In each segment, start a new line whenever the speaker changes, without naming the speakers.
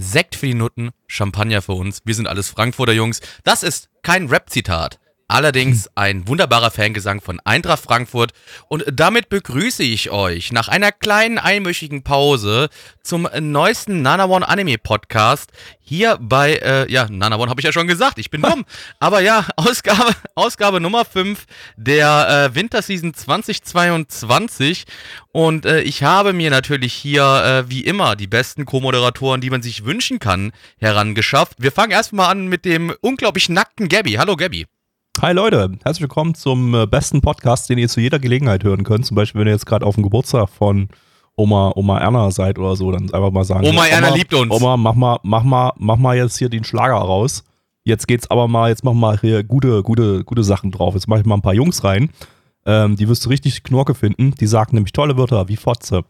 Sekt für die Nutten, Champagner für uns. Wir sind alles Frankfurter Jungs. Das ist kein Rap-Zitat. Allerdings ein wunderbarer Fangesang von Eintracht Frankfurt. Und damit begrüße ich euch nach einer kleinen einwöchigen Pause zum neuesten Nana One Anime Podcast. Hier bei, äh, ja, Nana One habe ich ja schon gesagt, ich bin dumm. Aber ja, Ausgabe, Ausgabe Nummer 5 der äh, Winterseason 2022. Und äh, ich habe mir natürlich hier, äh, wie immer, die besten Co-Moderatoren, die man sich wünschen kann, herangeschafft. Wir fangen erstmal an mit dem unglaublich nackten Gabby. Hallo Gabby.
Hi Leute, herzlich willkommen zum äh, besten Podcast, den ihr zu jeder Gelegenheit hören könnt. Zum Beispiel, wenn ihr jetzt gerade auf dem Geburtstag von Oma, Oma Erna seid oder so, dann einfach mal sagen.
Oma Erna liebt uns.
Oma, mach mal, mach mal, mach mal jetzt hier den Schlager raus. Jetzt geht's aber mal, jetzt mach mal hier gute, gute, gute Sachen drauf. Jetzt mache ich mal ein paar Jungs rein. Ähm, die wirst du richtig Knorke finden. Die sagen nämlich tolle Wörter wie Fotze.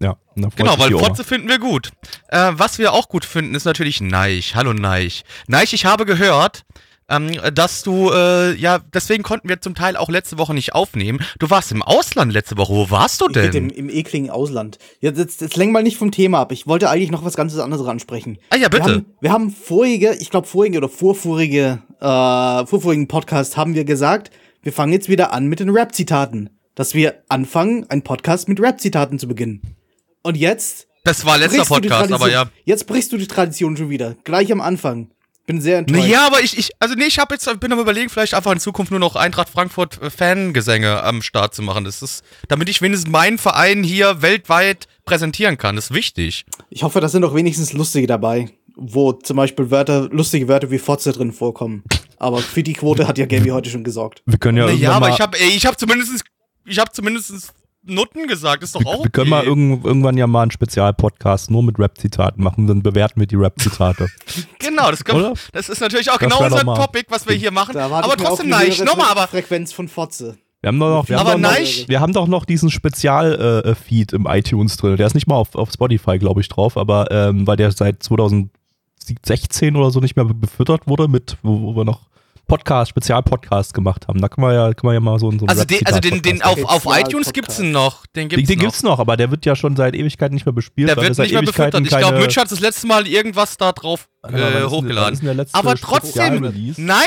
Ja,
Genau, weil
Oma.
Fotze finden wir gut. Äh, was wir auch gut finden, ist natürlich Neich. Hallo Neich. Neich, ich habe gehört, ähm, dass du, äh, ja, deswegen konnten wir zum Teil auch letzte Woche nicht aufnehmen. Du warst im Ausland letzte Woche. Wo warst du denn?
im, im ekligen Ausland. Jetzt, jetzt, jetzt lenk mal nicht vom Thema ab. Ich wollte eigentlich noch was ganz anderes ansprechen.
Ah ja, bitte.
Wir haben, wir haben vorige, ich glaube vorige oder vorvorige, äh, vorvorigen Podcast haben wir gesagt, wir fangen jetzt wieder an mit den Rap-Zitaten. Dass wir anfangen, einen Podcast mit Rap-Zitaten zu beginnen. Und jetzt.
Das war letzter Podcast, aber ja.
Jetzt brichst du die Tradition schon wieder. Gleich am Anfang. Bin sehr enttäuscht.
Ja, aber ich, ich, also nee, ich habe jetzt, bin am überlegen, vielleicht einfach in Zukunft nur noch Eintracht Frankfurt äh, Fangesänge am Start zu machen. Das ist, damit ich wenigstens meinen Verein hier weltweit präsentieren kann. Das ist wichtig.
Ich hoffe, da sind doch wenigstens lustige dabei, wo zum Beispiel Wörter, lustige Wörter wie Fotze drin vorkommen. Aber für die Quote hat ja Gaby heute schon gesorgt.
Wir können ja,
Ja, aber ich habe, ich habe zumindest, ich habe zumindest Nutten gesagt. Ist doch auch
wir können mal
okay.
irgend, irgendwann ja mal einen Spezialpodcast nur mit Rap-Zitaten machen, dann bewerten wir die Rap-Zitate.
Genau, das, kann, das ist natürlich auch
Das
genau unser Topic, was wir hier machen. Aber trotzdem, nein, nochmal, aber
Frequenz von Fotze.
Wir haben doch noch, wir haben noch, wir haben doch noch diesen Spezial-Feed im iTunes drin. Der ist nicht mal auf, auf Spotify, glaube ich, drauf, aber ähm, weil der seit 2016 oder so nicht mehr befüttert wurde, mit, wo, wo wir noch Podcast, Spezial-Podcast gemacht haben. Da können wir ja, können wir ja mal so, so einen
also den, also den, den auf, auf iTunes gibt's
Podcast.
noch. Den
Den,
gibt's
den
noch.
gibt's noch, aber der wird ja schon seit Ewigkeiten nicht mehr bespielt.
Der wird nicht mehr befüttert. Ich glaube, Mitch hat das letzte Mal irgendwas da drauf äh, hochgeladen. Aber trotzdem, nein,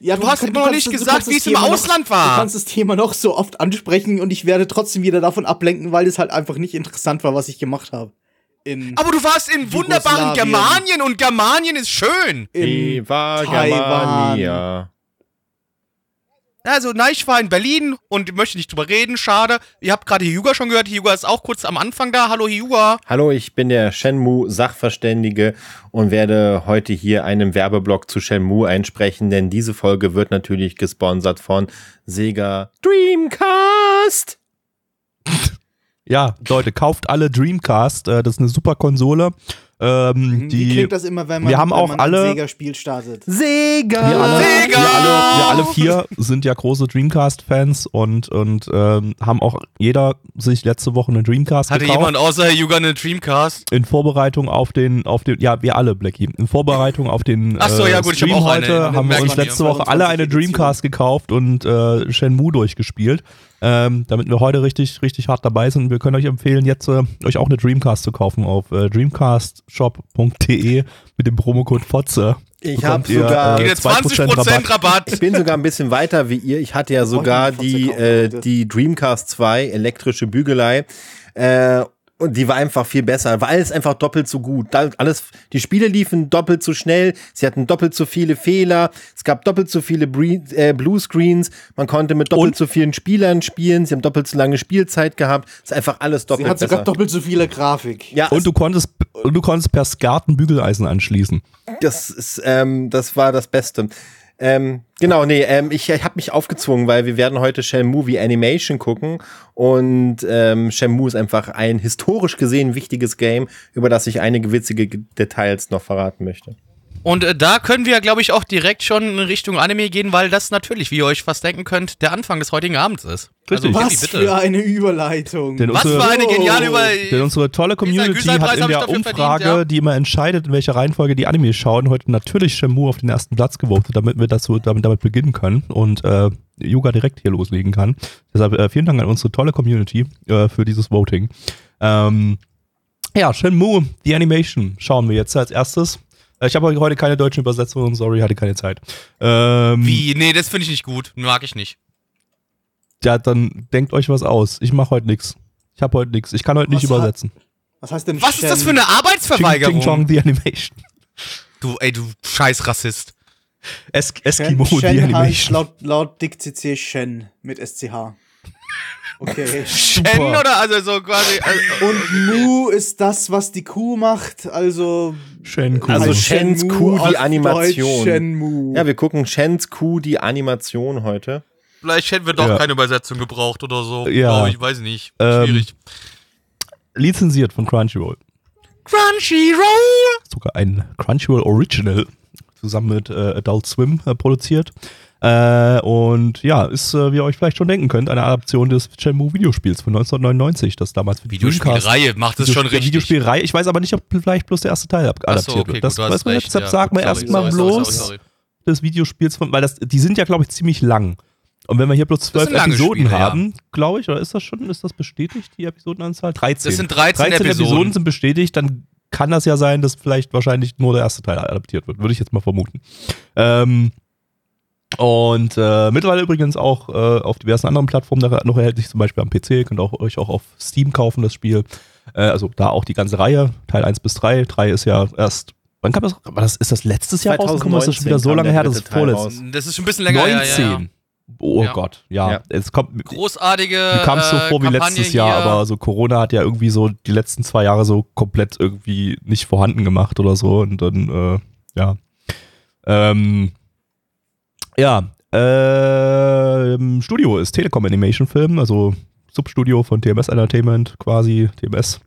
du, hast immer noch nicht gesagt, wie es im Ausland
Du
war.
kannst das Thema noch so oft ansprechen und ich werde trotzdem wieder davon ablenken, weil es halt einfach nicht interessant war, was ich gemacht habe. In,
Aber du warst in wunderbaren. Germanien und Germanien ist schön.
in.
Germania.
Also, nein, ich war in Berlin und möchte nicht drüber reden, schade. Ihr habt gerade Hyuga schon gehört. Hyuga ist auch kurz am Anfang da. Hallo Hyuga.
Hallo, ich bin der Shenmue-Sachverständige und werde heute hier einen Werbeblock zu Shenmue einsprechen, denn diese Folge wird natürlich gesponsert von Sega Dreamcast.
Ja, Leute, kauft alle Dreamcast. Äh, das ist eine super Konsole. Ähm,
Wie
die,
klingt das immer, wenn man,
wir haben
wenn
auch
man
alle-
ein Sega-Spiel startet?
Sega!
wir, alle,
Sega!
wir, alle, wir alle vier sind ja große Dreamcast-Fans und, und ähm, haben auch jeder sich letzte Woche eine Dreamcast
Hatte
gekauft.
jemand außer Hyuga eine Dreamcast?
in Vorbereitung auf den, auf den, ja, wir alle, Blackie. In Vorbereitung auf den
Ach so,
äh,
ja gut, ich hab
Stream
auch eine,
heute
eine
haben wir uns letzte Woche alle eine
22 Edition.
Dreamcast gekauft und äh, Shenmue durchgespielt. Ähm, damit wir heute richtig, richtig hart dabei sind. Wir können euch empfehlen, jetzt äh, euch auch eine Dreamcast zu kaufen auf äh, dreamcastshop.de mit dem Promocode FOTZE.
Ich
Bekommt
hab
ihr,
sogar-
äh,
Wieder 20% Rabatt.
Ich bin sogar ein bisschen weiter wie ihr. Ich hatte ja sogar die, äh, die Dreamcast 2 elektrische Bügelei. Äh, und die war einfach viel besser, weil es einfach doppelt so gut. Da alles, die Spiele liefen doppelt so schnell, sie hatten doppelt so viele Fehler, es gab doppelt so viele Bre äh, Bluescreens, man konnte mit doppelt
Und?
so vielen Spielern spielen, sie haben doppelt so lange Spielzeit gehabt, es ist einfach alles
Sie
doppelt
hat sogar
besser.
doppelt so viele Grafik.
ja,
Und du konntest, und du konntest per SCART ein Bügeleisen anschließen.
Das ist, ähm, das war das Beste. Ähm, genau, nee, ähm, ich, ich habe mich aufgezwungen, weil wir werden heute Shenmue wie Animation gucken und ähm, Shenmue ist einfach ein historisch gesehen wichtiges Game, über das ich einige witzige Details noch verraten möchte.
Und äh, da können wir, glaube ich, auch direkt schon in Richtung Anime gehen, weil das natürlich, wie ihr euch fast denken könnt, der Anfang des heutigen Abends ist.
Richtig.
Also,
Was
Willi,
für
bitte.
eine Überleitung.
Denn
Was
unsere,
für eine geniale
Oh.
Über...
Denn unsere tolle Community hat in der Umfrage,
verdient, ja.
die immer entscheidet, in welcher Reihenfolge die Anime schauen, heute natürlich Shenmue auf den ersten Platz gewotet, damit wir das so damit, damit beginnen können und äh, Yuga direkt hier loslegen kann. Deshalb äh, vielen Dank an unsere tolle Community äh, für dieses Voting. Ähm, ja, Shenmue, die Animation, schauen wir jetzt als erstes. Äh, Ich habe heute keine deutschen Übersetzungen, sorry, hatte keine Zeit. Ähm,
Wie? Nee, das finde ich nicht gut. Mag ich nicht.
Ja, dann denkt euch was aus. Ich mache heute nichts. Ich habe heute nichts. Ich kann heute nicht
Was hat-
übersetzen.
Was heißt denn
Was ist das für eine Arbeitsverweigerung?
Ching Chong, die Animation.
Du, ey, du scheiß Rassist.
Es Eskimo,
Shen,
die
Shen heißt
Animation.
laut, laut Dick CC Shen mit SCH. Okay.
Shen oder also so quasi. Also,
Und Mu ist das, was die Kuh macht, also.
Shenku.
Also Shens
Shenmue
Kuh, die
auf
Animation.
Deutsch Shenmue.
Ja, wir gucken Shens Kuh, die Animation heute.
vielleicht hätten wir doch
Ja.
keine Übersetzung gebraucht oder so.
Ja.
Glaub ich weiß nicht.
Ähm,
Schwierig.
lizenziert von Crunchyroll.
Crunchyroll!
Sogar ein Crunchyroll Original zusammen mit äh, Adult Swim äh, produziert. Äh, und ja, ist, äh, wie ihr euch vielleicht schon denken könnt, eine Adaption des Shenmue Videospiels von 1999, das damals für die
Videospielreihe macht es schon richtig.
Videospielreihe. Ich weiß aber nicht, ob vielleicht bloß der erste Teil adaptiert
so, okay,
wird. Das
gut,
man
recht, ja.
sagen wir erstmal bloß
sorry, sorry.
des Videospiels von, weil das, die sind ja, glaube ich, ziemlich lang. Und wenn wir hier bloß zwölf Episoden
Spiele, ja.
haben, glaube ich, oder ist das schon, ist das bestätigt, die Episodenanzahl? 13.
Das sind 13
Episoden.
Episoden.
sind bestätigt, dann kann das ja sein, dass vielleicht wahrscheinlich nur der erste Teil adaptiert wird, würde ich jetzt mal vermuten. Ähm, und äh, mittlerweile übrigens auch äh, auf diversen anderen Plattformen noch- erhältlich, zum Beispiel am PC, Ihr könnt auch, euch auch auf Steam kaufen, das Spiel. Äh, also da auch die ganze Reihe, Teil 1 bis 3. 3 ist ja erst, wann kam das? War das ist das letztes Jahr rausgekommen? Ist das schon wieder so
2019
lange her, das ist vorletztes?
raus.
Das ist schon ein bisschen länger.
19.
Ja, ja, ja.
Oh
Ja.
Gott, ja.
Ja.
Es kommt,
Großartige.
mir kam es so
äh,
vor wie
Kampagne
letztes Jahr,
hier.
aber so Corona hat ja irgendwie so die letzten zwei Jahre so komplett irgendwie nicht vorhanden gemacht oder so und dann, äh, ja. Ähm, ja, äh, Studio ist Telekom Animation Film, also Substudio von TMS Entertainment, quasi TMS.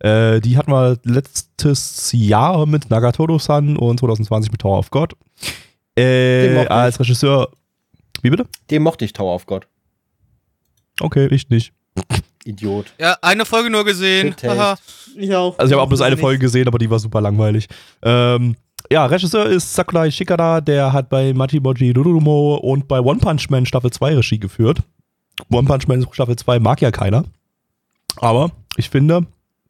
Äh, die hatten wir letztes Jahr mit Nagatoro-san und 2020 mit Tower of God.
Den
Äh, als Regisseur. Wie bitte?
Den mochte ich Tower of God.
Okay, ich nicht.
Idiot.
Ja, eine Folge nur gesehen.
Ich auch.
Also ich habe auch bloß eine
Nicht.
Folge gesehen, aber die war super langweilig. Ähm, ja, Regisseur ist Sakurai Shikada, der hat bei Machimoji Rurumo und bei One Punch Man Staffel 2 Regie geführt. One Punch Man Staffel 2 mag ja keiner. Aber ich finde,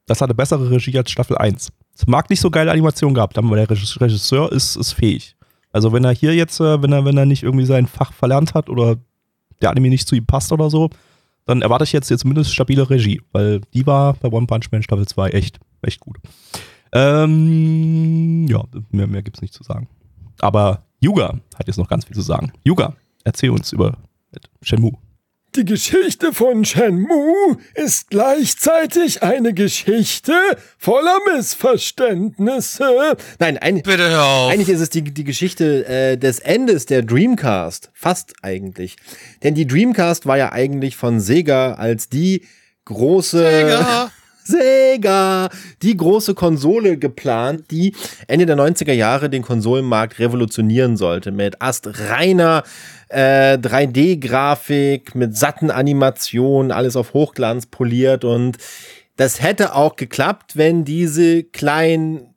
das hatte bessere Regie als Staffel 1. Es mag nicht so geile Animationen gehabt haben, aber der Regis- Regisseur ist, ist fähig. Also wenn er hier jetzt, äh, wenn er, wenn er nicht irgendwie sein Fach verlernt hat oder der Anime nicht zu ihm passt oder so, dann erwarte ich jetzt, jetzt zumindest stabile Regie, weil die war bei One Punch Man Staffel 2 echt, echt gut. Ähm, ja, mehr, mehr gibt's nicht zu sagen. Aber Yuga hat jetzt noch ganz viel zu sagen. Yuga, erzähl uns über Shenmue.
Die Geschichte von Shenmue ist gleichzeitig eine Geschichte voller Missverständnisse.
Nein, ein,
Bitte hör auf.
Eigentlich ist es die, die Geschichte äh, des Endes der Dreamcast. Fast eigentlich. Denn die Dreamcast war ja eigentlich von Sega als die große.
Sega.
Sega, die große Konsole geplant, die Ende der 90er Jahre den Konsolenmarkt revolutionieren sollte. Mit astreiner äh, 3D-Grafik, mit satten Animationen, alles auf Hochglanz poliert und das hätte auch geklappt, wenn diese kleinen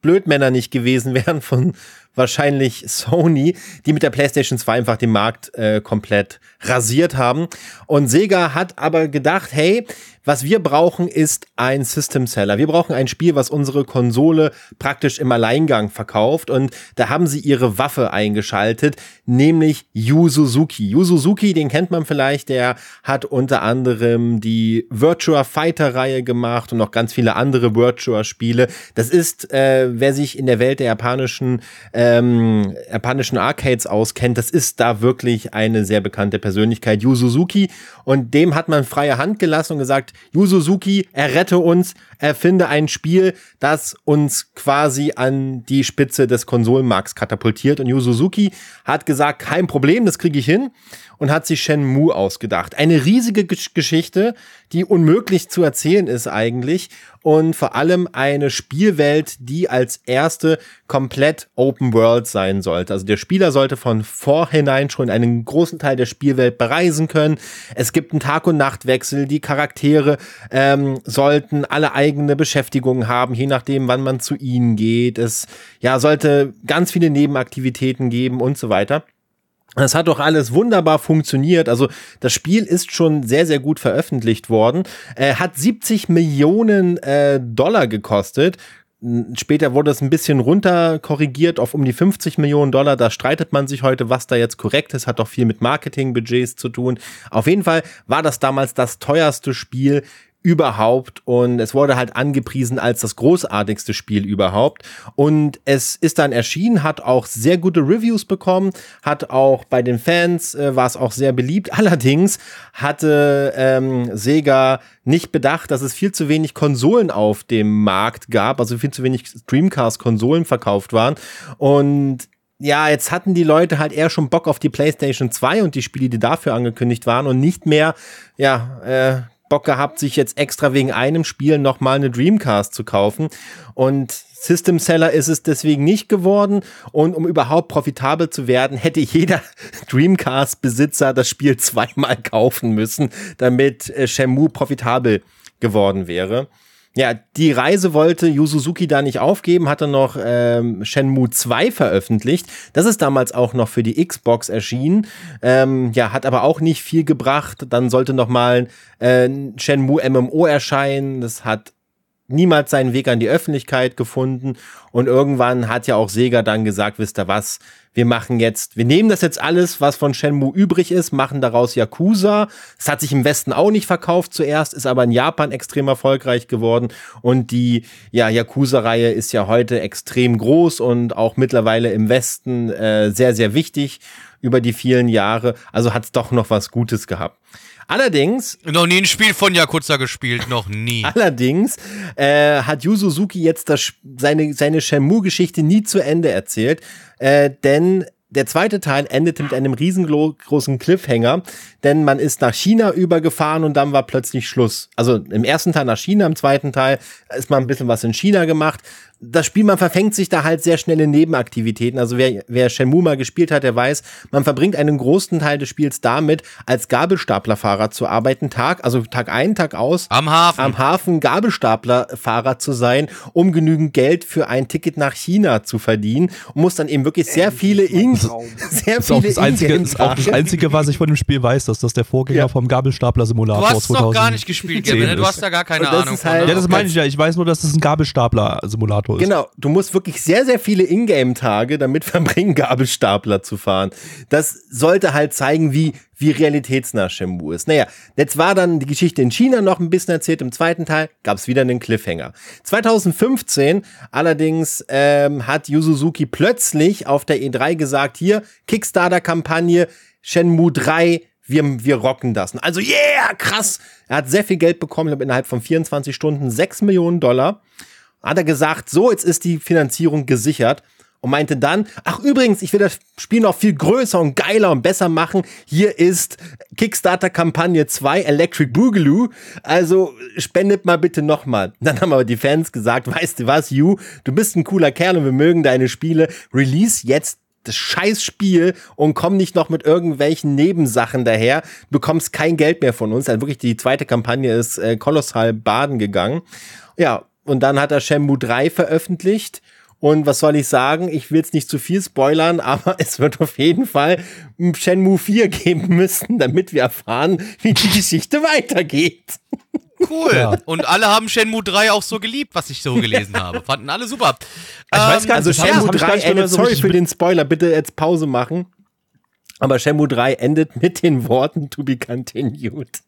Blödmänner nicht gewesen wären von wahrscheinlich Sony, die mit der PlayStation 2 einfach den Markt äh, komplett rasiert haben. Und Sega hat aber gedacht, hey, was wir brauchen, ist ein System Seller. Wir brauchen ein Spiel, was unsere Konsole praktisch im Alleingang verkauft. Und da haben sie ihre Waffe eingeschaltet, nämlich Yu Suzuki. Yu Suzuki, den kennt man vielleicht, der hat unter anderem die Virtua Fighter Reihe gemacht und noch ganz viele andere Virtua Spiele. Das ist, äh, wer sich in der Welt der japanischen, ähm, japanischen Arcades auskennt, das ist da wirklich eine sehr bekannte Persönlichkeit, Yu Suzuki. Und dem hat man freie Hand gelassen und gesagt, Yu Suzuki, errette uns, erfinde ein Spiel, das uns quasi an die Spitze des Konsolenmarkts katapultiert. Und Yu Suzuki hat gesagt, kein Problem, das kriege ich hin und hat sich Shenmue ausgedacht. Eine riesige Gesch Geschichte, die unmöglich zu erzählen ist eigentlich und vor allem eine Spielwelt, die als erste komplett Open World sein sollte. Also der Spieler sollte von vorhinein schon einen großen Teil der Spielwelt bereisen können. Es gibt einen Tag- und Nachtwechsel. Die Charaktere ähm, sollten alle eigene Beschäftigungen haben, je nachdem, wann man zu ihnen geht. Es ja sollte ganz viele Nebenaktivitäten geben und so weiter. Das hat doch alles wunderbar funktioniert. Also das Spiel ist schon sehr, sehr gut veröffentlicht worden. Äh, hat 70 Millionen äh, Dollar gekostet. Später wurde es ein bisschen runter korrigiert auf um die 50 Millionen Dollar. Da streitet man sich heute, was da jetzt korrekt ist. Hat doch viel mit Marketingbudgets zu tun. Auf jeden Fall war das damals das teuerste Spiel überhaupt. Und es wurde halt angepriesen als das großartigste Spiel überhaupt. Und es ist dann erschienen, hat auch sehr gute Reviews bekommen, hat auch bei den Fans äh, war es auch sehr beliebt. Allerdings hatte ähm, Sega nicht bedacht, dass es viel zu wenig Konsolen auf dem Markt gab, also viel zu wenig Dreamcast-Konsolen verkauft waren. Und ja, jetzt hatten die Leute halt eher schon Bock auf die PlayStation 2 und die Spiele, die dafür angekündigt waren und nicht mehr, ja, äh, Bock gehabt, sich jetzt extra wegen einem Spiel nochmal eine Dreamcast zu kaufen. Und System Seller ist es deswegen nicht geworden. Und um überhaupt profitabel zu werden, hätte jeder Dreamcast-Besitzer das Spiel zweimal kaufen müssen, damit äh, Shenmue profitabel geworden wäre. Ja, die Reise wollte Yu Suzuki da nicht aufgeben, hat dann noch ähm, Shenmue 2 veröffentlicht. Das ist damals auch noch für die Xbox erschienen. Ähm, ja, hat aber auch nicht viel gebracht. Dann sollte noch mal äh, Shenmue MMO erscheinen. Das hat niemals seinen Weg an die Öffentlichkeit gefunden. Und irgendwann hat ja auch Sega dann gesagt, wisst ihr was, wir machen jetzt, wir nehmen das jetzt alles, was von Shenmue übrig ist, machen daraus Yakuza. Es hat sich im Westen auch nicht verkauft zuerst, ist aber in Japan extrem erfolgreich geworden. Und die ja, Yakuza-Reihe ist ja heute extrem groß und auch mittlerweile im Westen äh, sehr, sehr wichtig über die vielen Jahre. Also hat es doch noch was Gutes gehabt. Allerdings.
Noch nie ein Spiel von Yakuza gespielt, noch nie.
Allerdings äh, hat Yu Suzuki jetzt das, seine, seine Shenmue-Geschichte nie zu Ende erzählt, äh, denn der zweite Teil endete mit einem riesengroßen Cliffhanger, denn man ist nach China übergefahren und dann war plötzlich Schluss. Also im ersten Teil nach China, im zweiten Teil ist mal ein bisschen was in China gemacht das Spiel, man verfängt sich da halt sehr schnell in Nebenaktivitäten. Also wer, wer Shenmue mal gespielt hat, der weiß, man verbringt einen großen Teil des Spiels damit, als Gabelstaplerfahrer zu arbeiten, Tag, also Tag ein, Tag aus.
Am Hafen.
Am Hafen Gabelstaplerfahrer zu sein, um genügend Geld für ein Ticket nach China zu verdienen und muss dann eben wirklich sehr viele in, sehr
Das ist, auch
viele
das, einzige, ist auch das Einzige, was ich von dem Spiel weiß, dass das der Vorgänger
Ja.
vom Gabelstapler-Simulator
Du hast noch gar nicht gespielt, Kevin, ne? Du hast da gar keine Ahnung
halt-
ne?
Ja, das meine ich ja. Ich weiß nur, dass das ein Gabelstapler-Simulator ist.
Genau, du musst wirklich sehr, sehr viele Ingame-Tage damit verbringen, Gabelstapler zu fahren. Das sollte halt zeigen, wie, wie realitätsnah Shenmue ist. Naja, jetzt war dann die Geschichte in China noch ein bisschen erzählt. Im zweiten Teil gab es wieder einen Cliffhanger. 2015 allerdings ähm, hat Yu Suzuki plötzlich auf der E3 gesagt, hier, Kickstarter-Kampagne, Shenmue 3, wir, wir rocken das. Also, yeah, krass. Er hat sehr viel Geld bekommen, ich glaube, innerhalb von 24 Stunden 6 Millionen Dollar hat er gesagt, so, jetzt ist die Finanzierung gesichert und meinte dann, ach übrigens, ich will das Spiel noch viel größer und geiler und besser machen. Hier ist Kickstarter-Kampagne 2 Electric Boogaloo. Also spendet mal bitte nochmal. Dann haben aber die Fans gesagt, weißt du was, you, du bist ein cooler Kerl und wir mögen deine Spiele. Release jetzt das Scheißspiel und komm nicht noch mit irgendwelchen Nebensachen daher. Bekommst kein Geld mehr von uns. Also wirklich, die zweite Kampagne ist äh, kolossal baden gegangen. Ja, und dann hat er Shenmue 3 veröffentlicht. Und was soll ich sagen? Ich will jetzt nicht zu viel spoilern, aber es wird auf jeden Fall Shenmue 4 geben müssen, damit wir erfahren, wie die Geschichte weitergeht.
Cool.
Ja.
Und alle haben Shenmue 3 auch so geliebt, was ich so gelesen habe. Fanden alle super.
Ich weiß gar
Also
das hab-
Shenmue
das hab ich gar
3
nicht mehr
endet,
so
sorry für den Spoiler, bitte jetzt Pause machen. Aber Shenmue 3 endet mit den Worten to be continued.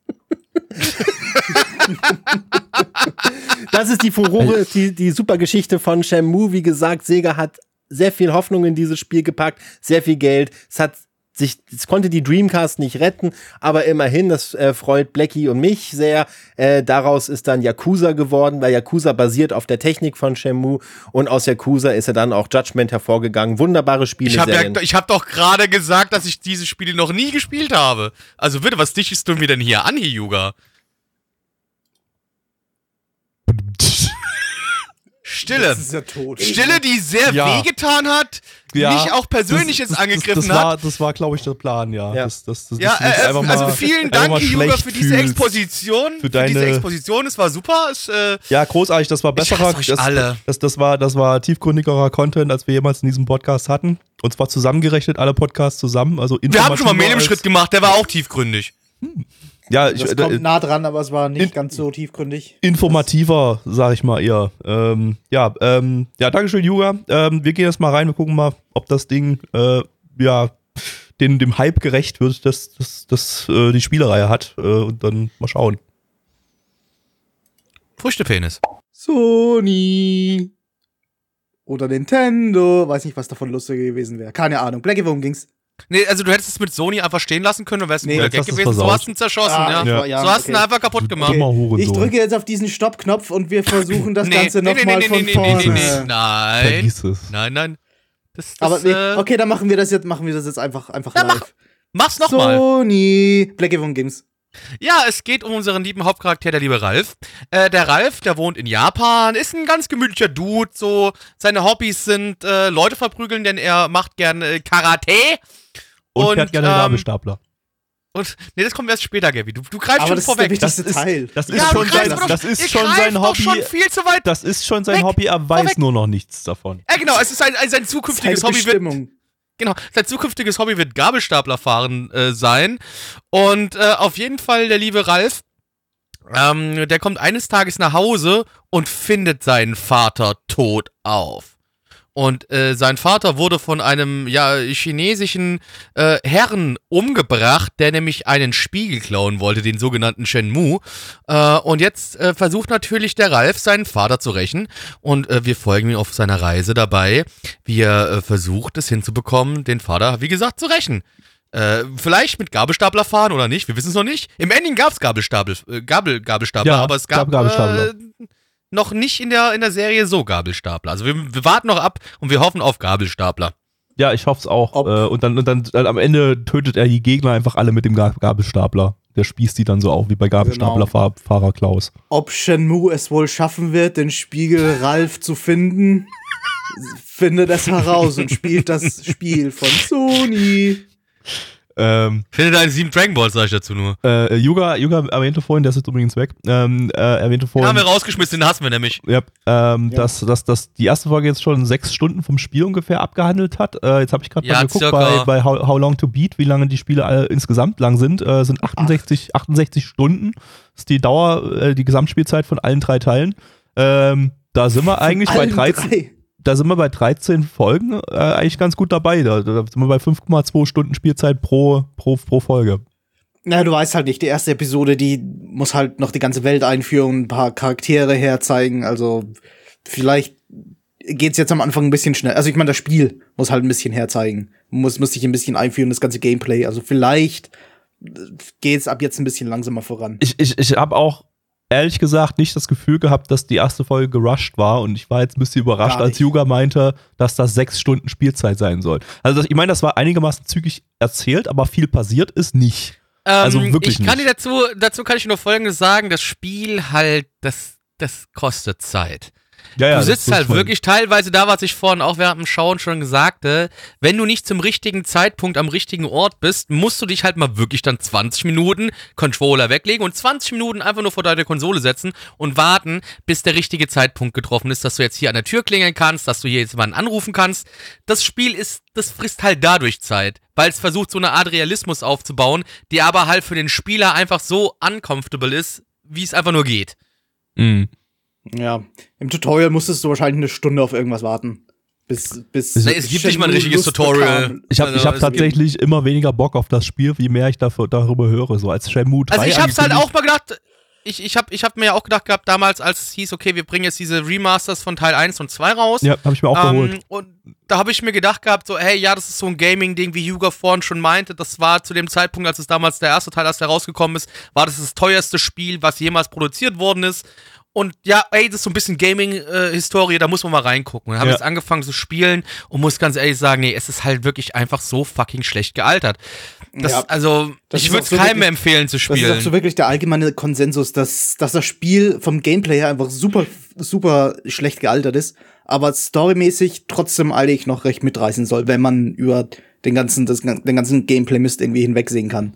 das ist die Furore, die, die super Geschichte von Shenmue. Wie gesagt, Sega hat sehr viel Hoffnung in dieses Spiel gepackt, sehr viel Geld. Es hat sich, es konnte die Dreamcast nicht retten, aber immerhin, das äh, freut Blackie und mich sehr. Äh, daraus ist dann Yakuza geworden, weil Yakuza basiert auf der Technik von Shenmue und aus Yakuza ist ja dann auch Judgment hervorgegangen. Wunderbare Spiele.
Ich habe ja, ich hab doch gerade gesagt, dass ich diese Spiele noch nie gespielt habe. Also bitte, was dichtest du mir denn hier an, Hyuga? Stille.
Das ist ja tot.
Stille, die sehr
Ja.
wehgetan hat,
Ja,
mich auch persönlich
das,
jetzt
das,
angegriffen
das, das war,
hat.
Das war, glaube ich, der Plan, ja.
Ja.
Das, das, das,
Ja, äh,
einfach
also
mal-
vielen
einfach
Dank,
schlecht
für diese. Exposition.
Für
Für,
deine-
diese Exposition, es war super. Es, äh,
Ja, großartig, das war besserer. das,
alle.
Das, das, war, das war tiefgründigerer Content, als wir jemals in diesem Podcast hatten. Und zwar zusammengerechnet, alle Podcasts zusammen. Also
wir haben schon mal
informativer
Medium-Schritt gemacht, der war auch tiefgründig.
Ja, ich,
Das
äh,
kommt nah dran, aber es war nicht
in-
ganz so tiefgründig.
informativer, sag ich mal eher. Ähm, ja, ähm, ja, Dankeschön, Yuga. Ähm, wir gehen jetzt mal rein, wir gucken mal, ob das Ding äh, ja den, dem Hype gerecht wird, dass das, das, äh, die Spielereihe hat. Äh, und dann mal schauen.
Früchtepenis.
Sony. Oder Nintendo. Weiß nicht, was davon lustiger gewesen wäre. Keine Ahnung. Blackie, worum ging's?
Nee, also du hättest es mit Sony einfach stehen lassen können und wärst ein
Nee,
guter
jetzt
Gag gewesen. So hast du ihn zerschossen,
Ah,
ja.
ja,
so hast du ihn
okay.
einfach kaputt gemacht.
Hurensohn.
Ich drücke jetzt auf diesen Stoppknopf und wir versuchen das
Nee,
Ganze
nee, nee,
nochmal
nee,
von
nee, nee,
vorne.
nee, nee, nee. Nein. Nein, nein. Das, das,
Aber nee,
äh,
okay, dann machen wir das jetzt, machen wir das jetzt einfach, einfach
Ja,
live.
Mach's nochmal.
Sony. Blackie, worum ging's?
Ja, es geht um unseren lieben Hauptcharakter, der liebe Ralf. Äh, der Ralf, der wohnt in Japan, ist ein ganz gemütlicher Dude. So, seine Hobbys sind äh, Leute verprügeln, denn er macht gerne äh, Karate.
Und,
Und,
fährt gerne
ähm,
Gabelstapler.
Und nee, das kommt erst später, Gaby. Du, du greifst
Aber
schon
das ist der
vorweg.
wichtigste
Das ist-
Teil.
Das ist
ja,
schon sein,
doch-
das ist schon sein
doch
Hobby.
schon viel zu weit.
Das ist schon sein
Weg.
Hobby, er weiß
Vorweg.
nur noch nichts davon.
Ja, genau, es ist ein, ein, sein zukünftiges Hobby wird. Genau, sein zukünftiges Hobby wird Gabelstapler fahren äh, sein. Und äh, auf jeden Fall der liebe Ralf, ähm, der kommt eines Tages nach Hause und findet seinen Vater tot auf. Und äh, sein Vater wurde von einem ja chinesischen äh, Herrn umgebracht, der nämlich einen Spiegel klauen wollte, den sogenannten Shenmue. Äh, und jetzt äh, versucht natürlich der Ralf, seinen Vater zu rächen. Und äh, wir folgen ihm auf seiner Reise dabei, wie er äh, versucht, es hinzubekommen, den Vater, wie gesagt, zu rächen. Äh, vielleicht mit Gabelstapler fahren oder nicht, wir wissen es noch nicht. Im Ending gab es Gabelstapel, äh, Gabel, Gabelstapler,
Ja,
aber es
gab
gab,
Gabelstapler.
Äh, noch nicht in der, in der Serie so Gabelstapler. Also wir, wir warten noch ab und wir hoffen auf Gabelstapler.
Ja, ich hoffe es auch.
Ob-
Äh, und dann, und dann, dann am Ende tötet er die Gegner einfach alle mit dem Ga- Gabelstapler. Der spießt die dann so auf, wie bei Gabelstaplerfahrer Klaus.
Ob Shenmue es wohl schaffen wird, den Spiegel Ralf zu finden, findet es heraus und spielt das Spiel von Sony.
Ähm,
Findet einen sieben Dragon Balls, sag ich dazu nur.
äh, Yuga, Yuga erwähnte vorhin, der ist jetzt übrigens weg, ähm, äh, erwähnte
Den
vorhin,
haben wir rausgeschmissen, den hassen wir nämlich.
ja, ähm,
Ja.
Dass, dass, dass die erste Folge jetzt schon sechs Stunden vom Spiel ungefähr abgehandelt hat. Äh, jetzt habe ich gerade
Ja,
mal geguckt
circa.
bei, bei How, How Long to Beat, wie lange die Spiele alle insgesamt lang sind. Äh, sind 68, 68 Stunden. Das ist die Dauer, äh, die Gesamtspielzeit von allen drei Teilen. Ähm, da sind wir eigentlich bei
Allen
13,
drei.
Da sind wir bei 13 Folgen äh, eigentlich ganz gut dabei. Da, da sind wir bei 5,2 Stunden Spielzeit pro, pro, pro Folge.
Na, du weißt halt nicht, die erste Episode, die muss halt noch die ganze Welt einführen, ein paar Charaktere herzeigen. Also vielleicht geht's jetzt am Anfang ein bisschen schnell. Also ich meine, das Spiel muss halt ein bisschen herzeigen. Muss, muss sich ein bisschen einführen, das ganze Gameplay. Also vielleicht äh, geht's ab jetzt ein bisschen langsamer voran.
Ich, ich, ich habe auch ehrlich gesagt nicht das Gefühl gehabt, dass die erste Folge gerusht war und ich war jetzt ein bisschen überrascht, als. Yuga meinte, dass das sechs Stunden Spielzeit sein soll. Also ich meine, das war einigermaßen zügig erzählt, aber viel passiert ist nicht. Also wirklich
Ähm, Ich kann
nicht.
dir dazu, dazu kann ich nur Folgendes sagen, das Spiel halt, das, das kostet Zeit.
Ja,
du
das
sitzt halt wirklich teilweise da, was ich vorhin auch während dem Schauen schon sagte. Wenn du nicht zum richtigen Zeitpunkt am richtigen Ort bist, musst du dich halt mal wirklich dann 20 Minuten Controller weglegen und 20 Minuten einfach nur vor deine Konsole setzen und warten, bis der richtige Zeitpunkt getroffen ist, dass du jetzt hier an der Tür klingeln kannst, dass du hier jetzt jemanden anrufen kannst. Das Spiel ist, das frisst halt dadurch Zeit, weil es versucht, so eine Art Realismus aufzubauen, die aber halt für den Spieler einfach so uncomfortable ist, wie es einfach nur geht.
Mhm.
Ja, im Tutorial musstest du wahrscheinlich eine Stunde auf irgendwas warten. Bis, bis
Nee,
es gibt nicht mal ein richtiges
Lust
Tutorial.
bekam.
Ich habe ich
Also,
hab tatsächlich immer weniger Bock auf das Spiel, je mehr ich dafür, darüber höre. So als Shenmue 3
Also ich hab's halt auch mal gedacht, ich, ich habe ich hab mir ja auch gedacht gehabt, damals, als es hieß, okay, wir bringen jetzt diese Remasters von Teil 1 und 2 raus.
Ja, habe ich mir auch
Ähm,
geholt.
und da habe ich mir gedacht gehabt, so, hey, ja, das ist so ein Gaming-Ding, wie Hugo vorhin schon meinte. Das war zu dem Zeitpunkt, als es damals der erste Teil, als der rausgekommen ist, war das das teuerste Spiel, was jemals produziert worden ist. Und ja, ey, das ist so ein bisschen Gaming-Historie, da muss man mal reingucken. Und habe
Ja.
jetzt angefangen zu spielen und muss ganz ehrlich sagen, nee, es ist halt wirklich einfach so fucking schlecht gealtert. Das,
Ja.
also,
Das
ich würde es
so
keinem
wirklich-
empfehlen zu
Das ist auch
spielen.
so wirklich der allgemeine Konsensus, dass, dass das Spiel vom Gameplay her einfach super, super schlecht gealtert ist, aber storymäßig trotzdem eigentlich noch recht mitreißen soll, wenn man über den ganzen, das, den ganzen Gameplay-Mist irgendwie hinwegsehen kann.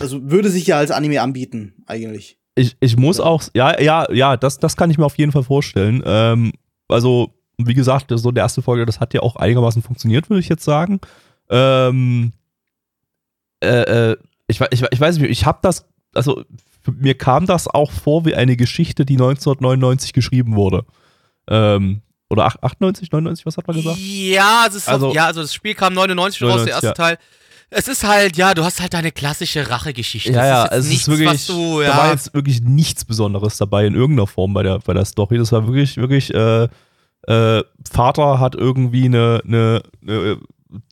Also würde sich ja als Anime anbieten, eigentlich.
Ich, ich muss auch, ja, ja, ja, das, das kann ich mir auf jeden Fall vorstellen. Ähm, also, wie gesagt, so der erste Folge, das hat ja auch einigermaßen funktioniert, würde ich jetzt sagen. Ähm, äh, äh, ich, ich, ich weiß nicht, ich habe das, also mir kam das auch vor wie eine Geschichte, die 1999 geschrieben wurde. Ähm, oder ach- 98, 99, was hat man gesagt?
Ja,
Also-
also, ja, also das Spiel kam 99 raus,
99,
der erste
ja.
Teil. Es ist halt, ja, du hast halt deine klassische Rachegeschichte.
Ja, ja, es
ist,
ist
nichts,
wirklich,
was du,
da war
ja,
jetzt wirklich nichts Besonderes dabei in irgendeiner Form bei der, bei der Story. Das war wirklich, wirklich, äh, äh, Vater hat irgendwie eine, eine, eine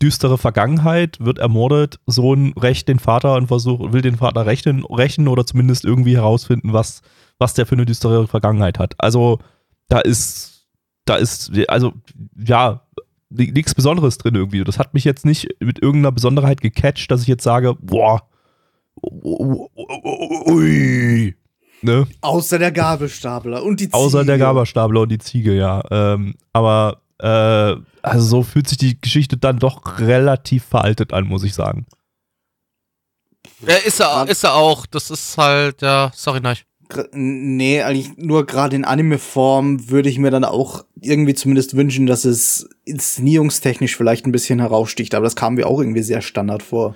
düstere Vergangenheit, wird ermordet, Sohn rächt den Vater und versucht, will den Vater rächen, rächen oder zumindest irgendwie herausfinden, was, was der für eine düstere Vergangenheit hat. Also, da ist, da ist, also, ja, nichts Besonderes drin irgendwie. Das hat mich jetzt nicht mit irgendeiner Besonderheit gecatcht, dass ich jetzt sage, boah, ui, ne?
Außer der Gabelstapler und die
Außer der
Ziege.
Gabelstapler und die Ziege, ja. Ähm, aber äh, also so fühlt sich die Geschichte dann doch relativ veraltet an, muss ich sagen.
ja, ist er, ist er auch. Das ist halt, ja, sorry, nein.
Nee, eigentlich nur gerade in Anime-Form würde ich mir dann auch irgendwie zumindest wünschen, dass es inszenierungstechnisch vielleicht ein bisschen heraussticht, aber das kam mir auch irgendwie sehr Standard vor.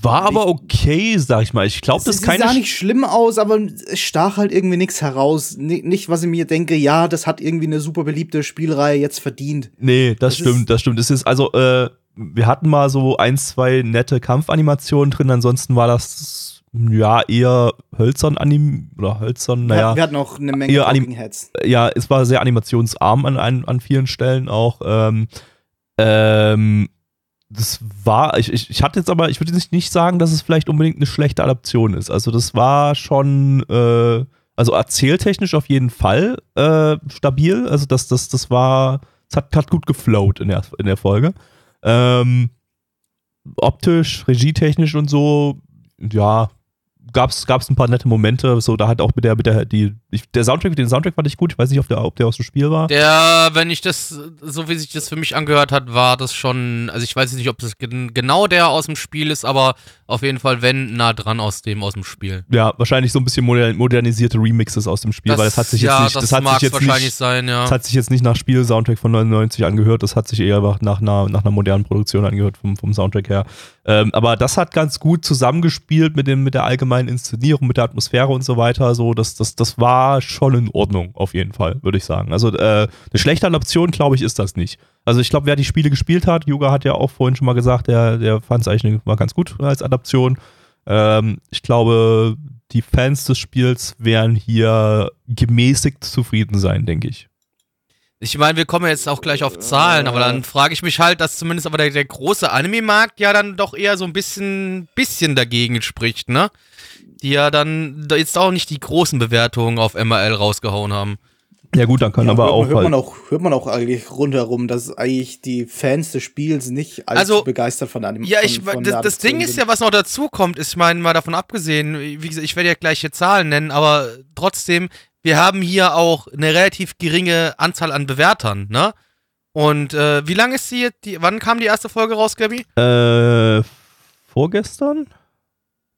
War aber okay, sag ich mal. Ich glaube, das
es
ist keine.
sah nicht schlimm aus, aber es stach halt irgendwie nichts heraus. Ni- Nicht, was ich mir denke, ja, das hat irgendwie eine super beliebte Spielreihe jetzt verdient.
Nee, das,
Das
stimmt, das stimmt. Es ist also, äh, wir hatten mal so ein, zwei nette Kampfanimationen drin, ansonsten war das ja eher hölzern anim oder hölzern, naja.
wir hatten auch eine Menge
Eher Anim-
Heads.
ja, es war sehr animationsarm an, an, an vielen Stellen auch. Ähm, ähm, das war, ich, ich, ich hatte jetzt aber, ich würde nicht, nicht sagen, dass es vielleicht unbedingt eine schlechte Adaption ist. Also das war schon, äh, also erzähltechnisch auf jeden Fall äh, stabil. Also das, das, das war, es hat, hat gut geflowt in der, in der Folge. Ähm, optisch, regietechnisch und so, ja, gab's, gab's ein paar nette Momente. So, da hat auch mit der, mit der, die, ich, der Soundtrack, den Soundtrack fand ich gut. Ich weiß nicht, ob der, ob der aus dem Spiel war.
Der, wenn ich das, so wie sich das für mich angehört hat, war das schon, also ich weiß jetzt nicht, ob das gen genau der aus dem Spiel ist, aber auf jeden Fall, wenn, nah dran aus dem aus dem Spiel.
ja, wahrscheinlich so ein bisschen moder modernisierte Remixes aus dem Spiel, weil das hat sich
ja,
jetzt nicht,
das,
das, hat sich jetzt
wahrscheinlich
nicht,
sein, ja.
das hat sich jetzt nicht nach Spiel-Soundtrack von 99 angehört, das hat sich eher nach, nach, einer, nach einer modernen Produktion angehört vom, vom Soundtrack her. Ähm, aber das hat ganz gut zusammengespielt mit, dem, mit der allgemeinen Inszenierung, mit der Atmosphäre und so weiter. So, das, das, das war schon in Ordnung, auf jeden Fall, würde ich sagen. Also äh, eine schlechte Adaption, glaube ich, ist das nicht. Also ich glaube, wer die Spiele gespielt hat, Yuga hat ja auch vorhin schon mal gesagt, der, der fand es eigentlich mal ganz gut als Adaption. Ähm, ich glaube, die Fans des Spiels werden hier gemäßigt zufrieden sein, denke ich.
Ich meine, wir kommen jetzt auch gleich auf Zahlen, aber dann frage ich mich halt, dass zumindest aber der, der große Anime-Markt ja dann doch eher so ein bisschen, bisschen dagegen spricht, ne? Die ja dann da jetzt auch nicht die großen Bewertungen auf MRL rausgehauen haben.
Ja gut, dann kann
Ja,
aber
hört,
auch
hört,
halt,
man auch, hört man auch eigentlich rundherum, dass eigentlich die Fans des Spiels nicht allzu
Also,
begeistert von einem
Ja,
von,
ich,
von
das,
der
das Ding ist ja, was noch dazu kommt, ist, ich meine, mal davon abgesehen, wie gesagt, ich werde ja gleich hier Zahlen nennen, aber trotzdem, wir haben hier auch eine relativ geringe Anzahl an Bewertern, ne? Und äh, wie lange ist die, die, wann kam die erste Folge raus, Gabi?
äh, vorgestern?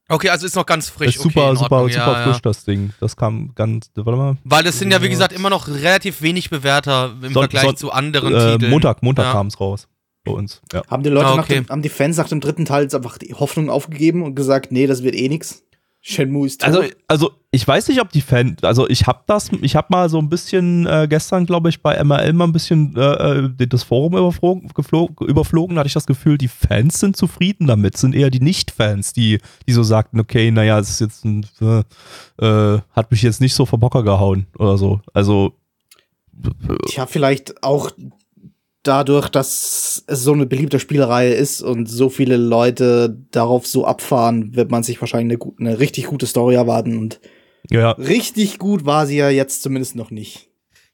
Okay, also ist noch ganz frisch.
ist super,
okay,
super,
Ordnung,
super
ja,
frisch,
Ja.
das Ding. Das kam ganz, warte mal.
Weil das sind ja, wie gesagt, immer noch relativ wenig Bewerter im
Son-
Vergleich
son-
zu anderen
Äh,
Titeln.
Montag, Montag
Ja.
kam es raus. Bei uns. Ja.
Haben die Leute
Ah,
nach
okay.
dem, haben die Fans nach dem dritten Teil jetzt einfach die Hoffnung aufgegeben und gesagt, nee, das wird eh nix? Shenmue ist tot.
Also, also ich weiß nicht, ob die Fans, also ich habe das, ich habe mal so ein bisschen äh, gestern, glaube ich, bei MRL mal ein bisschen äh, äh, das Forum überflogen, geflogen, überflogen, da hatte ich das Gefühl, die Fans sind zufrieden damit, sind eher die Nicht-Fans, die, die so sagten, okay, naja, es ist jetzt ein, äh, äh, hat mich jetzt nicht so vom Bocker gehauen oder so. Also
Tja, vielleicht auch dadurch, dass es so eine beliebte Spielereihe ist und so viele Leute darauf so abfahren, wird man sich wahrscheinlich eine, eine richtig gute Story erwarten. Und
ja,
richtig gut war sie ja jetzt zumindest noch nicht.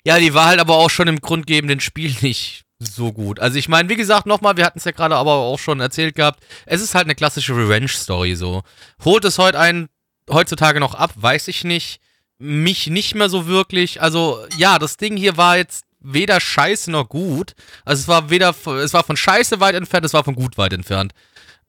Ja, die war halt aber auch schon im grundgebenden Spiel nicht so gut. Also ich meine, wie gesagt, nochmal, wir hatten es ja gerade aber auch schon erzählt gehabt, es ist halt eine klassische Revenge-Story so. Holt es heute einen heutzutage noch ab, weiß ich nicht. Mich nicht mehr so wirklich. Also ja, das Ding hier war jetzt weder scheiße noch gut. Also es war weder, es war von scheiße weit entfernt, es war von gut weit entfernt.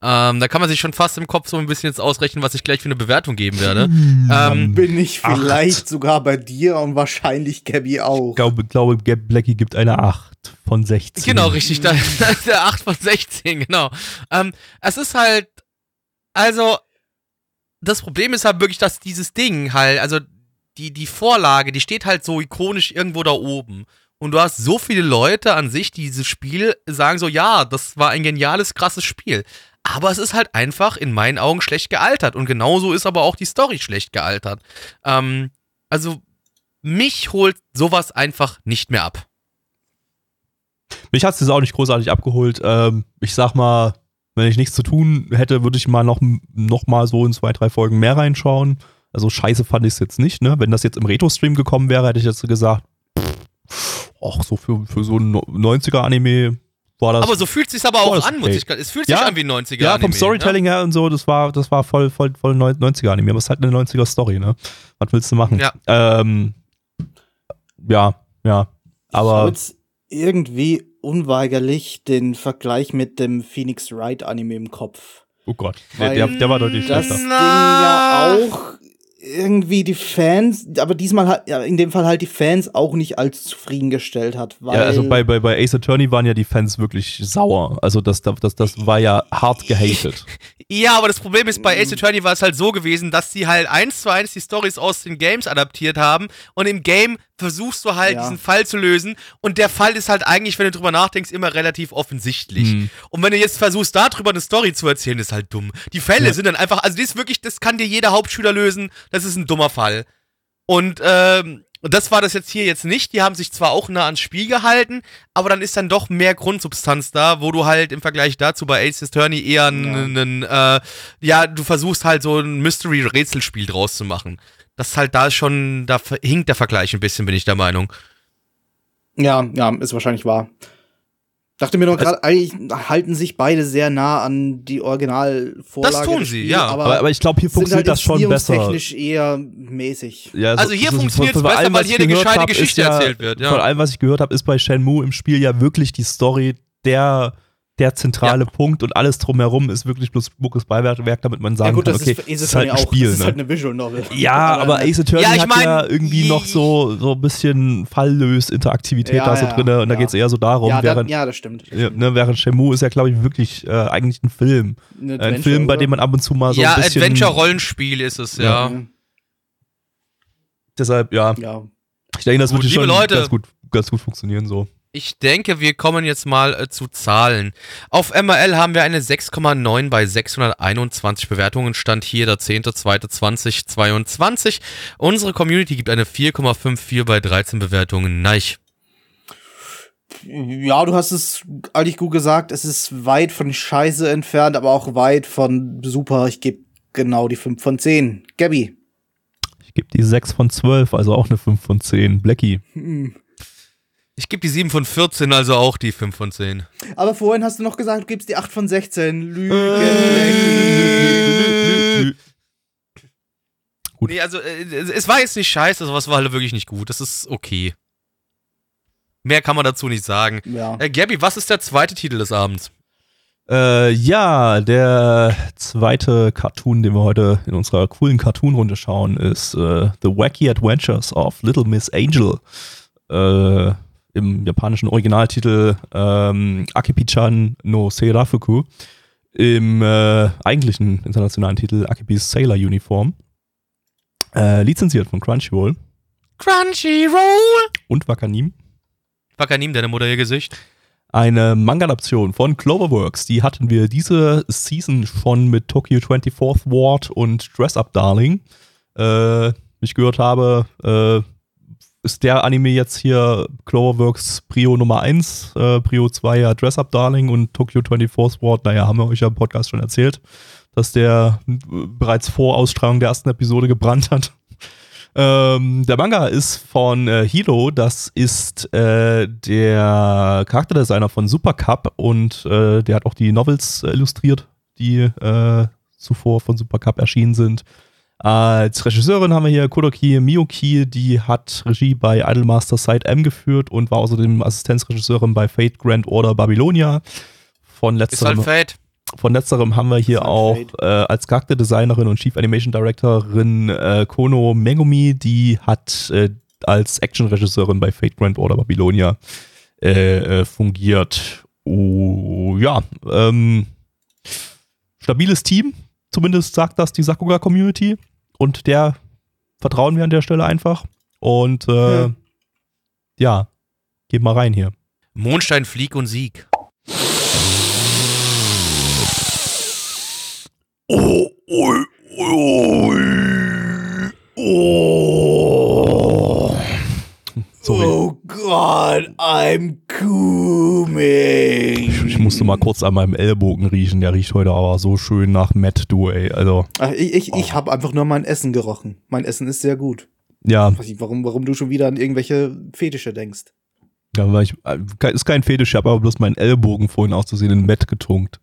Ähm, da kann man sich schon fast im Kopf so ein bisschen jetzt ausrechnen, was ich gleich für eine Bewertung geben werde. ähm,
Bin ich vielleicht sogar bei dir und wahrscheinlich Gabby auch.
ich glaube, glaube Gab Blackie gibt eine 8 von 16.
Genau, richtig. Da, da ist der 8 von 16, genau. Ähm, es ist halt, also, das Problem ist halt wirklich, dass dieses Ding halt, also die, die Vorlage, die steht halt so ikonisch irgendwo da oben. Und du hast so viele Leute an sich, die dieses Spiel sagen so, ja, das war ein geniales, krasses Spiel. Aber es ist halt einfach in meinen Augen schlecht gealtert. Und genauso ist aber auch die Story schlecht gealtert. Ähm, also, mich holt sowas einfach nicht mehr ab.
Mich hat es auch nicht großartig abgeholt. Ähm, ich sag mal, wenn ich nichts zu tun hätte, würde ich mal noch, noch mal so in zwei, drei Folgen mehr reinschauen. Also scheiße fand ich es jetzt nicht, ne? Wenn das jetzt im Retro-Stream gekommen wäre, hätte ich jetzt gesagt, ach, so für, für so ein 90er-Anime war das.
Aber so fühlt es sich aber auch
das
an, muss ich Es fühlt sich
Ja.
an wie ein 90er.
ja, vom
Anime,
Storytelling her und so, das war, das war voll, voll, voll 90er-Anime. Aber es ist halt eine 90er-Story, ne? Was willst du machen?
Ja.
Ähm, ja, ja.
ich habe
Aber
jetzt irgendwie unweigerlich den Vergleich mit dem Phoenix Wright Anime im Kopf.
oh Gott, der, der, der war deutlich
Das
schlechter.
Ding
Na.
ja auch irgendwie die Fans, aber diesmal halt, ja, in dem Fall halt die Fans auch nicht allzu zufriedengestellt hat. Weil
Ja, also bei, bei, bei Ace Attorney waren ja die Fans wirklich sauer. Also das, das, das war ja hart gehatet.
Ja, aber das Problem ist, bei Ace Attorney war es halt so gewesen, dass sie halt eins zu eins die Stories aus den Games adaptiert haben und im Game versuchst du halt
Ja.
diesen Fall zu lösen und der Fall ist halt eigentlich, wenn du drüber nachdenkst, immer relativ offensichtlich.
Hm.
Und wenn du jetzt versuchst, darüber eine Story zu erzählen, ist halt dumm. Die Fälle
Ja.
sind dann einfach, also das ist wirklich, das kann dir jeder Hauptschüler lösen, das ist ein dummer Fall. Und ähm, das war das jetzt hier jetzt nicht. Die haben sich zwar auch nah ans Spiel gehalten, aber dann ist dann doch mehr Grundsubstanz da, wo du halt im Vergleich dazu bei Ace Attorney eher einen, einen, äh, ja, du versuchst halt so ein Mystery-Rätselspiel draus zu machen. Das ist halt da schon, da hinkt der Vergleich ein bisschen, bin ich der Meinung.
Ja, ja, ist wahrscheinlich wahr. Dachte mir nur gerade, eigentlich halten sich beide sehr nah an die Originalvorlage.
Das tun sie,
Spiels,
ja.
Aber,
Aber, ich glaube, hier funktioniert
halt
das schon besser.
technisch eher mäßig.
Ja,
Also hier
so- von- von
besser,
allem,
weil
was
hier
ich
eine
gehört
gescheite
hab, ist
Geschichte erzählt wird, ja.
Von allem, was ich gehört habe, ist bei Shenmue im Spiel ja wirklich die Story der, der zentrale Punkt und alles drumherum ist wirklich bloß Muckes Beiwerk, damit man sagen
ja gut,
kann,
das
okay,
ist
ist halt ein
auch.
Spiel.
das ist
ne?
halt eine Visual Novel.
ja, aber Ace Attorney
Ja, ich
hat
mein,
ja irgendwie noch so, so ein bisschen Falllös-Interaktivität
Ja,
da so
ja,
drin und da
ja.
geht es eher so darum,
ja, da,
während,
ja, das stimmt.
ja, ne, während Shenmue ist ja, glaube ich, wirklich äh, eigentlich ein Film.
Ein
Film, bei dem man ab und zu mal so
ja,
ein bisschen...
Adventure-Rollenspiel ist es, ja.
Ja.
Deshalb, ja,
ja.
ich denke, das
Gut,
wird hier
liebe
schon
Leute.
ganz gut, ganz gut funktionieren so.
Ich denke, wir kommen jetzt mal äh, zu Zahlen. Auf MRL haben wir eine 6,9 bei 621 Bewertungen. Stand hier der 10.2.2022. Unsere Community gibt eine 4,54 bei 13 Bewertungen. Neich.
Ja, du hast es eigentlich gut gesagt. Es ist weit von Scheiße entfernt, aber auch weit von super. Ich gebe genau die 5 von 10. Gabby.
Ich gebe die 6 von 12, also auch eine 5 von 10. Blackie.
Ich gebe die 7 von 14, also auch die 5 von 10.
Aber vorhin hast du noch gesagt, du gibst die 8 von 16. Lügen.
Gut.
Nee, also äh, es war jetzt nicht scheiße, sowas war halt wirklich nicht gut. Das ist okay. Mehr kann man dazu nicht sagen.
Ja.
Äh, Gabby, was ist der zweite Titel des Abends?
Äh, ja, der zweite Cartoon, den wir heute in unserer coolen Cartoon-Runde schauen, ist äh, The Wacky Adventures of Little Miss Angel. Äh, Im japanischen Originaltitel ähm, Akipi-chan no Seirafuku. Im äh, eigentlichen internationalen Titel Akipis Sailor Uniform. Äh, lizenziert von Crunchyroll
Crunchyroll.
und Wakanim.
Wakanim, deine Mutter ihr Gesicht.
Eine Manga-Adaption von Cloverworks. Die hatten wir diese Season schon mit Tokyo 24th Ward und Dress Up Darling. Äh, ich gehört habe, äh, ist der Anime jetzt hier Cloverworks Prio Nummer 1, äh, Prio 2 ja Dress Up Darling und Tokyo 24th Ward, naja, haben wir euch ja im Podcast schon erzählt, dass der äh, bereits vor Ausstrahlung der ersten Episode gebrannt hat. Ähm, der Manga ist von äh, Hiro, das ist äh, der Charakterdesigner von Super Cup und äh, der hat auch die Novels äh, illustriert, die zuvor von Super Cup erschienen sind. Als Regisseurin haben wir hier Kodoki Miyuki, die hat Regie bei Idolmaster Side M geführt und war außerdem Assistenzregisseurin bei Fate Grand Order Babylonia. Von
Ist halt
letzterem,
Fate.
von letzterem haben wir hier
halt
auch äh, als Charakterdesignerin und Chief Animation Directorin äh, Kono Megumi, die hat äh, als Actionregisseurin bei Fate Grand Order Babylonia äh, äh, fungiert. Oh, ja, ähm, stabiles Team, zumindest sagt das die Sakuga Community und der vertrauen wir an der Stelle einfach und äh,
Ja.
ja, geht mal rein hier.
Mondstein, Flieg und Sieg.
Oh, oh, oh. Sorry.
Oh Gott, I'm coming.
Ich, ich musste mal kurz an meinem Ellbogen riechen. Der riecht heute aber so schön nach Matt, du, ey. Also,
Ach, ich ich, ich habe einfach nur mein Essen gerochen. Mein Essen ist sehr gut.
ja,
Ich weiß nicht, warum, warum du schon wieder an irgendwelche Fetische denkst.
ja weil ich, äh, ist kein Fetisch, ich habe aber bloß meinen Ellbogen vorhin auszusehen in Matt getunkt.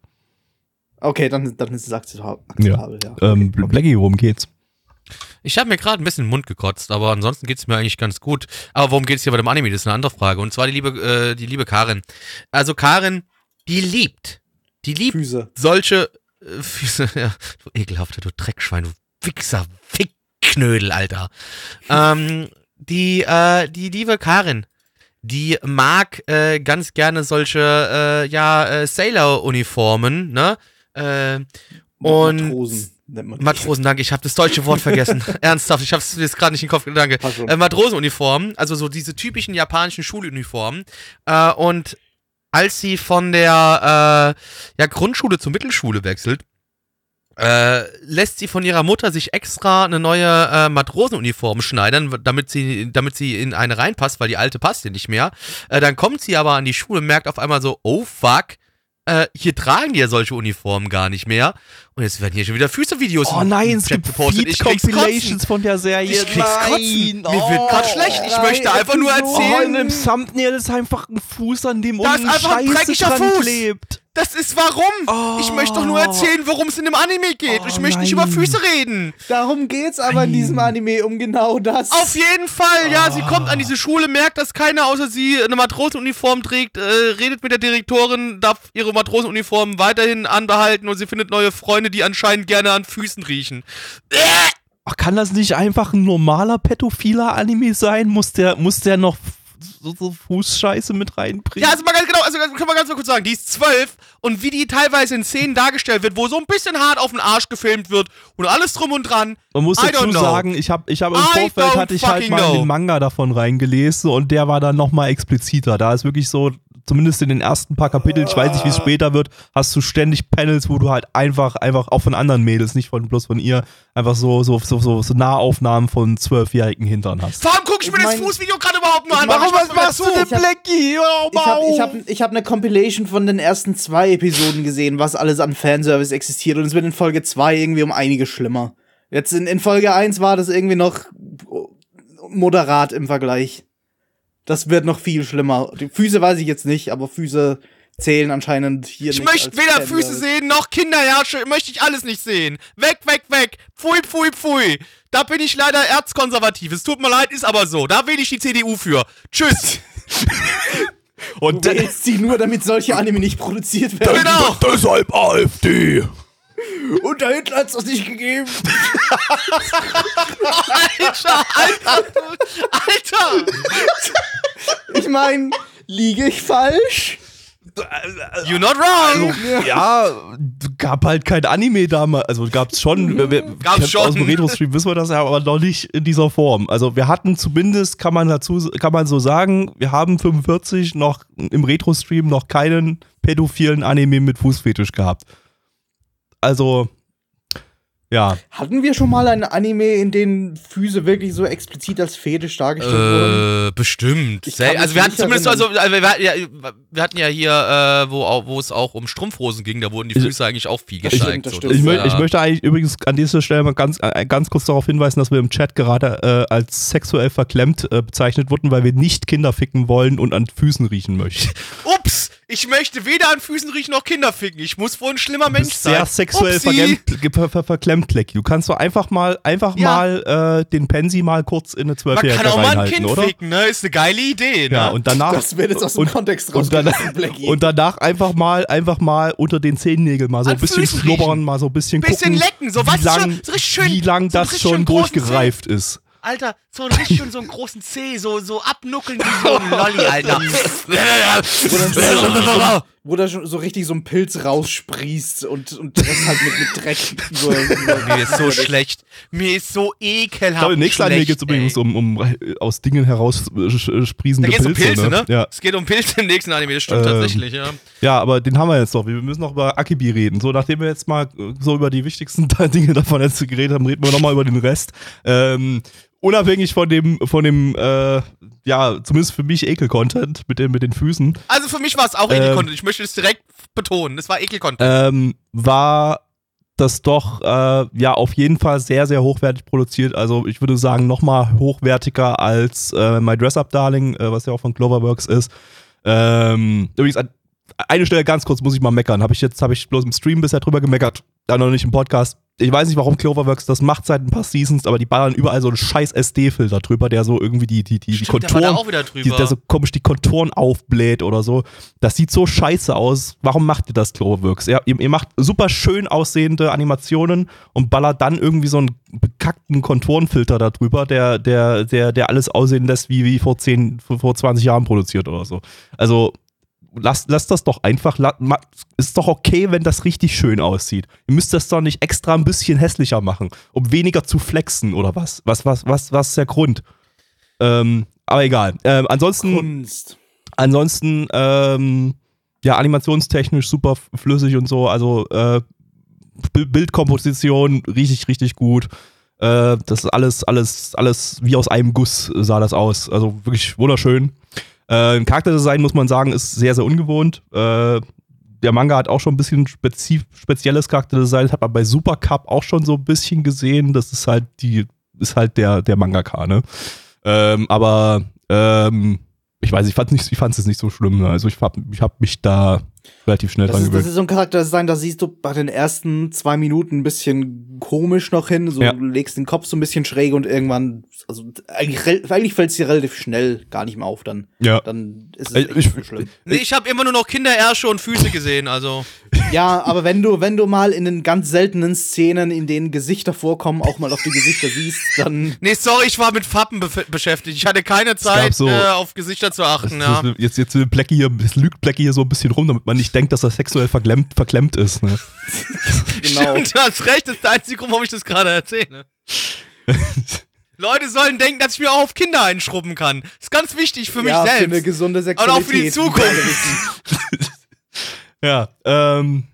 Okay, dann, dann ist es akzeptabel. akzeptabel ja.
Ähm,
Okay, okay.
Blackie, worum geht's?
Ich habe mir gerade ein bisschen den Mund gekotzt, aber ansonsten geht's mir eigentlich ganz gut. Aber worum geht's hier bei dem Anime? Das ist eine andere Frage. Und zwar die liebe, äh, die liebe Karin. Also Karin, die liebt, die liebt
Füße.
solche äh, Füße. Ja, du ekelhafter, du Dreckschwein, du Wichser, Wickknödel, Alter. ähm, die, äh, die liebe Karin, die mag äh, ganz gerne solche, äh, ja, äh, Sailor-Uniformen, ne? Äh, und
Matrosen nennt man die.
Matrosen, danke, ich habe das deutsche Wort vergessen. Ernsthaft, ich habe es jetzt gerade nicht im Kopf, danke. Äh, Matrosenuniformen, also so diese typischen japanischen Schuluniformen. Äh, und als sie von der äh, ja, Grundschule zur Mittelschule wechselt, äh, lässt sie von ihrer Mutter sich extra eine neue äh, Matrosenuniform schneidern, damit sie, damit sie in eine reinpasst, weil die alte passt ihr nicht mehr. Äh, dann kommt sie aber an die Schule und merkt auf einmal so, oh fuck, äh, hier tragen die ja solche Uniformen gar nicht mehr. Und jetzt werden hier schon wieder Füße-Videos
Oh nein, es
Chat
gibt. Feed-Compilations von der Serie.
Ich krieg's kotzen. Mir wird grad schlecht. Ich möchte einfach nur
Oh,
erzählen.
in dem Thumbnail ist einfach ein Fuß, an dem unten
einfach ein
Scheiße dran
Fuß.
klebt.
Das ist warum. Ich möchte doch nur erzählen, worum es in dem Anime geht.
Oh,
ich möchte nicht
nein.
über Füße reden.
Darum geht's aber in diesem Anime um genau das.
Auf jeden Fall, ja. Sie kommt an diese Schule, merkt, dass keiner außer sie eine Matrosenuniform trägt, äh, redet mit der Direktorin, darf ihre Matrosenuniform weiterhin anbehalten und sie findet neue Freunde, die anscheinend gerne an Füßen riechen.
Ach, kann das nicht einfach ein normaler pädophiler Anime sein? Muss der, muss der noch so, so Fußscheiße mit reinbringen?
Ja, also mal ganz genau, also können wir ganz mal kurz sagen, die ist zwölf und wie die teilweise in Szenen dargestellt wird, wo so ein bisschen hart auf den Arsch gefilmt wird und alles drum und dran.
Man muss
I
dazu sagen, ich habe ich hab im
I
Vorfeld hatte ich halt mal
know.
den Manga davon reingelesen und der war dann nochmal expliziter. Da ist wirklich so, zumindest in den ersten paar Kapiteln, ich weiß nicht, wie es später wird, hast du ständig Panels, wo du halt einfach, einfach auch von anderen Mädels, nicht von bloß von ihr, einfach so, so, so, so, so Nahaufnahmen von zwölfjährigen Hintern hast.
Warum guck ich mir
Ich
das
mein-
Fußvideo gerade überhaupt nur an?
Warum,
was dazu?
Ich hab-
Blackie? Oh,
Ich habe ich hab, ich hab eine Compilation von den ersten zwei Episoden gesehen, was alles an Fanservice existiert. Und es wird in Folge 2 irgendwie um einige schlimmer. Jetzt in, in Folge 1 war das irgendwie noch moderat im Vergleich. Das wird noch viel schlimmer. Die Füße weiß ich jetzt nicht, aber Füße zählen anscheinend hier
Ich
nicht.
möchte
als
weder
Fanservice.
Füße sehen, noch Kinderherrsche, möchte ich alles nicht sehen. Weg, weg, weg. Pfui, pfui, pfui. Da bin ich leider erzkonservativ. Es tut mir leid, ist aber so. Da wähle ich die CDU für. Tschüss.
Und
Du wählst sie nur, damit solche Anime nicht produziert werden.
genau.
deshalb AfD.
Unter Hitler hat's das nicht gegeben.
Alter, Alter, Alter.
Ich meine, liege ich falsch?
You're not wrong.
Ja, gab halt kein Anime damals. Also gab's schon. wir- wir
Gab's schon.
Aus dem Retro-Stream wissen wir das ja, aber noch nicht in dieser Form. Also wir hatten zumindest, kann man dazu, kann man so sagen, wir haben 45 noch im Retro-Stream noch keinen pädophilen Anime mit Fußfetisch gehabt. Also, ja.
Hatten wir schon mal ein Anime, in dem Füße wirklich so explizit als Fetisch dargestellt wurden?
Äh, bestimmt.
Ich
Also wir hatten zumindest also, also wir, hatten ja, wir hatten ja hier, äh, wo, wo es auch um Strumpfhosen ging, da wurden die
Ich-
Füße eigentlich auch viel gezeigt. so.
Ich,
äh,
ich möchte eigentlich übrigens an dieser Stelle mal ganz, äh, ganz kurz darauf hinweisen, dass wir im Chat gerade äh, als sexuell verklemmt äh, bezeichnet wurden, weil wir nicht Kinder ficken wollen und an Füßen riechen möchten.
Ups! Ich möchte weder an Füßen riechen noch Kinder ficken. Ich muss wohl ein schlimmer
Du
Mensch sein.
sehr sexuell verklemmt, Lecky. Du kannst doch einfach mal, einfach
Ja.
mal äh, den Pensi mal kurz in eine
Man
Zwölfjährige
kann auch mal ein
reinhalten,
Kind
oder?
ficken, ne? Ist eine geile Idee, ne?
Ja, und danach.
Das wird jetzt aus dem
und,
Kontext
und, danach, und danach einfach mal, einfach mal unter den Zehennägeln mal so
An
ein bisschen
Füßen
schnuppern,
riechen.
mal so ein bisschen
Bisschen
gucken,
lecken, so
wie
was
lang,
schon- so richtig schön-
wie lang
so
das schon durchgereift ist.
Alter, so ein richtig schön so einen großen Zeh, so, so abnuckeln wie so ein Lolli, Alter.
Wo da schon so richtig so ein Pilz raussprießt und, und das halt mit, mit Dreck über, über
Mir ist so schlecht. Mir ist so ekelhaft.
Ich glaube, im nächsten Anime geht es übrigens um, um aus Dingen heraus äh, äh,
Da
sprießende
geht es um Pilze, ne?
Ja.
Es geht um Pilze im nächsten Anime, das stimmt
Ähm,
tatsächlich, ja.
ja, aber den haben wir jetzt noch. Wir müssen noch über Akibi reden. So, nachdem wir jetzt mal äh, so über die wichtigsten Dinge davon jetzt geredet haben, reden wir nochmal über den Rest. Ähm, unabhängig von dem, von dem, äh, ja, zumindest für mich Ekel-Content mit, den- mit den Füßen,
Also für mich war es auch
Ähm,
Ekel-Content. Ich möchte das direkt betonen. Das war Ekel-Content.
ähm, war das doch äh, ja auf jeden Fall sehr, sehr hochwertig produziert. Also ich würde sagen, nochmal hochwertiger als äh, My Dress Up Darling, äh, was ja auch von Cloverworks ist. Ähm, übrigens, an- eine Stelle ganz kurz muss ich mal meckern. Habe ich jetzt, habe ich bloß im Stream bisher drüber gemeckert, dann noch nicht im Podcast. Ich weiß nicht, warum Cloverworks das macht seit ein paar Seasons, aber die ballern überall so einen scheiß SD-Filter drüber, der so irgendwie die, die, die, die
Stimmt, der da
Konturen
wieder
die, der so komisch die Konturen aufbläht oder so. Das sieht so scheiße aus. Warum macht ihr das, Cloverworks? Ihr, ihr macht super schön aussehende Animationen und ballert dann irgendwie so einen bekackten Konturenfilter da drüber, der, der, der, der alles aussehen lässt, wie, wie vor 10, vor vor 20 Jahren produziert oder so. Also, lasst, lasst das doch einfach. Ist doch okay, wenn das richtig schön aussieht. Ihr müsst das doch nicht extra ein bisschen hässlicher machen, um weniger zu flexen oder was? Was, was, was, was ist der Grund? Ähm, aber egal. Ähm, ansonsten,
Kunst.
ansonsten, ähm, ja, animationstechnisch super flüssig und so. Also äh, Bi- Bildkomposition richtig, richtig gut. Äh, das ist alles, alles, alles wie aus einem Guss sah das aus. Also wirklich wunderschön. Äh, Charakterdesign, muss man sagen, ist sehr, sehr ungewohnt. Äh, der Manga hat auch schon ein bisschen spezif spezielles Charakterdesign. Das hat man bei Super Cup auch schon so ein bisschen gesehen. Das ist halt die, ist halt der, der Mangaka, ne? Ähm, aber ähm, ich weiß, ich fand nicht, ich fand es nicht so schlimm. Also ich hab, ich hab mich da relativ schnell
Das
dran
ist, das
gewöhnt.
ist so ein Charakterdesign, da siehst du bei den ersten zwei Minuten ein bisschen komisch noch hin. So,
Ja.
Du legst den Kopf so ein bisschen schräg und irgendwann, also eigentlich, eigentlich fällt es dir relativ schnell gar nicht mehr auf dann.
Ja.
Dann ist es
Ich-
echt
ich-
nicht so schlimm.
Nee, ich habe immer nur noch Kinderärsche und Füße gesehen, also.
Ja, aber wenn du, wenn du mal in den ganz seltenen Szenen, in denen Gesichter vorkommen, auch mal auf die Gesichter siehst, dann.
Nee, sorry, ich war mit Fappen beschäftigt. Ich hatte keine Zeit,
so-
äh, auf Gesichter zu achten,
Das
ja.
Jetzt, jetzt will Blackie hier, jetzt lügt Blackie hier so ein bisschen rum, damit man nicht denkt, dass er sexuell verklemmt, verklemmt ist. Ne?
Genau.
Und du hast recht, das ist der einzige Grund, warum ich das gerade erzähle. Leute sollen denken, dass ich mir auch auf Kinder einschrubben kann. ist ganz wichtig für mich
ja,
selbst.
Für eine gesunde
Und
Sexualität.
auch für die Zukunft.
Ja, ähm,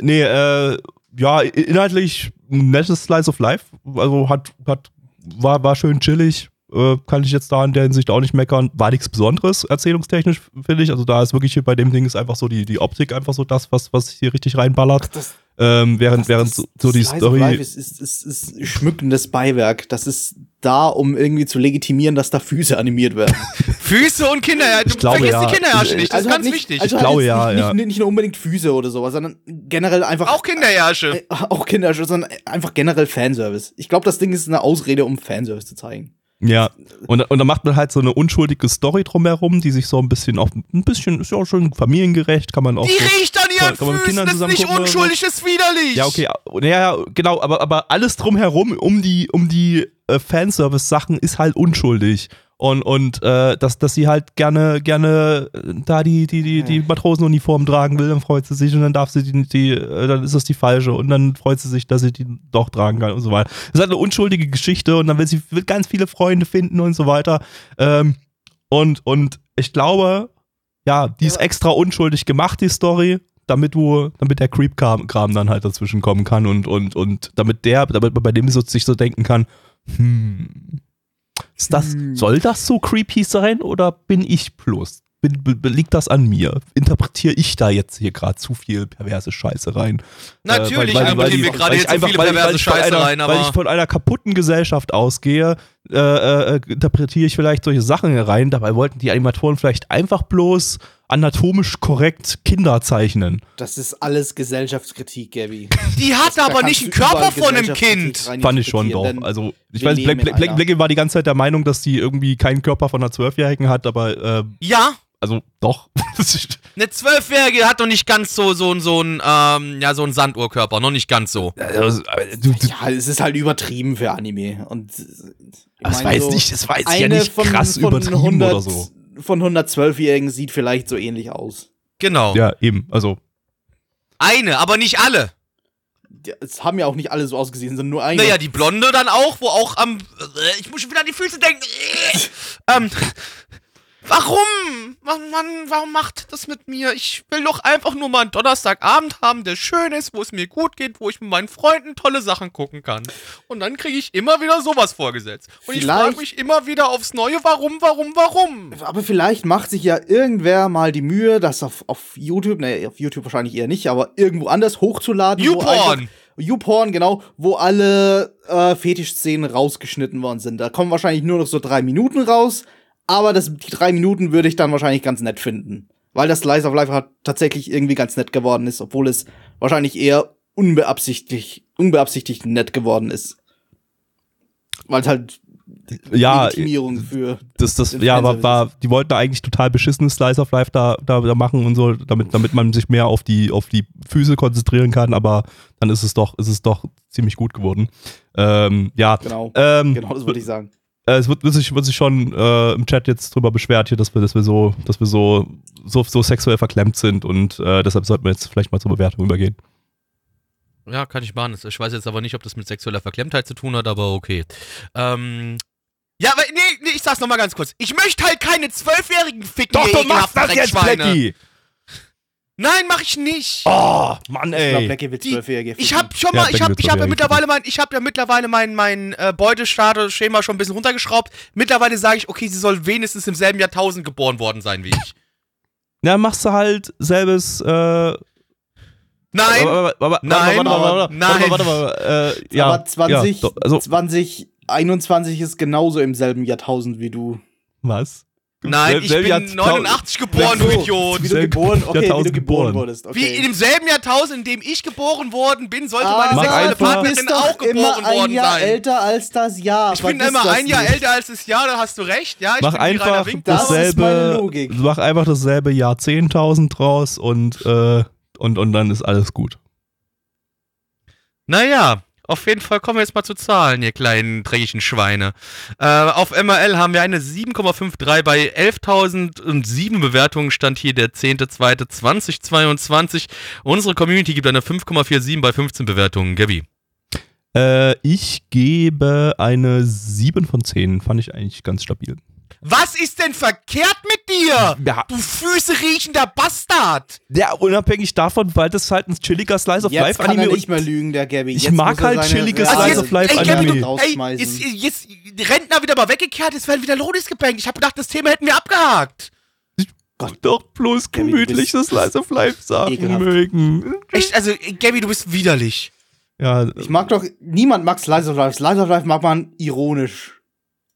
nee, äh, ja, inhaltlich ein nettes Slice of Life. Also hat, hat, war, war schön chillig. Äh, kann ich jetzt da in der Hinsicht auch nicht meckern. War nichts Besonderes erzählungstechnisch, finde ich. Also da ist wirklich hier bei dem Ding ist einfach so die, die Optik einfach so das, was, was hier richtig reinballert.
Das,
Ähm, während, während
das-
so, so die
das
Story.
Life ist, ist, ist, ist schmückendes Beiwerk. Das ist da, um irgendwie zu legitimieren, dass da Füße animiert werden.
Füße und Kinder, ja. Du
Ich glaube,
vergisst
ja.
die Kinderärsche nicht, das ist
halt
ganz
nicht,
wichtig.
Also
Ich
halt
glaube, ja,
nicht,
ja.
Nicht, nicht nur unbedingt Füße oder sowas, sondern generell einfach.
auch Kinderärsche.
äh, auch Kinder, sondern einfach generell Fanservice. Ich glaube, das Ding ist eine Ausrede, um Fanservice zu zeigen.
Ja, und, und dann macht man halt so eine unschuldige Story drumherum, die sich so ein bisschen auch ein bisschen, ist ja auch schon familiengerecht, kann man auch.
Die
so,
riecht an ihren
kann mit
Füßen,
Kindern
das ist nicht unschuldig, ist widerlich.
Ja, okay, ja, ja, genau, aber, aber alles drumherum, um die, um die äh, Fanservice-Sachen ist halt unschuldig. Und, und äh, dass, dass sie halt gerne, gerne äh, da die, die, die, die Matrosenuniform tragen will, dann freut sie sich und dann darf sie die, die äh, dann ist das die falsche und dann freut sie sich, dass sie die doch tragen kann und so weiter. Das ist halt eine unschuldige Geschichte und dann will sie will ganz viele Freunde finden und so weiter. Ähm, und, und ich glaube, ja, die ist extra unschuldig gemacht, die Story, damit du, damit der Creep-Kram Kram dann halt dazwischen kommen kann und, und, und damit der, damit man bei dem so, sich so denken kann, hm, ist das, soll das so creepy sein oder bin ich bloß? Bin, liegt das an mir? Interpretiere ich da jetzt hier gerade zu viel perverse Scheiße rein?
Natürlich
Äh, weil- weil-
interpretieren wir gerade jetzt so
einfach-
viele perverse Scheiße
einer,
rein,
Weil ich
aber
von einer kaputten Gesellschaft ausgehe, äh, äh, interpretiere ich vielleicht solche Sachen rein. Dabei wollten die Animatoren vielleicht einfach bloß anatomisch korrekt Kinder zeichnen.
Das ist alles Gesellschaftskritik, Gabby.
die hat
Da
aber nicht einen Körper von einem Kind.
Fand ich schon doch. Also, ich weiß, Black, Black, Black, Blackie war die ganze Zeit der Meinung, dass die irgendwie keinen Körper von einer Zwölfjährigen hat, aber äh,
Ja,
also doch.
eine Zwölfjährige hat doch nicht ganz so, so, ein- so ein, ähm, ja, so ein Sanduhrkörper, noch nicht ganz so.
Also, du, du,
Ja, es ist halt übertrieben für Anime. Und äh, ich
das weiß
so
nicht, das weiß ich ja nicht
von,
krass
von
übertrieben
100,
oder so.
Von 112-Jährigen sieht vielleicht so ähnlich aus.
Genau.
Ja, eben. Also,
Eine, aber nicht alle.
Ja, Es haben ja auch nicht alle so ausgesehen, sondern nur eine.
Naja, die Blonde dann auch, wo auch am. Äh, ich muss schon wieder an die Füße denken. Äh, ähm. Warum? Mann, Mann, warum macht das mit mir? Ich will doch einfach nur mal einen Donnerstagabend haben, der schön ist, wo es mir gut geht, wo ich mit meinen Freunden tolle Sachen gucken kann. Und dann kriege ich immer wieder sowas vorgesetzt. Und ich
Vielleicht-
frage mich immer wieder aufs Neue, warum, warum, warum?
Aber vielleicht macht sich ja irgendwer mal die Mühe, das auf, auf YouTube, ne, auf YouTube wahrscheinlich eher nicht, aber irgendwo anders hochzuladen.
YouPorn.
YouPorn, genau, wo alle äh, Fetischszenen rausgeschnitten worden sind. Da kommen wahrscheinlich nur noch so drei Minuten raus, aber das, die drei Minuten würde ich dann wahrscheinlich ganz nett finden. Weil das Slice of Life halt tatsächlich irgendwie ganz nett geworden ist, obwohl es wahrscheinlich eher unbeabsichtigt, unbeabsichtigt nett geworden ist. Weil es halt
ja,
Legitimierung für
das, das, ja, war, war, die wollten eigentlich total beschissenes Slice of Life da, da, da machen und so, damit, damit man sich mehr auf die, auf die Füße konzentrieren kann, aber dann ist es doch, ist es doch ziemlich gut geworden. Ähm, ja,
Genau.
ähm,
Genau, das würde ich sagen.
Äh, es wird, wird, sich, wird sich schon äh, im Chat jetzt drüber beschwert hier, dass wir, dass wir so, dass wir so, so, so sexuell verklemmt sind und äh, deshalb sollten wir jetzt vielleicht mal zur Bewertung übergehen.
Ja, kann ich machen. Ich weiß jetzt aber nicht, ob das mit sexueller Verklemmtheit zu tun hat, aber okay. Ähm. Ja, aber nee, nee, ich sag's nochmal ganz kurz. Ich möchte halt keine Zwölfjährigen ficken, ihr ekelhaften Dreckschweine. Nein, mach ich nicht.
Oh, Mann, ey.
Die- Ich hab schon
Ja,
mal, ich hab, ich hab ja mittlerweile mein, ich hab ja mittlerweile mein, mein äh, Beutestatus-Schema schon ein bisschen runtergeschraubt. Mittlerweile sage ich, okay, sie soll wenigstens im selben Jahrtausend geboren worden sein wie ich.
Ja, machst du halt selbes, äh,
Nein,
aber, aber,
Nein,
warte,
nein.
warte, warte, äh, ja,
aber 20,
ja, also,
2021 ist genauso im selben Jahrtausend wie du.
was?
Nein,
Sel-
ich bin
Jahr-
89 geboren, du Idiot.
Wie du geboren, okay, wie du
Jahrtausend
geboren wurdest. Okay.
Wie in demselben Jahrtausend, in dem ich geboren worden bin, sollte
Ah,
meine sexuelle Partnerin
du bist doch
auch geboren
immer ein
worden
Jahr
sein.
älter als das Jahr.
Ich bin
Vergiss
immer
das
ein Jahr
nicht.
älter als das Jahr, da hast du recht. Ja, ich
Mach
bin
einfach
Winkler.
Das ist meine
dasselbe,
Logik.
mach einfach dasselbe Jahrzehntausend draus und, äh, und, und dann ist alles gut.
Naja, auf jeden Fall kommen wir jetzt mal zu Zahlen, ihr kleinen dreckigen Schweine. Äh, auf MRL haben wir eine 7,53 bei 11.007 Bewertungen, stand hier der 10.2.2022. Unsere Community gibt eine 5,47 bei 15 Bewertungen. Gabi.
Äh, ich gebe eine 7 von 10, fand ich eigentlich ganz stabil.
Was ist denn verkehrt mit dir?
Ja,
Du Füße riechender Bastard!
ja unabhängig davon, weil das halt ein chilliger Slice of
Jetzt
Life
kann
Anime und
nicht mehr lügen, der Gabby.
Ich
Jetzt
mag halt
seine
chilliges
realen
Slice of Life
ey,
Anime.
Gabi, du, ey,
rausschmeißen.
jetzt, jetzt Rentner wieder mal weggekehrt, jetzt werden wieder Lodis gebankt. Ich habe gedacht, das Thema hätten wir abgehakt.
doch bloß
Gabi, du
gemütliches Slice of Life Sachen
ekelhaft.
mögen.
Echt, also, Gabi, du bist widerlich.
Ja,
Ich mag doch, niemand mag Slice of Life. Slice of Life mag man ironisch.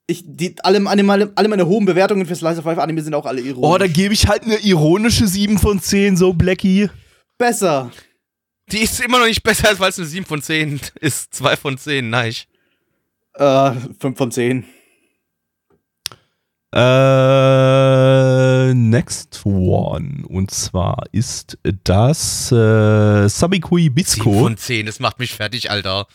Ich, die, alle, alle, meine- alle meine hohen Bewertungen für Slice of Life Anime sind auch alle ironisch.
oh, da gebe ich halt eine ironische 7 von 10, so Blackie.
Besser.
Die ist immer noch nicht besser, als weil es eine 7 von 10 ist. 2 von 10, nein.
Äh, 5 von 10.
Äh, next one. Und zwar ist das äh, Sabikui
10
Bisco.
von 10, das macht mich fertig, Alter.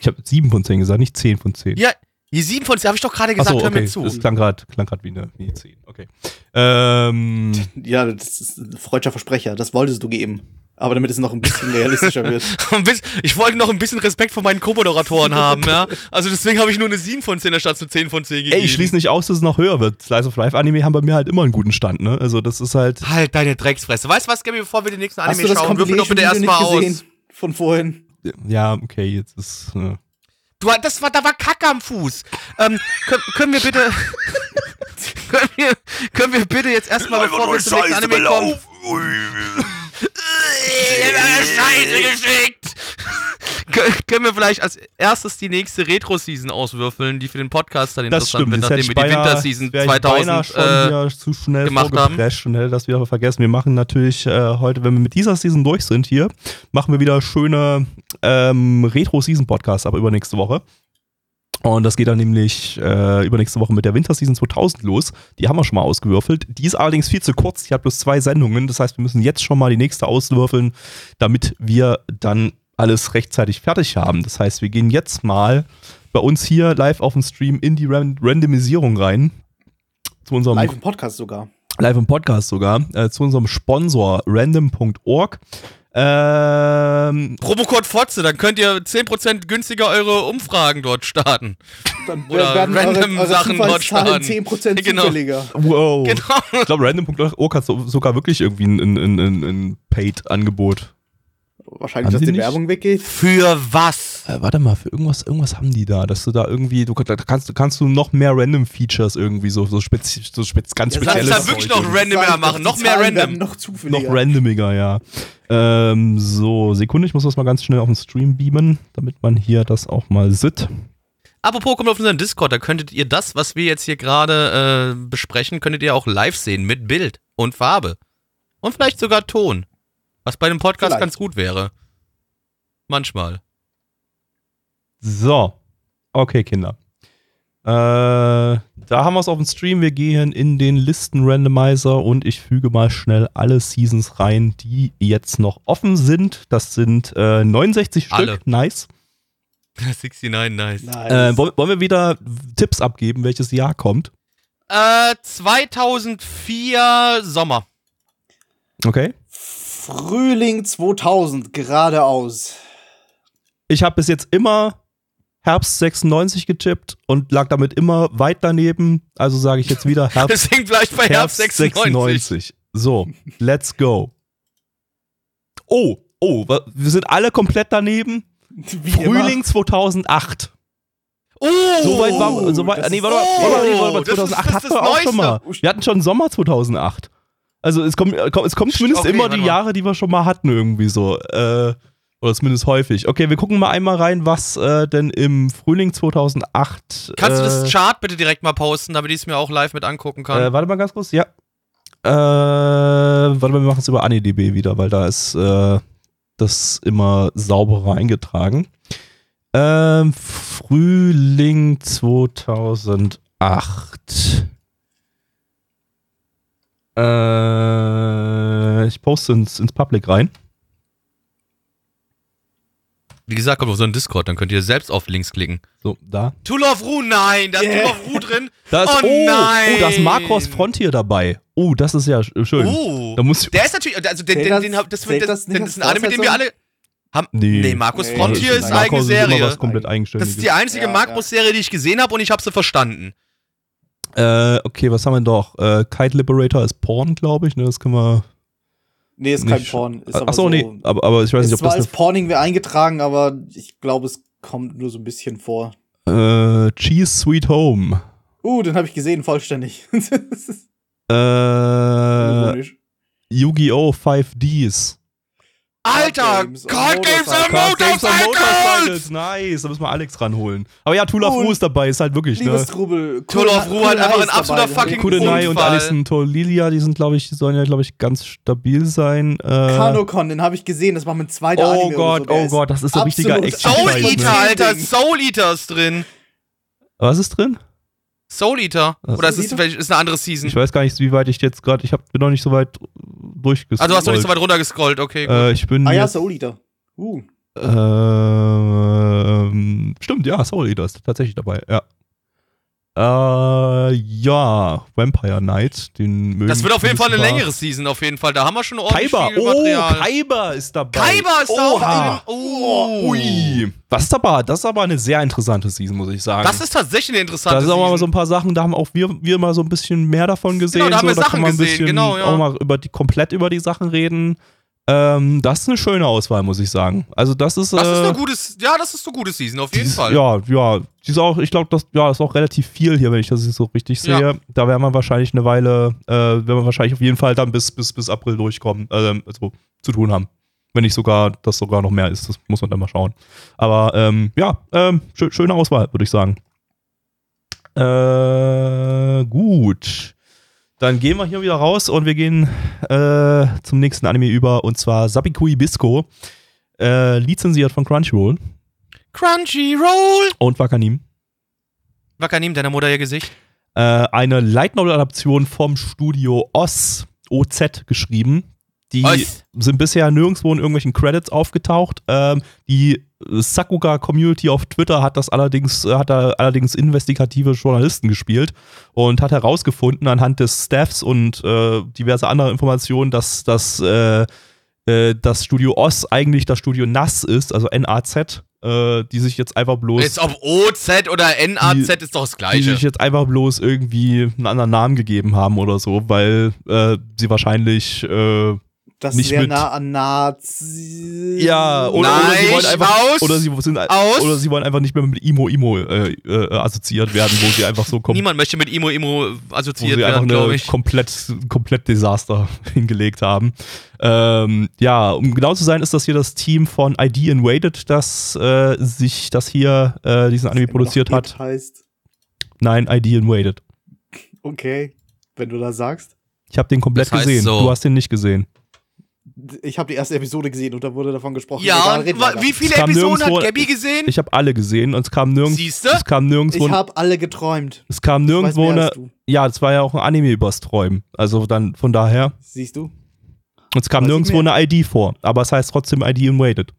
Ich habe 7 von 10 gesagt, nicht 10 von 10.
Ja, Die 7 von 10 habe ich doch gerade gesagt, hör
okay.
mir zu.
Das klang gerade klang grad wie eine, wie eine 10. Okay. Ähm,
Ja, das ist ein freudscher Versprecher. Das wolltest du geben. Aber damit es noch ein bisschen realistischer wird.
Ich wollte noch ein bisschen Respekt vor meinen Co-Moderatoren haben, ja. Also deswegen habe ich nur eine 7 von 10 anstatt eine 10 von 10 gegeben.
ey, ich schließe nicht aus, dass es noch höher wird. Slice of Life Anime haben bei mir halt immer einen guten Stand, ne? Also das ist halt.
Halt deine Drecksfresse. Weißt du was, Gabby, bevor wir den nächsten
Hast
Anime
du das
schauen, würfel doch bitte erstmal aus.
gesehen? Von vorhin.
Ja, okay, jetzt ist. Äh,
Du, das war, da war Kacke am Fuß. Ähm, können, können wir bitte, können wir, können wir bitte jetzt erstmal, bevor wir zum nächsten Anime kommen. Scheiße geschickt. Kön- Können wir vielleicht als erstes die nächste Retro-Season auswürfeln, die für den Podcast dann
das
interessant
stimmt.
wird, nachdem wir
ich
die
beinahe-
Winterseason
wäre ich beinahe
2000
schon
äh,
wieder zu schnell
gemacht
und hätte das wieder vergessen. Wir machen natürlich äh, heute, wenn wir mit dieser Season durch sind hier, machen wir wieder schöne ähm, Retro-Season-Podcasts ab übernächste Woche. Und das geht dann nämlich äh, übernächste Woche mit der Winterseason 2000 los. Die haben wir schon mal ausgewürfelt. Die ist allerdings viel zu kurz. Die hat bloß zwei Sendungen. Das heißt, wir müssen jetzt schon mal die nächste auswürfeln, damit wir dann alles rechtzeitig fertig haben. Das heißt, wir gehen jetzt mal bei uns hier live auf dem Stream in die Ran Randomisierung rein. Zu unserem
Live im Podcast sogar.
live im Podcast sogar, äh, zu unserem Sponsor random.org. Ähm,
Promocode Fotze, dann könnt ihr 10% günstiger eure Umfragen dort starten.
Dann
Oder
werden
random
eure, eure
Sachen dort starten.
10%
Genau.
zufälliger.
wow.
Genau.
Ich glaube, random.org hat so, sogar wirklich irgendwie ein, ein, ein, ein, ein Paid-Angebot.
Wahrscheinlich,
Haben
dass
die
die? Werbung weggeht.
Für was?
Äh, warte mal, für irgendwas, irgendwas haben die da, dass du da irgendwie, du da kannst, kannst du noch mehr Random-Features irgendwie, so, so, spezi so spez ganz
Ja,
spezielles
Kannst da wirklich noch randomer machen, noch mehr random.
Noch zufälliger.
Noch randomiger, ja. Ähm, so, Sekunde, ich muss das mal ganz schnell auf den Stream beamen, damit man hier das auch mal sieht.
Apropos, kommt auf unseren Discord, da könntet ihr das, was wir jetzt hier gerade äh, besprechen, könntet ihr auch live sehen mit Bild und Farbe. Und vielleicht sogar Ton. Was bei dem Podcast
Vielleicht.
ganz gut wäre. Manchmal.
So, okay, Kinder. Äh, da haben wir es auf dem Stream. Wir gehen in den Listen-Randomizer und ich füge mal schnell alle Seasons rein, die jetzt noch offen sind. Das sind äh, 69 Stück.
Alle.
Nice.
69, nice.
Nice.
Äh, wollen, wollen wir wieder Tipps abgeben, welches Jahr kommt?
Äh, 2004 Sommer.
Okay.
Frühling 2000, geradeaus.
Ich habe bis jetzt immer Herbst 96 getippt und lag damit immer weit daneben. Also sage ich jetzt wieder Herbst
Deswegen vielleicht bei Herbst 96.
So, let's go. Oh, oh, wir sind alle komplett daneben.
Wie
Frühling 2008.
Oh!
So weit war, so weit, nee, warte, mal, warte, mal, nee, warte mal,
das ist-
2008
das
hatten wir auch schon mal. Wir hatten schon Sommer 2008. Also es kommt, es kommt zumindest
Okay,
immer die. Jahre, die wir schon mal hatten irgendwie so. Äh, oder zumindest häufig. Okay, wir gucken mal einmal rein, was äh, denn im Frühling 2008
Kannst du
äh,
das Chart bitte direkt mal posten, damit ich es mir auch live mit angucken kann?
Äh, warte mal ganz kurz, ja. Äh, warte mal, wir machen es über AniDB wieder, weil da ist äh, das immer sauberer eingetragen. Ähm, Frühling 2008. Äh, ich poste ins, ins Public rein.
Wie gesagt, kommt auf so einen Discord, dann könnt ihr selbst auf Links klicken.
So, da.
Tool of Ruhe, nein, da ist
Yeah.
Tool of Ruhe drin.
Da ist,
Oh
oh,
nein.
oh, da ist Macross Frontier dabei. Oh, das ist ja sch- schön.
Oh.
Da muss ich,
Der ist natürlich, also den, den,
das-
den, hab- das, das,
das
das, das ist ein Anime, mit dem wir alle haben.
Nee.
Nee, Markus
Nee,
Frontier
das
ist
ist
eigene
ist
Serie.
was komplett
Das ist die einzige
Ja,
Macross-Serie, die ich gesehen habe und ich habe sie verstanden.
Äh, okay, was haben wir noch? Äh, Kite Liberator ist Porn, glaube ich. Ne, das können wir.
Nee, ist kein Porn. Ist aber
Achso,
so,
nee, aber, aber ich weiß nicht,
Ist
ob
zwar als
das
Porning wir eingetragen, aber ich glaube, es kommt nur so ein bisschen vor.
äh, Cheese Sweet Home.
Uh, den habe ich gesehen, vollständig. das
Äh. Yu-Gi-Oh! 5Ds.
Alter,
Games
Card Games on
on
Motorcycles!
Nice, da müssen wir Alex ranholen. Aber ja, Tool of Ruhe ist dabei, ist halt wirklich,
Liebes
ne?
Trubel.
Tool of Ruhe hat einfach ein absoluter fucking
Kudenai und. Alison Tolilia, die sind, glaube ich, die sollen ja, glaube ich, ganz stabil sein. Äh,
Kanokon, den habe ich gesehen, das war mein zweiter
oh
Anime.
Gott,
so.
Oh Gott, das ist ein richtiger Action
Soul Eater,
ne?
Alter. Soul Eater ist drin.
Was ist drin?
Soul Eater.
Was?
Oder ist es ist eine andere Season?
Ich weiß gar nicht, wie weit ich jetzt gerade, ich hab, bin noch nicht so weit durchgescrollt.
Also hast du nicht so weit runtergescrollt, okay. Gut.
Äh, ich bin
Ah ja, Soul Eater. Uh.
ähm, stimmt, ja, Soul Eater ist tatsächlich dabei, ja. Äh, ja, Vampire Knight, den mögen
Das wird auf jeden Fall eine längere Season, auf jeden Fall. Da haben wir schon ordentlich
Kaiba,
viel
oh,
Material.
Kaiba ist dabei.
Kaiba ist da auch
Oha.
in dem- Oh.
Ui. Das ist, aber, das ist aber eine sehr interessante Season, muss ich sagen.
Das ist tatsächlich eine interessante
da sind auch mal
Season.
so ein paar Sachen, da haben auch wir, wir mal so ein bisschen mehr davon gesehen.
Genau, da haben
so,
wir Sachen gesehen,
bisschen
genau, ja.
auch mal über die, komplett über die Sachen reden. Ähm, das ist eine schöne Auswahl, muss ich sagen. Also das ist,
Das ist
äh,
eine gute, ja, das ist eine gute Season, auf jeden Fall.
Ja, ja. Die ist auch, ich glaube, das, ja, das ist auch relativ viel hier, wenn ich das so richtig sehe.
Ja.
Da werden wir wahrscheinlich eine Weile, äh, werden wir wahrscheinlich auf jeden Fall dann bis, bis, bis April durchkommen, ähm, also zu tun haben. Wenn nicht sogar, das sogar noch mehr ist, das muss man dann mal schauen. Aber ähm, ja, ähm, schö schöne Auswahl, würde ich sagen. Äh, gut. Dann gehen wir hier wieder raus und wir gehen äh, zum nächsten Anime über und zwar Sabikui Bisco. Äh, lizenziert von Crunchyroll
Crunchyroll.
und Wakanim.
Wakanim, deiner Mutter ihr Gesicht.
Äh, eine Light Novel Adaption vom Studio OZ, OZ geschrieben. Die
Oz.
sind bisher nirgendwo in irgendwelchen Credits aufgetaucht. Ähm, die Sakuga Community auf Twitter hat das allerdings, äh, hat da allerdings investigative Journalisten gespielt und hat herausgefunden anhand des Staffs und äh, diverse andere Informationen, dass das, äh, äh, das Studio Oz eigentlich das Studio NAS ist, also NAZ, äh, die sich jetzt einfach bloß
Jetzt ob OZ oder NAZ
Die-
ist doch das
die
Gleiche.
sich jetzt einfach bloß irgendwie einen anderen Namen gegeben haben oder so, weil äh, sie wahrscheinlich
Das
Nicht
sehr
mit-
nah an Nazi.
ja oder,
Nein,
oder sie wollen einfach
aus,
oder sie sind
aus.
oder sie wollen einfach nicht mehr mit Imo Imo äh, äh, assoziiert werden, wo sie einfach so kom
Niemand möchte mit Imo Imo
wo
assoziiert
sie einfach
werden, glaube
eine
ich.
komplett komplett Desaster hingelegt haben. Ähm, ja, um genau zu sein, ist das hier das Team von ID Invaded, das äh, sich das hier äh, diesen Anime produziert hat.
Heißt.
Nein, ID Invaded.
Okay, wenn du das sagst.
Ich habe den komplett
Das heißt
gesehen.
so.
Du hast den nicht gesehen.
Ich habe die erste Episode gesehen und da wurde davon gesprochen.
Ja, und wie viele Episoden hat Gabby gesehen?
Ich habe alle gesehen und es kam nirgends,
Siehste?
es kam nirgendwo,
Ich habe alle geträumt.
es kam nirgendwo eine, ja, es war ja auch ein Anime übers Träumen. Also dann von daher,
Siehst du?
es kam
Weiß
nirgendwo eine ID vor, aber es heißt trotzdem ID Invaded.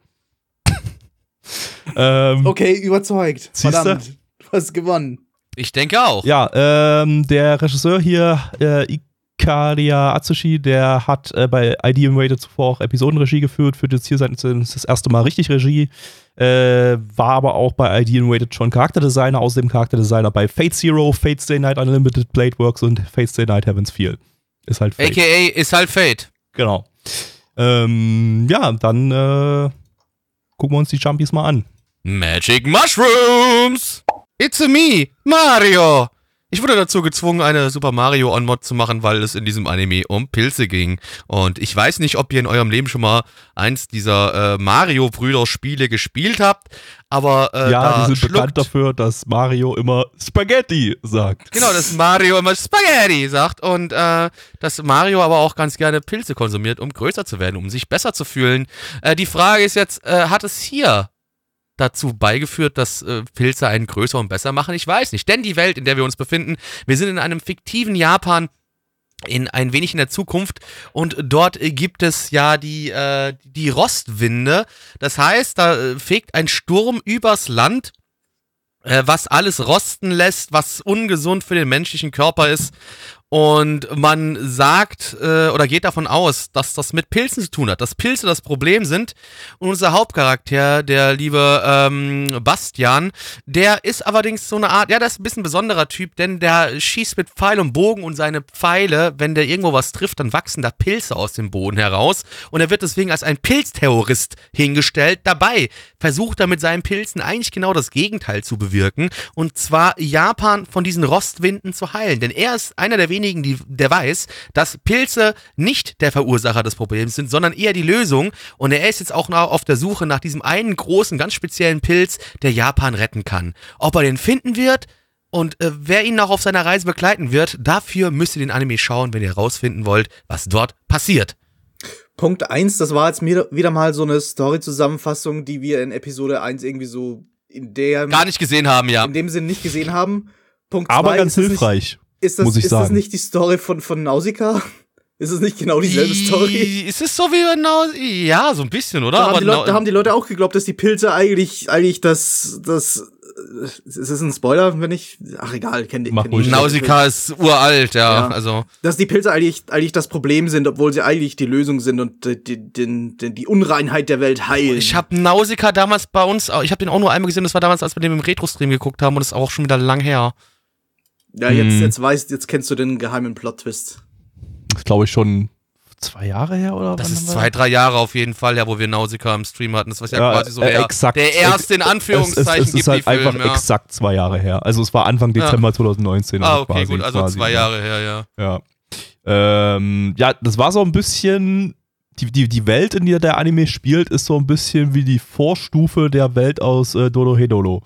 ähm,
Okay, überzeugt.
Siehste?
Verdammt. Du hast gewonnen.
Ich denke auch.
Ja, ähm, der Regisseur hier, äh, Ikaria Atsushi, der hat äh, bei ID Invaded zuvor auch Episodenregie geführt, führt jetzt hier sein, das erste Mal richtig Regie, äh, war aber auch bei ID Invaded schon Charakterdesigner, außerdem Charakterdesigner bei Fate Zero, Fate Stay Night Unlimited Blade Works und Fate Stay Night Heaven's Feel. Ist halt Fate.
AKA ist halt Fate.
Genau. Ähm, ja, dann äh, gucken wir uns die Jumpies mal an.
Magic Mushrooms! It's me, Mario! Ich wurde dazu gezwungen, eine Super Mario On-Mod zu machen, weil es in diesem Anime um Pilze ging. Und ich weiß nicht, ob ihr in eurem Leben schon mal eins dieser äh, Mario-Brüder-Spiele gespielt habt, aber äh,
ja, die sind
schluckt,
bekannt dafür, dass Mario immer Spaghetti sagt.
Genau, dass Mario immer Spaghetti sagt und äh, dass Mario aber auch ganz gerne Pilze konsumiert, um größer zu werden, um sich besser zu fühlen. Äh, die Frage ist jetzt, äh, hat es hier dazu beigeführt, dass äh, Pilze einen größer und besser machen? Ich weiß nicht. Denn die Welt, in der wir uns befinden, wir sind in einem fiktiven Japan, in ein wenig in der Zukunft und dort gibt es ja die, äh, die Rostwinde. Das heißt, da äh, fegt ein Sturm übers Land, äh, was alles rosten lässt, was ungesund für den menschlichen Körper ist. Und man sagt äh, oder geht davon aus, dass das mit Pilzen zu tun hat, dass Pilze das Problem sind. Und unser Hauptcharakter, der liebe ähm, Bastian, der ist allerdings so eine Art, ja, das ist ein bisschen besonderer Typ, denn der schießt mit Pfeil und Bogen und seine Pfeile, wenn der irgendwo was trifft, dann wachsen da Pilze aus dem Boden heraus. Und er wird deswegen als ein Pilzterrorist hingestellt. Dabei versucht er mit seinen Pilzen eigentlich genau das Gegenteil zu bewirken. Und zwar Japan von diesen Rostwinden zu heilen. Denn er ist einer der wenigen, die, der weiß, dass Pilze nicht der Verursacher des Problems sind, sondern eher die Lösung. Und er ist jetzt auch noch auf der Suche nach diesem einen großen, ganz speziellen Pilz, der Japan retten kann. Ob er den finden wird, und äh, wer ihn noch auf seiner Reise begleiten wird, dafür müsst ihr den Anime schauen, wenn ihr herausfinden wollt, was dort passiert.
Punkt 1, das war jetzt wieder mal so eine Story-Zusammenfassung, die wir in Episode 1 irgendwie so in der
Gar nicht gesehen haben, ja.
in dem Sinn nicht gesehen haben. Punkt
Aber
zwei,
ganz hilfreich.
Ist das,
muss ich
ist das
sagen.
nicht die Story von, von Nausicaa? Ist es nicht genau dieselbe Story?
Ist es so wie genau? Ja, so ein bisschen, oder?
Da haben, die Leute, da haben die Leute auch geglaubt, dass die Pilze eigentlich, eigentlich das, das ist es ein Spoiler, wenn ich, ach egal, kenn,
Mach
kenn ich.
Nausicaa ist uralt, ja.
Ja.
Also,
Dass die Pilze eigentlich, eigentlich das Problem sind, obwohl sie eigentlich die Lösung sind und die, die, die, die, die Unreinheit der Welt heilen.
ich habe Nausicaa damals bei uns, ich habe den auch nur einmal gesehen, das war damals, als wir den im Retro-Stream geguckt haben und das ist auch schon wieder lang her.
Ja, jetzt,
Hm.
jetzt weißt, jetzt kennst du den geheimen Plot-Twist.
Das glaube ich schon zwei Jahre her oder
Das ist zwei, drei Jahre auf jeden Fall, ja, wo wir Nausicaa im Stream hatten. Das war ja,
Ja,
quasi so
äh,
der,
exakt.
der erste in Anführungszeichen
es, es, es ist halt
Ghibli-Film,
einfach
ja.
exakt zwei Jahre her. Also es war Anfang
Ja.
Dezember 2019.
Ah,
also
okay,
quasi,
gut, also
quasi,
zwei
ja.
Jahre her, ja.
Ja. Ähm, ja, das war so ein bisschen. Die, die, die Welt, in der der Anime spielt, ist so ein bisschen wie die Vorstufe der Welt aus äh, Dodo Hedolo.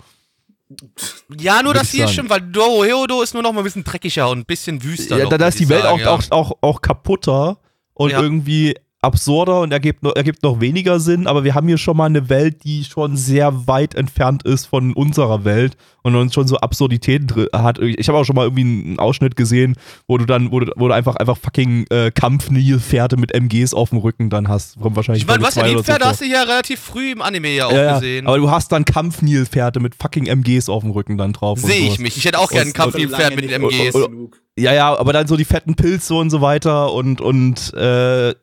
Ja, nur das hier
sagen.
stimmt, weil Doro Heodo ist nur noch mal ein bisschen dreckiger und ein bisschen wüster.
Ja, da, da ist die Welt
sagen,
auch,
ja.
auch, auch, auch kaputter und
Ja.
irgendwie absurder und ergibt noch, ergibt noch weniger Sinn, aber wir haben hier schon mal eine Welt, die schon sehr weit entfernt ist von unserer Welt und uns schon so Absurditäten drin hat. Ich habe auch schon mal irgendwie einen Ausschnitt gesehen, wo du dann, wo du, wo du einfach, einfach fucking äh, Kampfnilpferde mit MGs auf dem Rücken dann hast. Kommt wahrscheinlich
Ich meine, was
zwei
die Pferde hast du ja relativ früh im Anime ja auch
ja,
gesehen.
aber du hast dann Kampfnilpferde mit fucking MGs auf dem Rücken dann drauf. und
Sehe ich mich. Ich hätte auch gerne ein
Und-
Kampfnilpferd mit MGs.
und- Ja, ja, aber dann so die fetten Pilze und so weiter und, und äh,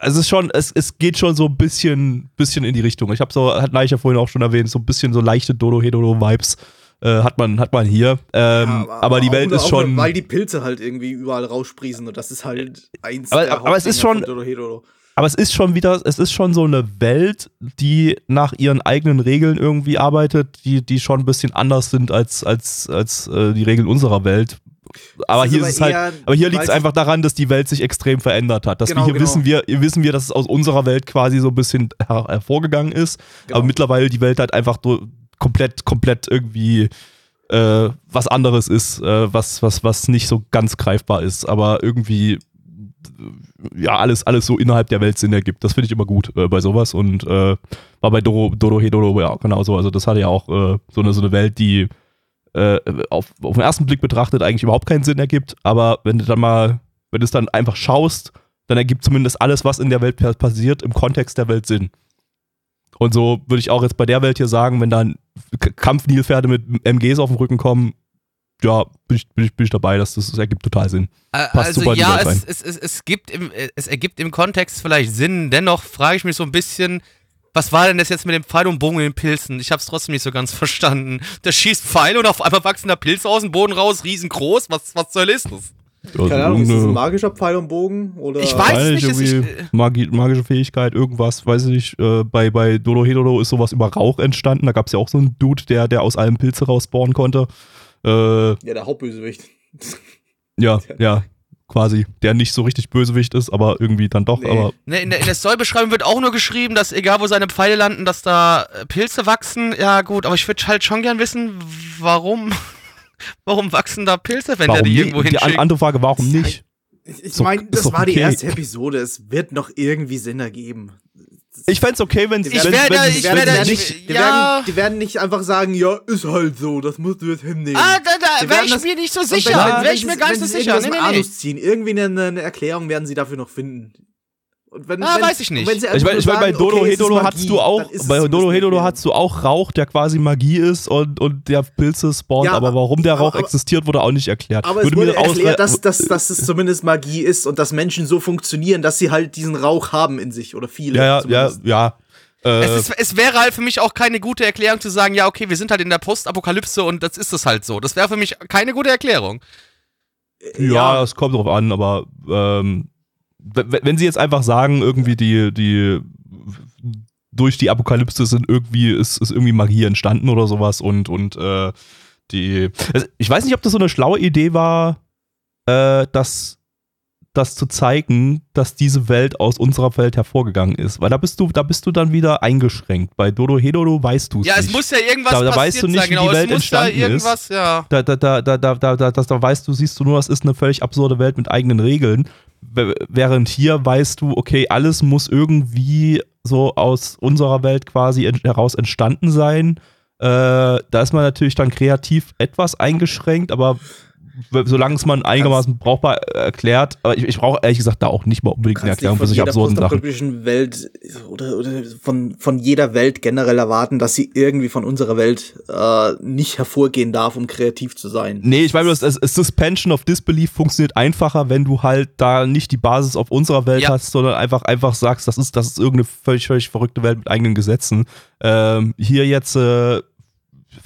also es ist schon, es, es geht schon so ein bisschen, bisschen in die Richtung. Ich habe so, hat Neich ja vorhin auch schon erwähnt, so ein bisschen so leichte Dodo-Hedodo-Vibes äh, hat, man, hat man hier. Ähm, aber, die
auch
Welt ist schon.
Weil die Pilze halt irgendwie überall raussprießen und das ist halt eins
Aber-
der
aber es ist schon-. Aber es ist schon wieder, es ist schon so eine Welt, die nach ihren eigenen Regeln irgendwie arbeitet, die, die schon ein bisschen anders sind als, als, als äh, die Regeln unserer Welt. Aber hier
aber
ist halt, aber hier liegt es einfach daran, dass die Welt sich extrem verändert hat. Dass
Genau,
wir hier
genau.
wissen wir, hier wissen wir, dass es aus unserer Welt quasi so ein bisschen her hervorgegangen ist.
Genau.
Aber mittlerweile die Welt halt einfach so komplett, komplett irgendwie äh, was anderes ist, äh, was, was, was nicht so ganz greifbar ist, aber irgendwie ja, alles, alles so innerhalb der Welt Sinn ergibt. Das finde ich immer gut äh, bei sowas und äh, war bei Doro, Doro Hedoro ja genauso. Also das hatte ja auch äh, so, eine, so eine Welt, die äh, auf, auf den ersten Blick betrachtet eigentlich überhaupt keinen Sinn ergibt, aber wenn du dann mal, wenn du es dann einfach schaust, dann ergibt zumindest alles, was in der Welt pa- passiert, im Kontext der Welt Sinn. Und so würde ich auch jetzt bei der Welt hier sagen, wenn dann Kampfnilpferde mit MGs auf dem Rücken kommen, ja, bin ich, bin ich, bin ich dabei, das, das ergibt total Sinn.
Äh,
Passt
also
super
ja, es, es, es, es, gibt im, äh, es ergibt im Kontext vielleicht Sinn. Dennoch frage ich mich so ein bisschen, was war denn das jetzt mit dem Pfeil und Bogen und den Pilzen? Ich habe es trotzdem nicht so ganz verstanden. Der schießt Pfeile und auf einmal wachsen da Pilze aus dem Boden raus, riesengroß. Was, was zur Hölle ist das?
Also
Keine Ahnung, ist das ein magischer Pfeil und Bogen? Oder
Ich weiß es nicht, ist-
Magi magische Fähigkeit, irgendwas, weiß ich nicht. Äh, bei, bei Dodo Hedoro ist sowas über Rauch entstanden. Da gab es ja auch so einen Dude, der, der aus allem Pilze rausspawnen konnte. Äh,
Ja, der Hauptbösewicht.
ja, ja, quasi. Der nicht so richtig Bösewicht ist, aber irgendwie dann doch.
Nee.
Aber
Ne, in der, in der Storybeschreibung wird auch nur geschrieben, dass egal wo seine Pfeile landen, dass da äh, Pilze wachsen. Ja gut, aber ich würde halt schon gern wissen, warum, warum wachsen da Pilze, wenn der
warum
die
nicht?
irgendwo
Die an-
hinschickt?
andere Frage, warum nicht?
Ich, ich
So-
meine, das war die
okay.
erste Episode. Es wird noch irgendwie Sinn ergeben.
Ich fände es okay, wenn sie
Ich
wenn,
werde-
wenn,
ich
wenn
ich-
nicht.
Die,
Ja.
werden, die werden nicht einfach sagen, ja, ist halt so, das musst du jetzt hinnehmen.
Ah, da, da wäre
werden
ich
das-
mir nicht so sicher. Wäre ich mir gar nicht so sicher. Nee, nee, nee.
Anus ziehen. Irgendwie eine, eine Erklärung werden sie dafür noch finden. Und wenn,
Ah,
wenn,
weiß ich nicht.
wenn
Ich meine, ich mein, bei Dodo
okay, es Magie,
hattest du auch,
es
bei Dodo
Erklärung.
hattest du auch Rauch, der quasi Magie ist und, und der Pilze spawnt,
Ja,
aber warum der Rauch
aber-
existiert, wurde auch nicht erklärt.
Aber es
Würde
wurde
mir ausre-
erklärt, dass, dass, dass es zumindest Magie ist und dass Menschen so funktionieren, dass sie halt diesen Rauch haben in sich oder viele.
Ja, ja, ja, ja. Äh,
Es, ist, es wäre halt für mich auch keine gute Erklärung zu sagen, ja, okay, wir sind halt in der Postapokalypse und das ist es halt so. Das wäre für mich keine gute Erklärung.
ja, es kommt drauf an, aber ähm, wenn sie jetzt einfach sagen, irgendwie die, die durch die Apokalypse sind irgendwie, ist, ist irgendwie Magie entstanden oder sowas und, und äh, die. Also ich weiß nicht, ob das so eine schlaue Idee war, äh, dass das zu zeigen, dass diese Welt aus unserer Welt hervorgegangen ist. Weil da bist du, da bist du dann wieder eingeschränkt. Bei Dodo Hedoro weißt du es
Ja,
nicht.
es muss ja irgendwas
Da- da
passiert
weißt du nicht,
sein,
wie die
genau.
Welt
es muss da
entstanden ist.
irgendwas, ja.
da, da, da, da, da, da, da, das, da weißt du, siehst du nur, das ist eine völlig absurde Welt mit eigenen Regeln. Während hier weißt du, okay, alles muss irgendwie so aus unserer Welt quasi heraus entstanden sein. Äh, da ist man natürlich dann kreativ etwas eingeschränkt, aber solange es man einigermaßen brauchbar äh, erklärt, aber ich, ich brauche ehrlich gesagt da auch nicht mal unbedingt eine Erklärung für solche absurden Sachen.
Welt oder, oder von, von jeder Welt generell erwarten, dass sie irgendwie von unserer Welt äh, nicht hervorgehen darf, um kreativ zu sein.
Nee, ich meine, das, das das Suspension of Disbelief funktioniert einfacher, wenn du halt da nicht die Basis auf unserer Welt
Ja.
hast, sondern einfach, einfach sagst, das ist, das ist irgendeine völlig, völlig verrückte Welt mit eigenen Gesetzen. Ähm, hier jetzt, äh,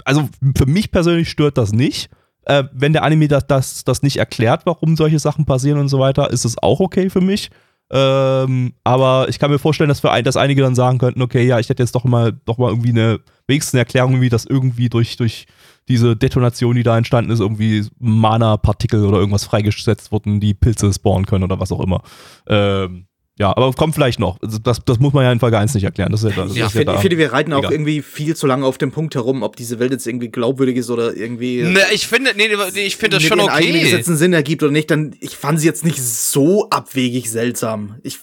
also für mich persönlich stört das nicht. Äh, wenn der Anime das, das, das nicht erklärt, warum solche Sachen passieren und so weiter, ist es auch okay für mich. Ähm, aber ich kann mir vorstellen, dass, ein, dass einige dann sagen könnten, okay, ja, ich hätte jetzt doch mal, doch mal irgendwie eine, wenigstens eine Erklärung, wie das irgendwie durch, durch diese Detonation, die da entstanden ist, irgendwie Mana-Partikel oder irgendwas freigesetzt wurden, die Pilze spawnen können oder was auch immer. Ähm, ja, aber kommt vielleicht noch. Also Das, das muss man ja in Folge 1 nicht erklären. Das ist ja, das
Ja,
ist
Ich finde,
da-
ich finde, wir reiten auch
Egal.
irgendwie viel zu lange auf dem Punkt herum, ob diese Welt jetzt irgendwie glaubwürdig ist oder irgendwie
Ne, ich finde, nee, ich finde das schon
ihren eigenen
okay.
Gesetzen Sinn ergibt oder nicht, dann ich fand sie jetzt nicht so abwegig seltsam. Ich,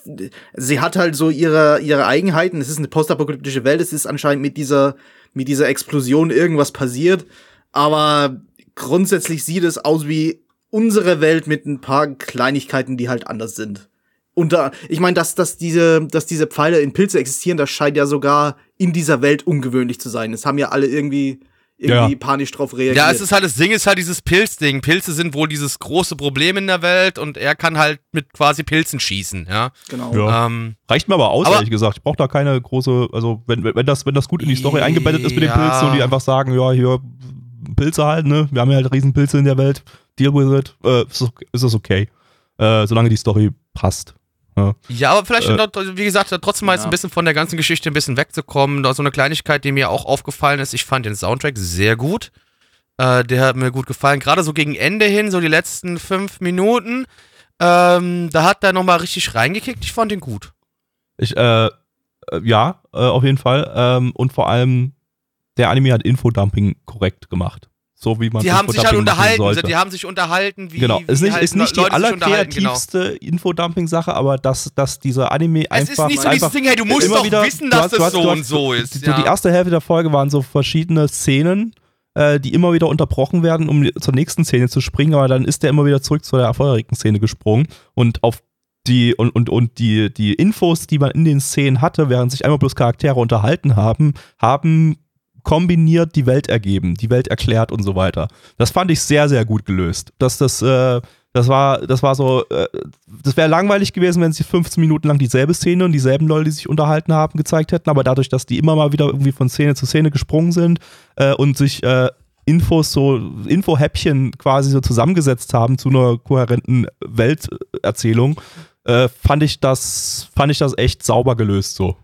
sie hat halt so ihre ihre Eigenheiten. Es ist eine postapokalyptische Welt. Es ist anscheinend mit dieser mit dieser Explosion irgendwas passiert, aber grundsätzlich sieht es aus wie unsere Welt mit ein paar Kleinigkeiten, die halt anders sind. Und da, ich meine, dass, dass, diese, dass diese Pfeile in Pilze existieren, das scheint ja sogar in dieser Welt ungewöhnlich zu sein. Es haben ja alle irgendwie, irgendwie
Ja.
panisch drauf reagiert.
Ja, es ist halt, das Ding ist halt dieses Pilzding. Pilze sind wohl dieses große Problem in der Welt und er kann halt mit quasi Pilzen schießen, ja.
genau.
Ja.
Ähm,
Reicht mir aber aus,
Aber-
ehrlich gesagt. Ich brauche da keine große, also wenn, wenn, das, wenn das gut in die Story eingebettet ist mit den. Pilzen und die einfach sagen, ja, hier Pilze halt, ne? Wir haben ja halt Riesenpilze in der Welt, deal with it, äh, ist das okay. Äh, solange die Story passt.
Ja, aber vielleicht,
Äh.
wie gesagt, trotzdem mal jetzt
Ja.
ein bisschen von der ganzen Geschichte ein bisschen wegzukommen. Da so eine Kleinigkeit, die mir auch aufgefallen ist. Ich fand den Soundtrack sehr gut. Äh, der hat mir gut gefallen. Gerade so gegen Ende hin, so die letzten fünf Minuten. Ähm, da hat er nochmal richtig reingekickt. Ich fand den gut.
Ich, äh, äh, ja, äh, auf jeden Fall. Ähm, und vor allem, der Anime hat Infodumping korrekt gemacht. So wie man
Die haben sich halt unterhalten.
sollte.
Die haben sich unterhalten, wie.
genau, ist
wie
nicht,
halt
ist nicht die
Leute unterhalten, genau.
allerkreativste Infodumping-Sache, aber dass, dass dieser Anime
Es
einfach.
ist nicht so dieses Ding, hey, du musst
immer
doch
wieder-
wissen, dass
hast-
das
hast-
so und so ist.
Die, die erste Hälfte der Folge waren so verschiedene Szenen, äh, die immer wieder unterbrochen werden, um zur nächsten Szene zu springen, aber dann ist der immer wieder zurück zu der vorherigen Szene gesprungen und auf die und, und, und die, die Infos, die man in den Szenen hatte, während sich einmal bloß Charaktere unterhalten haben, haben kombiniert die Welt ergeben, die Welt erklärt und so weiter. Das fand ich sehr, sehr gut gelöst. Dass das, äh, das war, das war so, äh, das wäre langweilig gewesen, wenn sie 15 Minuten lang dieselbe Szene und dieselben Leute, die sich unterhalten haben, gezeigt hätten, aber dadurch, dass die immer mal wieder irgendwie von Szene zu Szene gesprungen sind äh, und sich äh, Infos so, Info-Häppchen quasi so zusammengesetzt haben zu einer kohärenten Welterzählung, äh, fand ich das, fand ich das echt sauber gelöst so.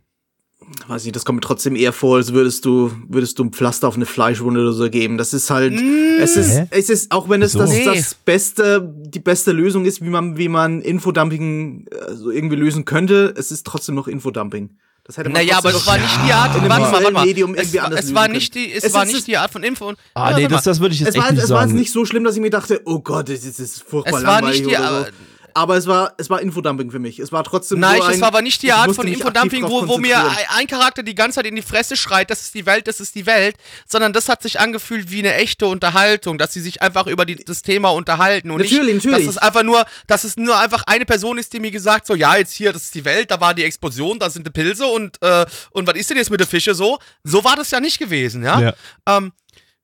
Weiß nicht, das kommt mir trotzdem eher vor, als würdest du, würdest du ein Pflaster auf eine Fleischwunde oder so geben. Das ist halt, es ist,
Hä?
es ist, auch wenn es
Wieso?
das, das beste, die beste Lösung ist, wie man, wie man Infodumping äh, so irgendwie lösen könnte, es ist trotzdem noch Infodumping. Das hätte man
Naja, aber das war nicht die Art. warte mal, warte mal.
Medium
Es,
irgendwie
war-
anders
es war nicht die, es,
Es
war
ist-
nicht die Art von Info. Und,
Ah,
Ja,
nee, das, das würde ich jetzt
es
echt
war,
nicht
es war
sagen.
jetzt nicht so schlimm, dass ich mir dachte, oh Gott, das ist, das ist furchtbar
Es war
langweilig
nicht die,
oder so.
Aber-
es war, es war Infodumping für mich. Es war trotzdem
Nein,
so ein,
es war aber nicht die Art von Infodumping, wo, wo mir ein Charakter die ganze Zeit in die Fresse schreit, das ist die Welt, das ist die Welt, sondern das hat sich angefühlt wie eine echte Unterhaltung, dass sie sich einfach über die, das Thema unterhalten und
Natürlich,
nicht,
natürlich.
dass es einfach nur, dass es nur einfach eine Person ist, die mir gesagt so, ja, jetzt hier, das ist die Welt, da war die Explosion, da sind die Pilze und, äh, und was ist denn jetzt mit den Fische so? So war das ja nicht gewesen, ja?
Ja.
Ähm,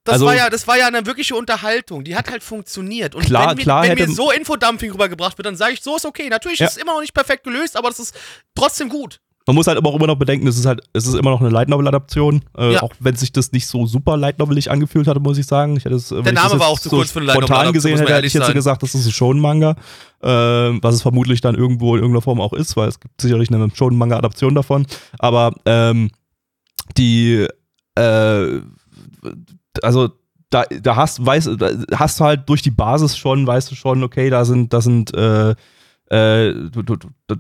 das
Also-
war ja, das war ja eine wirkliche Unterhaltung. Die hat halt funktioniert. Und
Klar-
wenn, mir,
klar
wenn
hätte-
mir so Infodumping rübergebracht wird, dann sage ich, so ist okay. Natürlich
Ja.
ist es immer noch nicht perfekt gelöst, aber das ist trotzdem gut.
Man muss halt aber auch immer noch bedenken, es ist halt, es ist immer noch eine Light Novel Adaption, äh,
Ja.
auch wenn sich das nicht so super Light Novelig angefühlt hatte, muss ich sagen. Ich hätte es, wenn
Der Name war auch zu kurz für eine Light Novel
Spontan gesehen hätte, hätte ich jetzt
sein.
gesagt, das ist schon Manga, äh, was es vermutlich dann irgendwo in irgendeiner Form auch ist, weil es gibt sicherlich eine schon Manga Adaption davon. Aber ähm, die, äh, also da, da hast, weißt, hast du halt durch die Basis schon, weißt du schon, okay, da sind, da sind, äh, äh, du, du, du,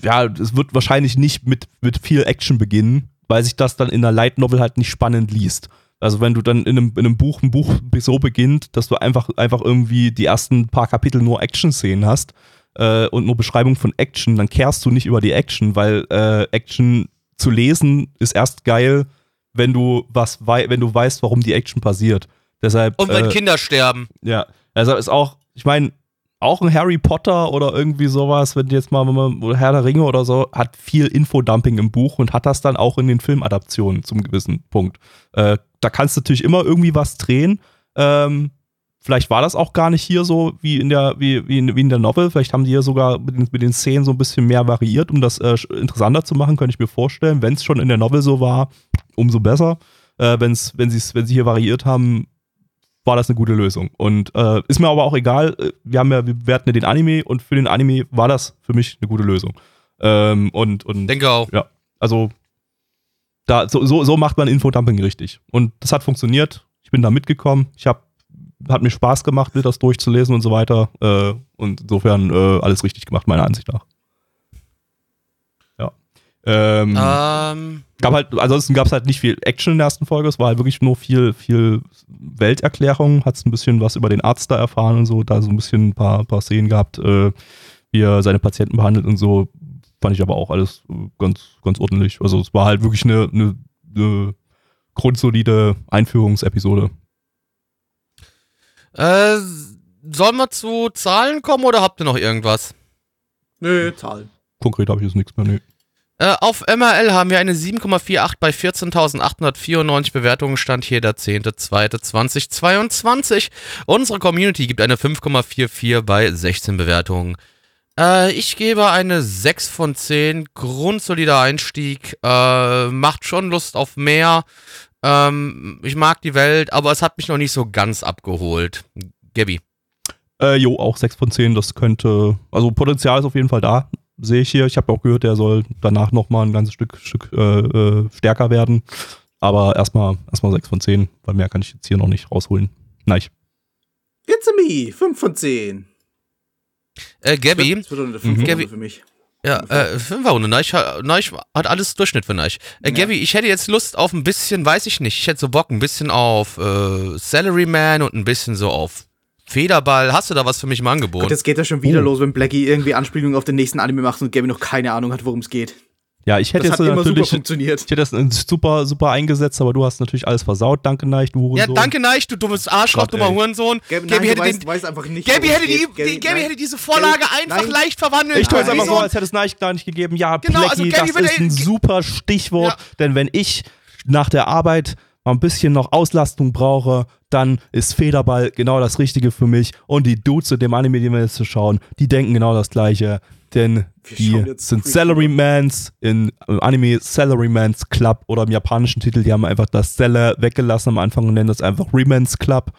ja, es wird wahrscheinlich nicht mit, mit viel Action beginnen, weil sich das dann in einer Light Novel halt nicht spannend liest. Also wenn du dann in einem, in einem Buch, ein Buch so beginnt, dass du einfach, einfach irgendwie die ersten paar Kapitel nur Action-Szenen hast äh, und nur Beschreibung von Action, dann kehrst du nicht über die Action, weil äh, Action zu lesen ist erst geil, wenn du was wei wenn du weißt, warum die Action passiert. Deshalb
Und wenn
äh,
Kinder sterben.
ja. Also ist auch, ich meine, auch ein Harry Potter oder irgendwie sowas, wenn jetzt mal, wenn man, oder Herr der Ringe oder so, hat viel Infodumping im Buch und hat das dann auch in den Filmadaptionen zum gewissen Punkt. Äh, da kannst du natürlich immer irgendwie was drehen. Ähm, vielleicht war das auch gar nicht hier so wie in der, wie, wie, in, wie in der Novel. Vielleicht haben die hier sogar mit den, mit den Szenen so ein bisschen mehr variiert, um das äh, interessanter zu machen, könnte ich mir vorstellen. Wenn es schon in der Novel so war, umso besser. Äh, wenn's, wenn, sie's, wenn sie hier variiert haben, war das eine gute Lösung. Und äh, ist mir aber auch egal. äh, Wir haben ja, wir bewerten ja den Anime und für den Anime war das für mich eine gute Lösung. Ähm, und, und
Denke auch.
ja, also da, so, so, so macht man Infodumping richtig. Und das hat funktioniert. Ich bin da mitgekommen. Ich habe hat mir Spaß gemacht, mir das durchzulesen und so weiter. Äh, und insofern äh, alles richtig gemacht, meiner Ansicht nach. Ja. Ähm,
Ähm,
gab halt, ansonsten gab es halt nicht viel Action in der ersten Folge. Es war halt wirklich nur viel, viel Welterklärung. Hat ein bisschen was über den Arzt da erfahren und so. Da so ein bisschen ein paar, paar Szenen gehabt, äh, wie er seine Patienten behandelt und so. Fand ich aber auch alles ganz, ganz ordentlich. Also es war halt wirklich eine, eine, eine grundsolide Einführungsepisode.
Äh, sollen wir zu Zahlen kommen oder habt ihr noch irgendwas?
Nö, Zahlen.
Konkret habe ich jetzt nichts mehr. Nee.
Äh, auf MRL haben wir eine 7,48 bei 14.894 Bewertungen. Stand hier der 10.2.2022. Unsere Community gibt eine 5,44 bei 16 Bewertungen. Äh, ich gebe eine 6 von 10. Grundsolider Einstieg. Äh, macht schon Lust auf mehr. Ähm, ich mag die Welt, aber es hat mich noch nicht so ganz abgeholt. Gabby.
Äh, jo, auch 6 von 10, das könnte, also Potenzial ist auf jeden Fall da, sehe ich hier. Ich habe auch gehört, der soll danach nochmal ein ganzes Stück, Stück äh, äh, stärker werden. Aber erstmal erstmal 6 von 10, weil mehr kann ich jetzt hier noch nicht rausholen. Nein.
It's a me, 5 von 10.
Äh, Gabby.
Das wird eine 5
Gabby-
für mich.
Ja, äh, Fünferrunde. Neich, Neich hat alles Durchschnitt für Neich. Äh, Gabby, ich hätte jetzt Lust auf ein bisschen, weiß ich nicht, ich hätte so Bock ein bisschen auf äh, Salaryman und ein bisschen so auf Federball. Hast du da was für mich im Angebot?
Gott, jetzt geht das schon wieder
Oh.
los, wenn Blackie irgendwie Anspielungen auf den nächsten Anime macht und Gabby noch keine Ahnung hat, worum es geht.
Ja, ich hätte
Das hat
jetzt
immer super
natürlich, ich
funktioniert.
hätte das äh, super, super eingesetzt, aber du hast natürlich alles versaut. Danke, Neich, du
ja,
Hurensohn.
danke Neich, du dummes Arschloch,
Gott,
dummer
ey.
Hurensohn.
Nein,
hätte
weißt,
den,
weiß einfach nicht,
Gabby,
worum
hätte
es
die, Gabby
nein.
hätte diese Vorlage einfach
nein.
leicht verwandelt.
Ich tue
Nein.
einfach so, als hätte es Neich gar nicht gegeben. Ja,
Genau, also
Blackie,
Gabby
das
würde-
ist ein super Stichwort,
Ja.
denn wenn ich nach der Arbeit mal ein bisschen noch Auslastung brauche, dann ist Federball genau das Richtige für mich. Und die Dudes in dem Anime, den wir jetzt schauen, die denken genau das Gleiche. Denn die sind Salarymans in im Anime Salarymans Club oder im japanischen Titel, die haben einfach das Sailor weggelassen am Anfang und nennen das einfach Remans Club.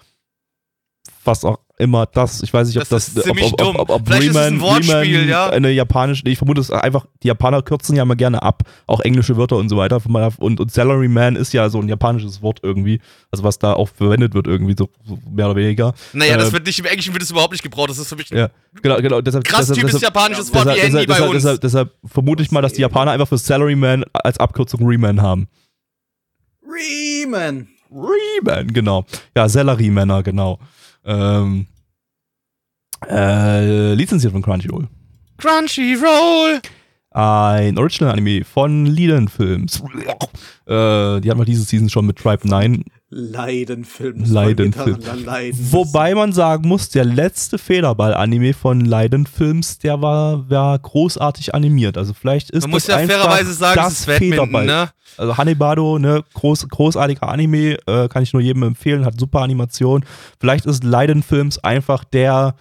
Was auch immer das, ich weiß nicht, ob
Das
das, ob, ob, ob, ob
Vielleicht ist es ein
Reman-
Wortspiel,
Reman
ja.
Eine japanische, ich vermute es einfach, die Japaner kürzen ja immer gerne ab, auch englische Wörter und so weiter. Und, und Salaryman ist ja so ein japanisches Wort irgendwie, also was da auch verwendet wird irgendwie, so, so mehr oder weniger.
Naja, das
Äh,
wird nicht, im Englischen wird es überhaupt nicht gebraucht. Das ist für mich
Ja, genau, genau. Deshalb,
krass
deshalb,
typisches
deshalb,
japanisches Wort
deshalb,
wie Handy
deshalb,
bei
deshalb,
uns.
deshalb, deshalb vermute ich mal, dass die Japaner einfach für Salaryman als Abkürzung Reman haben.
Riemen.
Reman, genau. Ja, Sellerie-Männer, genau. Ähm, äh, lizenziert von Crunchyroll.
Crunchyroll.
Ein Original-Anime von Leland Films. Äh, die hatten wir diese Season schon mit Tribe 9.
Leidenfilm.
Leidenfilm.
Leiden.
Wobei man sagen muss, der letzte Federball-Anime von Leiden Films, der war, war großartig animiert. Also vielleicht ist
Man muss
das
ja
einfach
fairerweise sagen,
das
es ist
Federball.
ne?
Also Hanebado, ne, groß, großartiger Anime, äh, kann ich nur jedem empfehlen, hat super Animation. Vielleicht ist Leiden Films einfach der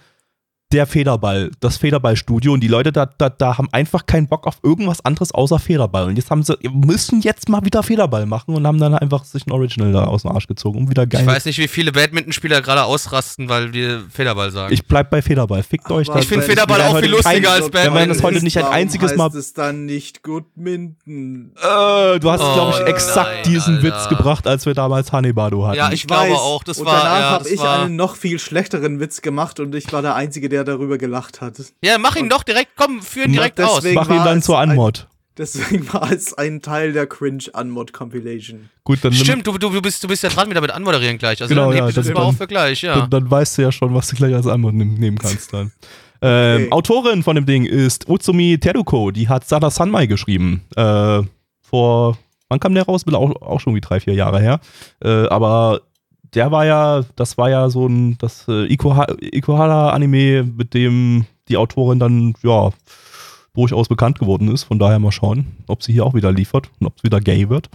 der Federball, das Federballstudio und die Leute da, da, da haben einfach keinen Bock auf irgendwas anderes außer Federball. Und jetzt haben sie, wir müssen jetzt mal wieder Federball machen und haben dann einfach sich ein Original da aus dem Arsch gezogen, um wieder geil.
Ich weiß nicht, wie viele Badmintonspieler gerade ausrasten, weil wir Federball sagen.
Ich bleib bei Federball. Fickt euch
Aber
das.
Ich find
wenn-
Federball auch viel lustiger
kein-
als
Wenn man
Badminton.
das heute nicht ein
Warum
einziges
heißt
Mal.
es dann nicht Goodminton?
Äh, du hast,
Oh
glaube ich, exakt
nein,
diesen
Alter.
Witz gebracht, als wir damals Hanebado hatten.
Ja, ich glaube auch, das
und
war-
danach
ja,
habe ich
war-
einen noch viel schlechteren Witz gemacht und ich war der Einzige, der darüber gelacht hat.
ja, mach ihn doch direkt, komm, führ ihn direkt aus.
Mach ihn dann zur
ein-
Anmod.
Deswegen war es ein Teil der Cringe-Unmod-Compilation.
Gut, dann
Stimmt, du, du, du, bist, du bist ja dran wieder mit anmoderieren gleich. Also
Genau,
dann
ja,
das mal
dann-
auf für gleich, ja.
Dann, dann weißt du ja schon, was du gleich als nehm, nehmen kannst dann. Ähm,
Okay.
Autorin von dem Ding ist Utsumi Teruko, die hat Sada Sanmai geschrieben. Äh, vor, wann kam der raus? Auch, auch schon wie drei, vier Jahre her. Äh, aber der war ja, das war ja so ein, das äh, Ikuhara-Anime, mit dem die Autorin dann, ja, durchaus bekannt geworden ist. Von daher mal schauen, ob sie hier auch wieder liefert und ob es wieder gay wird.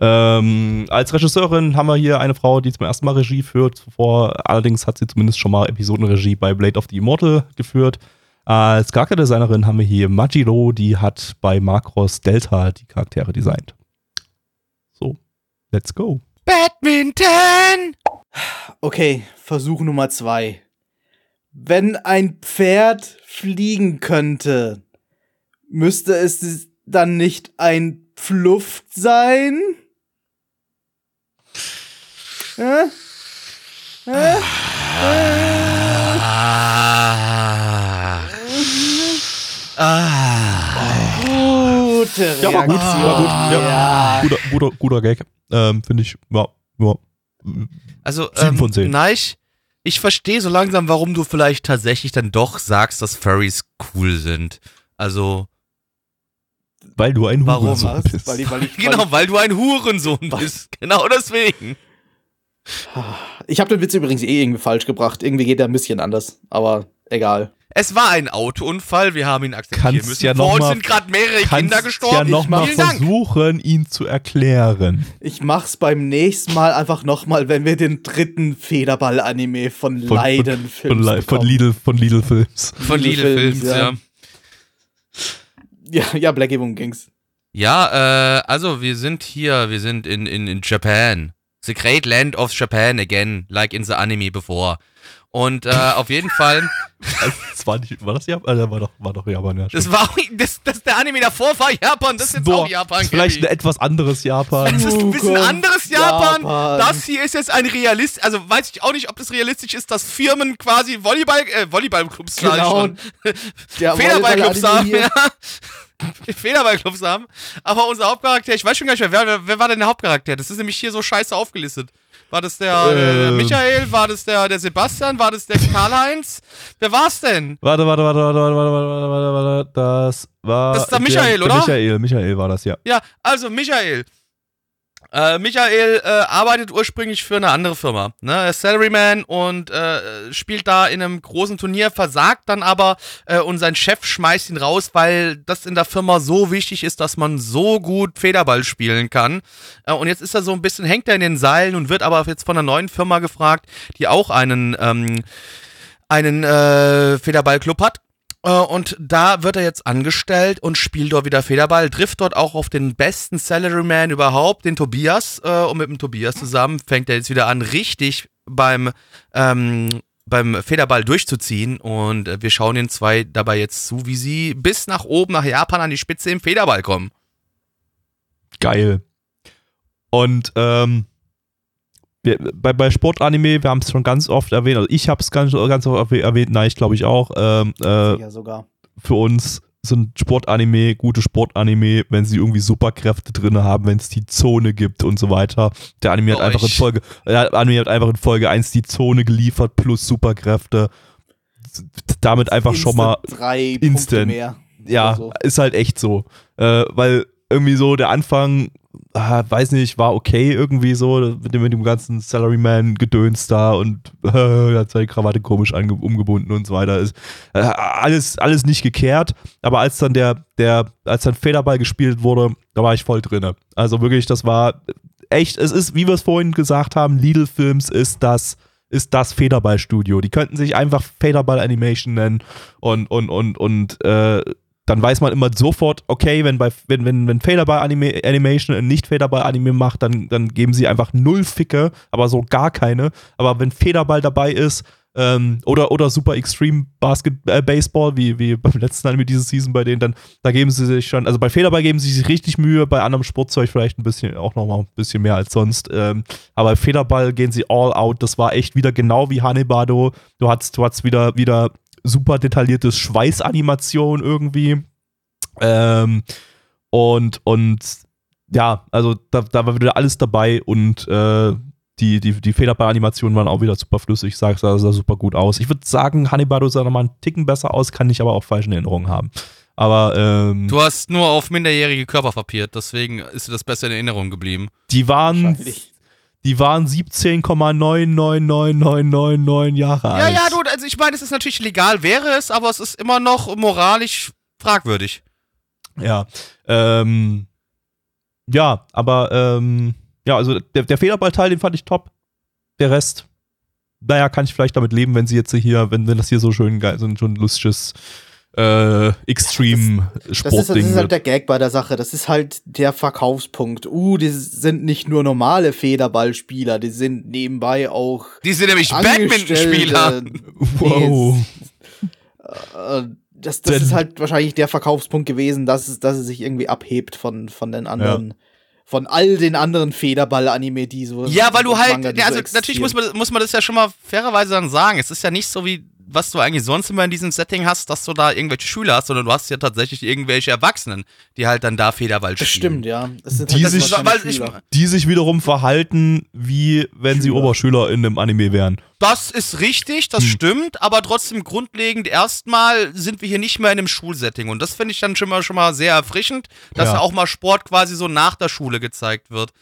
Ähm, als Regisseurin haben wir hier eine Frau, die zum ersten Mal Regie führt. Zuvor allerdings hat sie zumindest schon mal Episodenregie bei Blade of the Immortal geführt. Als Charakterdesignerin haben wir hier Majiro, die hat bei Macross Delta die Charaktere designt. So, let's go.
Badminton!
Okay, Versuch Nummer zwei. Wenn ein Pferd fliegen könnte, müsste es dann nicht ein Pfluft sein? Hä? Hä?
Ah. Ah.
Gute
Ja, war gut,
Reaktion.
war gut. Ja.
Ja.
Guter, guter, guter Gag. Ähm, Finde ich, ja, ja.
Also, ähm. Neich, ich verstehe so langsam, warum du vielleicht tatsächlich dann doch sagst, dass Furries cool sind. Also,
Weil du ein
Warum?
Hurensohn bist.
Weil ich, weil ich,
genau, weil du ein Hurensohn bist. Genau deswegen.
ich habe den Witz übrigens eh irgendwie falsch gebracht. Irgendwie geht er ein bisschen anders, aber egal.
Es war ein Autounfall, wir haben ihn akzeptieren
Kannst
müssen.
ja
Vor
noch
uns
mal-
sind gerade mehrere Kinder
ja
gestorben.
noch mal
Vielen Dank.
versuchen, ihn zu erklären.
Ich mach's beim nächsten Mal einfach nochmal, wenn wir den dritten Federball-Anime von,
Von,
Leiden
von,
Films
von, von
bekommen.
Lidl, von Lidl Films.
Von
Lidl
Lidl
Films,
Films, ja.
Ja, ja, Blackie Boom ging's.
Ja, äh, also wir sind hier, wir sind in, in, in Japan. The Great Land of Japan again, like in the anime before. Und äh, auf jeden Fall,
Also, das war, nicht, war das Japan? Äh, war doch, war doch Japan, ja.
das
stimmt.
war auch, das, das der Anime davor war Japan, das ist jetzt
Nur-
auch Japan.
ist vielleicht ein etwas anderes Japan.
Das ist ein bisschen
Zukunft
anderes Japan.
Japan.
Das hier ist jetzt ein realist, also weiß ich auch nicht, ob das realistisch ist, dass Firmen quasi Volleyball, äh, Volleyballclubs sag ich
Genau.
Federballclubs haben, ja. Federballclubs haben. Aber unser Hauptcharakter, ich weiß schon gar nicht mehr, wer, wer war denn der Hauptcharakter? Das ist nämlich hier so scheiße aufgelistet. War das der, der
Ähm.
Michael? War das der, der Sebastian? War das der Karl-Heinz? Wer war's denn?
Warte, warte, warte, warte, warte, warte, warte, warte, warte. Das war.
Das ist der Michael, oder?
Michael, Michael war das, ja.
Ja, also Michael. Äh, Michael äh, arbeitet ursprünglich für eine andere Firma, ne? Salaryman und äh, spielt da in einem großen Turnier, versagt dann aber äh, und sein Chef schmeißt ihn raus, weil das in der Firma so wichtig ist, dass man so gut Federball spielen kann. Äh, und jetzt ist er so ein bisschen, hängt er in den Seilen und wird aber jetzt von einer neuen Firma gefragt, die auch einen, ähm, einen äh, Federballclub hat. Äh, Und da wird er jetzt angestellt und spielt dort wieder Federball, trifft dort auch auf den besten Salaryman überhaupt, den Tobias. äh, Und mit dem Tobias zusammen fängt er jetzt wieder an, richtig beim, ähm, beim Federball durchzuziehen. Und äh, wir schauen den zwei dabei jetzt zu, wie sie bis nach oben, nach Japan an die Spitze im Federball kommen.
Geil. Und ähm, wir, bei, bei Sportanime, wir haben es schon ganz oft erwähnt, also ich habe es ganz, ganz oft erwäh- erwähnt, nein, ich glaube ich auch. Ähm, äh,
Ja, sogar.
für uns sind Sportanime, gute Sportanime, wenn sie irgendwie Superkräfte drin haben, wenn es die Zone gibt und so weiter. Der Anime hat
Für
einfach in. Folge, der Anime hat einfach in Folge 1 die Zone geliefert plus Superkräfte. Damit einfach schon mal
Instant drei Punkte
instant.
mehr.
ja,
so.
ist halt echt so. Äh, weil irgendwie so der Anfang, ah, weiß nicht, war okay irgendwie so, mit dem, mit dem ganzen Salaryman-Gedöns da und äh, hat seine Krawatte komisch umgebunden und so weiter. Ist, äh, alles, alles nicht gekehrt, aber als dann der, der, als dann Federball gespielt wurde, da war ich voll drinne. Also wirklich, das war echt, es ist, wie wir es vorhin gesagt haben, Lidl Films ist das ist das Federball-Studio. Die könnten sich einfach Federball Animation nennen und, und, und, und äh, dann weiß man immer sofort, okay, wenn bei wenn, wenn, wenn Federball Anime, Animation ein nicht Federball Anime macht, dann, dann geben sie einfach null Ficke, aber so gar keine. Aber wenn Federball dabei ist, ähm, oder, oder Super Extreme Basket, äh, Baseball, wie, wie beim letzten Anime diese Season bei denen, dann da geben sie sich schon, also bei Federball geben sie sich richtig Mühe, bei anderem Sportzeug vielleicht ein bisschen, auch nochmal ein bisschen mehr als sonst. Ähm, aber bei Federball gehen sie all out. Das war echt wieder genau wie Hanebado. Du hattest, du hattest wieder, wieder super detailliertes Schweißanimation irgendwie. Ähm, und, und ja, also da, da war wieder alles dabei und äh, die, die, die Federball-Animationen waren auch wieder super flüssig, sah, sah, sah super gut aus. Ich würde sagen, Hannibal sah nochmal einen Ticken besser aus, kann ich aber auch falsche Erinnerungen haben. Aber ähm,
Du hast nur auf minderjährige Körper verpiert, deswegen ist dir das besser in Erinnerung geblieben.
die waren. Die waren 17,999999 Jahre
Ja,
alt.
ja, du, also ich meine, es ist natürlich legal, wäre es, aber es ist immer noch moralisch fragwürdig.
Ja, ähm, ja, aber ähm, ja, also der, der Federballteil, den fand ich top. Der Rest, naja, kann ich vielleicht damit leben, wenn sie jetzt hier, wenn, wenn das hier so schön geil, so ein, so ein lustiges äh,
Das ist,
Extreme-Sportding
das ist halt der Gag bei der Sache. Das ist halt der Verkaufspunkt. Uh, die sind nicht nur normale Federballspieler, die sind nebenbei auch
Die sind nämlich Badmintonspieler.
Wow.
Äh, das das ist halt wahrscheinlich der Verkaufspunkt gewesen, dass es, dass es sich irgendwie abhebt von, von den anderen. Von all den anderen Federball-Anime, die so.
Ja, weil du halt,
Manga,
ja,
so
also natürlich muss man, muss man das ja schon mal fairerweise dann sagen. Es ist ja nicht so wie, was du eigentlich sonst immer in diesem Setting hast, dass du da irgendwelche Schüler hast, sondern du hast ja tatsächlich irgendwelche Erwachsenen, die halt dann da Federball
Das
spielen.
stimmt, ja. Das sind
Die
halt
sich-
ich-.
Die sich wiederum verhalten, wie wenn sie
Schüler.
Oberschüler in einem Anime wären.
Das ist richtig, das
Hm.
stimmt, aber trotzdem grundlegend erstmal sind wir hier nicht mehr in einem Schulsetting und das finde ich dann schon mal, schon mal sehr erfrischend, dass
Ja.
auch mal Sport quasi so nach der Schule gezeigt wird.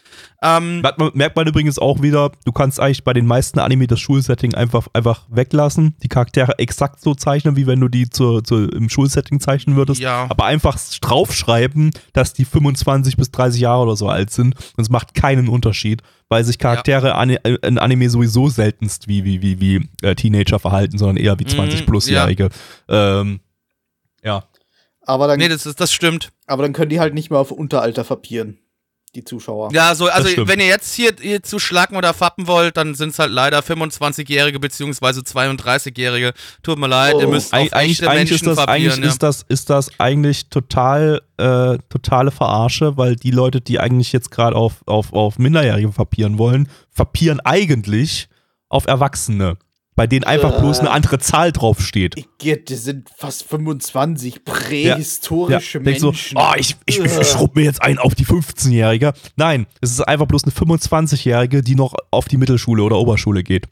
Ähm,
Merkt man, merkt man übrigens auch wieder, du kannst eigentlich bei den meisten Anime das Schulsetting einfach, einfach weglassen, die Charaktere exakt so zeichnen, wie wenn du die zur, zur, im Schulsetting zeichnen würdest,
Ja.
aber einfach draufschreiben, dass die 25 bis 30 Jahre oder so alt sind und es macht keinen Unterschied, weil sich Charaktere ani- äh, in Anime sowieso seltenst wie, wie, wie, wie äh, Teenager verhalten, sondern eher wie
Mhm,
20-Plus-Jährige. Ähm, ja.
Aber dann,
nee, das, ist, das stimmt.
aber dann können die halt nicht mehr auf Unteralter verpieren, die Zuschauer.
Ja, so, also wenn ihr jetzt hier, hier zu schlagen oder fappen wollt, dann sind es halt leider 25-Jährige beziehungsweise 32-Jährige. Tut mir leid,
Oh.
ihr müsst auf
Eig eigentlich,
echte
eigentlich, ist
Menschen
das, eigentlich
ja.
ist das ist das eigentlich total äh, totale Verarsche, weil die Leute, die eigentlich jetzt gerade auf, auf, auf Minderjährige papieren wollen, papieren eigentlich auf Erwachsene, bei denen einfach
Äh.
bloß eine andere Zahl draufsteht.
Ich die sind fast 25
Ja,
prähistorische
denkst du,
Menschen.
oh, ich, ich, ich
Äh.
schrubb mir jetzt einen auf die 15-Jährige. Nein, es ist einfach bloß eine 25-Jährige, die noch auf die Mittelschule oder Oberschule geht.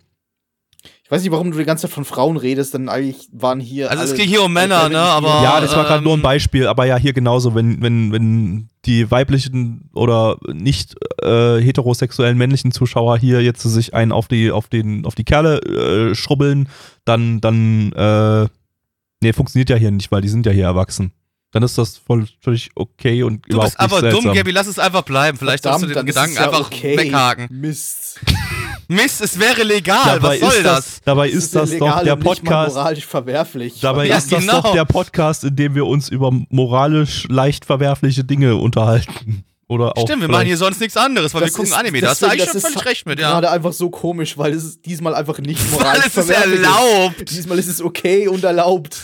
Ich weiß nicht, warum du die ganze Zeit von Frauen redest, denn eigentlich waren hier.
Also es ging hier um Männer, ne, aber-
ja, das war gerade
ähm,
nur ein Beispiel, aber ja, hier genauso, wenn, wenn, wenn die weiblichen oder nicht äh, heterosexuellen männlichen Zuschauer hier jetzt sich einen auf die, auf den, auf die Kerle äh, schrubbeln, dann, dann, äh, nee, funktioniert ja hier nicht, weil die sind ja hier erwachsen. Dann ist das voll, völlig okay und
Du
überhaupt
bist einfach
nicht
dumm,
seltsam.
Gabi, lass es einfach bleiben. Vielleicht sollst du den
Verdammt,
Gedanken
ja
einfach
okay.
weghaken.
Mist.
Mist, es wäre legal,
Dabei
was soll
ist das, dabei
Das
ist das
ja
doch der Podcast,
moralisch verwerflich.
Dabei
Ja,
ist das
genau.
doch der Podcast, in dem wir uns über moralisch leicht verwerfliche Dinge unterhalten. Oder auch
Stimmt, wir machen hier sonst nichts anderes, weil wir
Das
gucken
ist-
Anime. Da hast du eigentlich schon
das ist
völlig recht mit, ja.
Gerade einfach so komisch, weil es ist diesmal einfach nicht
Weil
moralisch
es ist
verwerflich
erlaubt.
Diesmal ist es okay und erlaubt.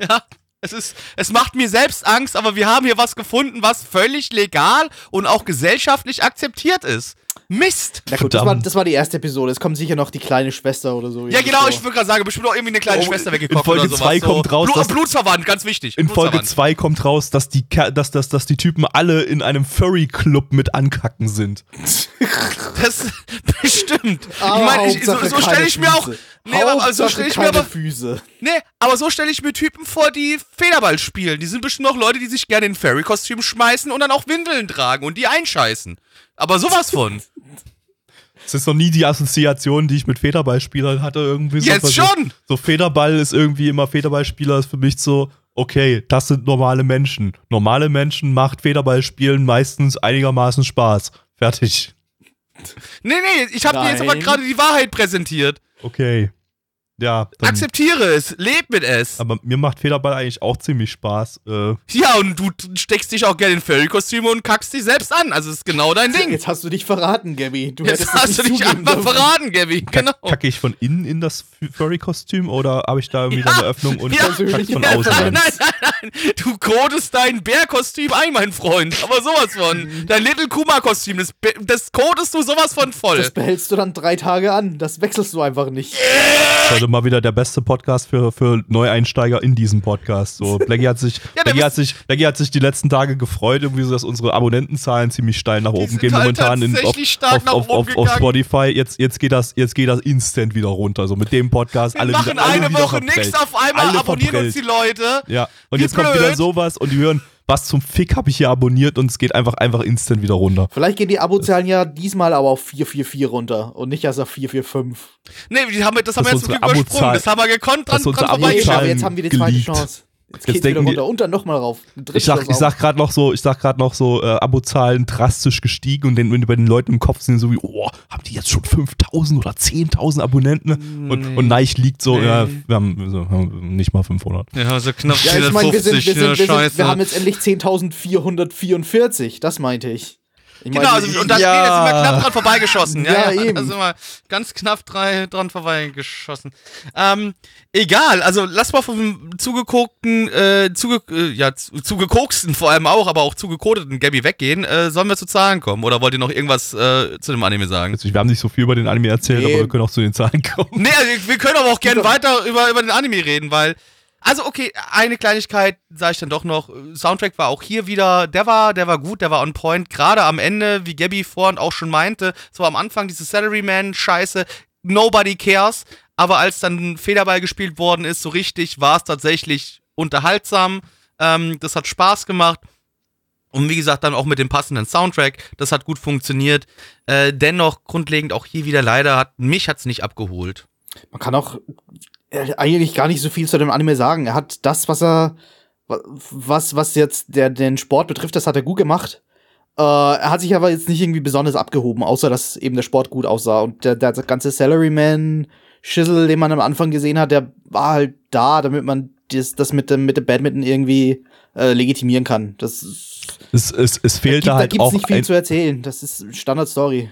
Ja, es ist, es macht mir selbst Angst, aber wir haben hier was gefunden, was völlig legal und auch gesellschaftlich akzeptiert ist. Mist!
Na gut, das war, das war die erste Episode. Es kommt sicher noch die kleine Schwester oder so.
Ja, genau,
vor.
ich würde gerade sagen, bestimmt auch irgendwie eine kleine
Oh,
Schwester
in
weggekocht
Folge
oder sowas.
zwei
so.
kommt raus,
Blut,
dass-
Blutsverwandt, ganz wichtig.
In Folge
Blutsverwandt.
2 kommt raus, dass die, dass, dass, dass die Typen alle in einem Furry-Club mit ankacken sind.
Das bestimmt.
Aber
ich meine, so,
Hauptsache
so stelle ich mir auch.
Füße.
Nee, aber also so
Hauptsache
stelle ich mir
keine
aber.
Füße.
Nee, aber so stelle ich mir Typen vor, die Federball spielen. Die sind bestimmt auch Leute, die sich gerne in Fairy-Kostüm schmeißen und dann auch Windeln tragen und die einscheißen. Aber sowas von.
Das ist noch nie die Assoziation, die ich mit Federballspielern hatte. Irgendwie so.
Jetzt schon!
So Federball ist irgendwie immer, Federballspieler ist für mich so, okay, das sind normale Menschen. Normale Menschen macht Federballspielen meistens einigermaßen Spaß. Fertig.
Nee, nee, ich habe dir jetzt aber gerade die Wahrheit präsentiert.
Okay. Ja,
Akzeptiere es, leb mit es.
aber mir macht Federball eigentlich auch ziemlich Spaß. Äh,
Ja, und du steckst dich auch gerne in Fairy-Kostüme und kackst dich selbst an. Also, das ist genau dein Ding.
Jetzt hast du dich verraten, Gabby. Du
Jetzt hast du
nicht
dich einfach
dürfen.
verraten, Gabby. Genau.
Kacke ich von innen in das Furry-Kostüm oder habe ich da irgendwie noch eine Öffnung und
Ja,
kacke ich von
ja,
außen?
nein, nein, nein, nein. Du kodest dein Bärkostüm ein, mein Freund. Aber sowas von. Dein Little Kuma-Kostüm, das, das kodest du sowas von voll.
Das behältst du dann drei Tage an. Das wechselst du einfach nicht.
Heute mal wieder der beste Podcast für, für Neueinsteiger in diesem Podcast. So, Blackie hat sich,
Ja,
Blackie hat sich, Blackie hat sich die letzten Tage gefreut, irgendwie so, dass unsere Abonnentenzahlen ziemlich steil nach oben gehen
halt
momentan in, auf, auf, auf, auf, auf. Spotify. Jetzt, jetzt geht das, jetzt geht das instant wieder runter. So mit dem Podcast
Wir
alle
machen
wieder, alle
eine Woche nichts, auf einmal
Alle
abonnieren uns
verprellt.
die Leute.
Ja, und
Wie
jetzt kommt wieder
blöd.
sowas und die hören, was zum Fick habe ich hier abonniert und es geht einfach, einfach instant wieder runter.
Vielleicht gehen die Abozahlen ja diesmal aber auf 444 runter und nicht erst auf 445.
Nee, die haben wir, das haben wir
Das
jetzt zum Glück übersprungen. Das haben wir gekonnt dran,
das
dran
Nee,
Abozahlen
vorbeigeschaut.
aber jetzt haben wir die zweite
geleakt.
Chance. Jetzt,
Jetzt denken die-
runter und dann nochmal rauf.
Ich sag, ich sag gerade noch so, ich sag gerade noch so, äh, Abozahlen drastisch gestiegen und den, wenn die bei den Leuten im Kopf sind so wie, oh, haben die jetzt schon 5000 oder 10.000 Abonnenten? Und, und Neich liegt so,
Nee.
ja, wir haben, so, haben nicht mal 500.
Ja, so knapp
Ja, ich meine, wir, sind, wir,
450,
sind, wir, sind, wir haben jetzt endlich 10.444, das meinte ich. Ich
Genau, also, und da
Ja.
nee, sind wir knapp dran vorbeigeschossen. Ja,
Ja,
ja,
eben.
Da sind wir ganz knapp drei, dran vorbeigeschossen. Ähm, egal, also lass mal vom zugeguckten, äh, zuge, äh, ja, zu- zugekoksten vor allem auch, aber auch zugekoteten Gabby weggehen. Äh, sollen wir zu Zahlen kommen oder wollt ihr noch irgendwas äh, zu dem Anime sagen?
Also, wir haben nicht so viel über den Anime erzählt,
Nee.
aber wir können auch zu den Zahlen kommen.
Nee, also wir können aber auch gerne weiter über, über den Anime reden, weil. Also, okay, eine Kleinigkeit sage ich dann doch noch. Soundtrack war auch hier wieder, der war, der war gut, der war on point. Gerade am Ende, wie Gabby vorhin auch schon meinte, so am Anfang diese Salaryman-Scheiße, nobody cares. Aber als dann Federball gespielt worden ist, so richtig, war es tatsächlich unterhaltsam. Ähm, das hat Spaß gemacht. Und wie gesagt, dann auch mit dem passenden Soundtrack, das hat gut funktioniert. Äh, dennoch, grundlegend auch hier wieder leider, hat mich hat's nicht abgeholt.
Man kann auch eigentlich gar nicht so viel zu dem Anime sagen. Er hat das, was er, wa- was, was jetzt der, den Sport betrifft, das hat er gut gemacht. Äh, er hat sich aber jetzt nicht irgendwie besonders abgehoben, außer dass eben der Sport gut aussah. Und der, der ganze Salaryman-Schissel, den man am Anfang gesehen hat, der war halt da, damit man das, das mit dem, mit dem Badminton irgendwie äh, legitimieren kann. Das ist,
Es, es, es
da,
fehlte
gibt, da
halt
gibt's
auch
nicht viel zu erzählen. Das ist Standard-Story.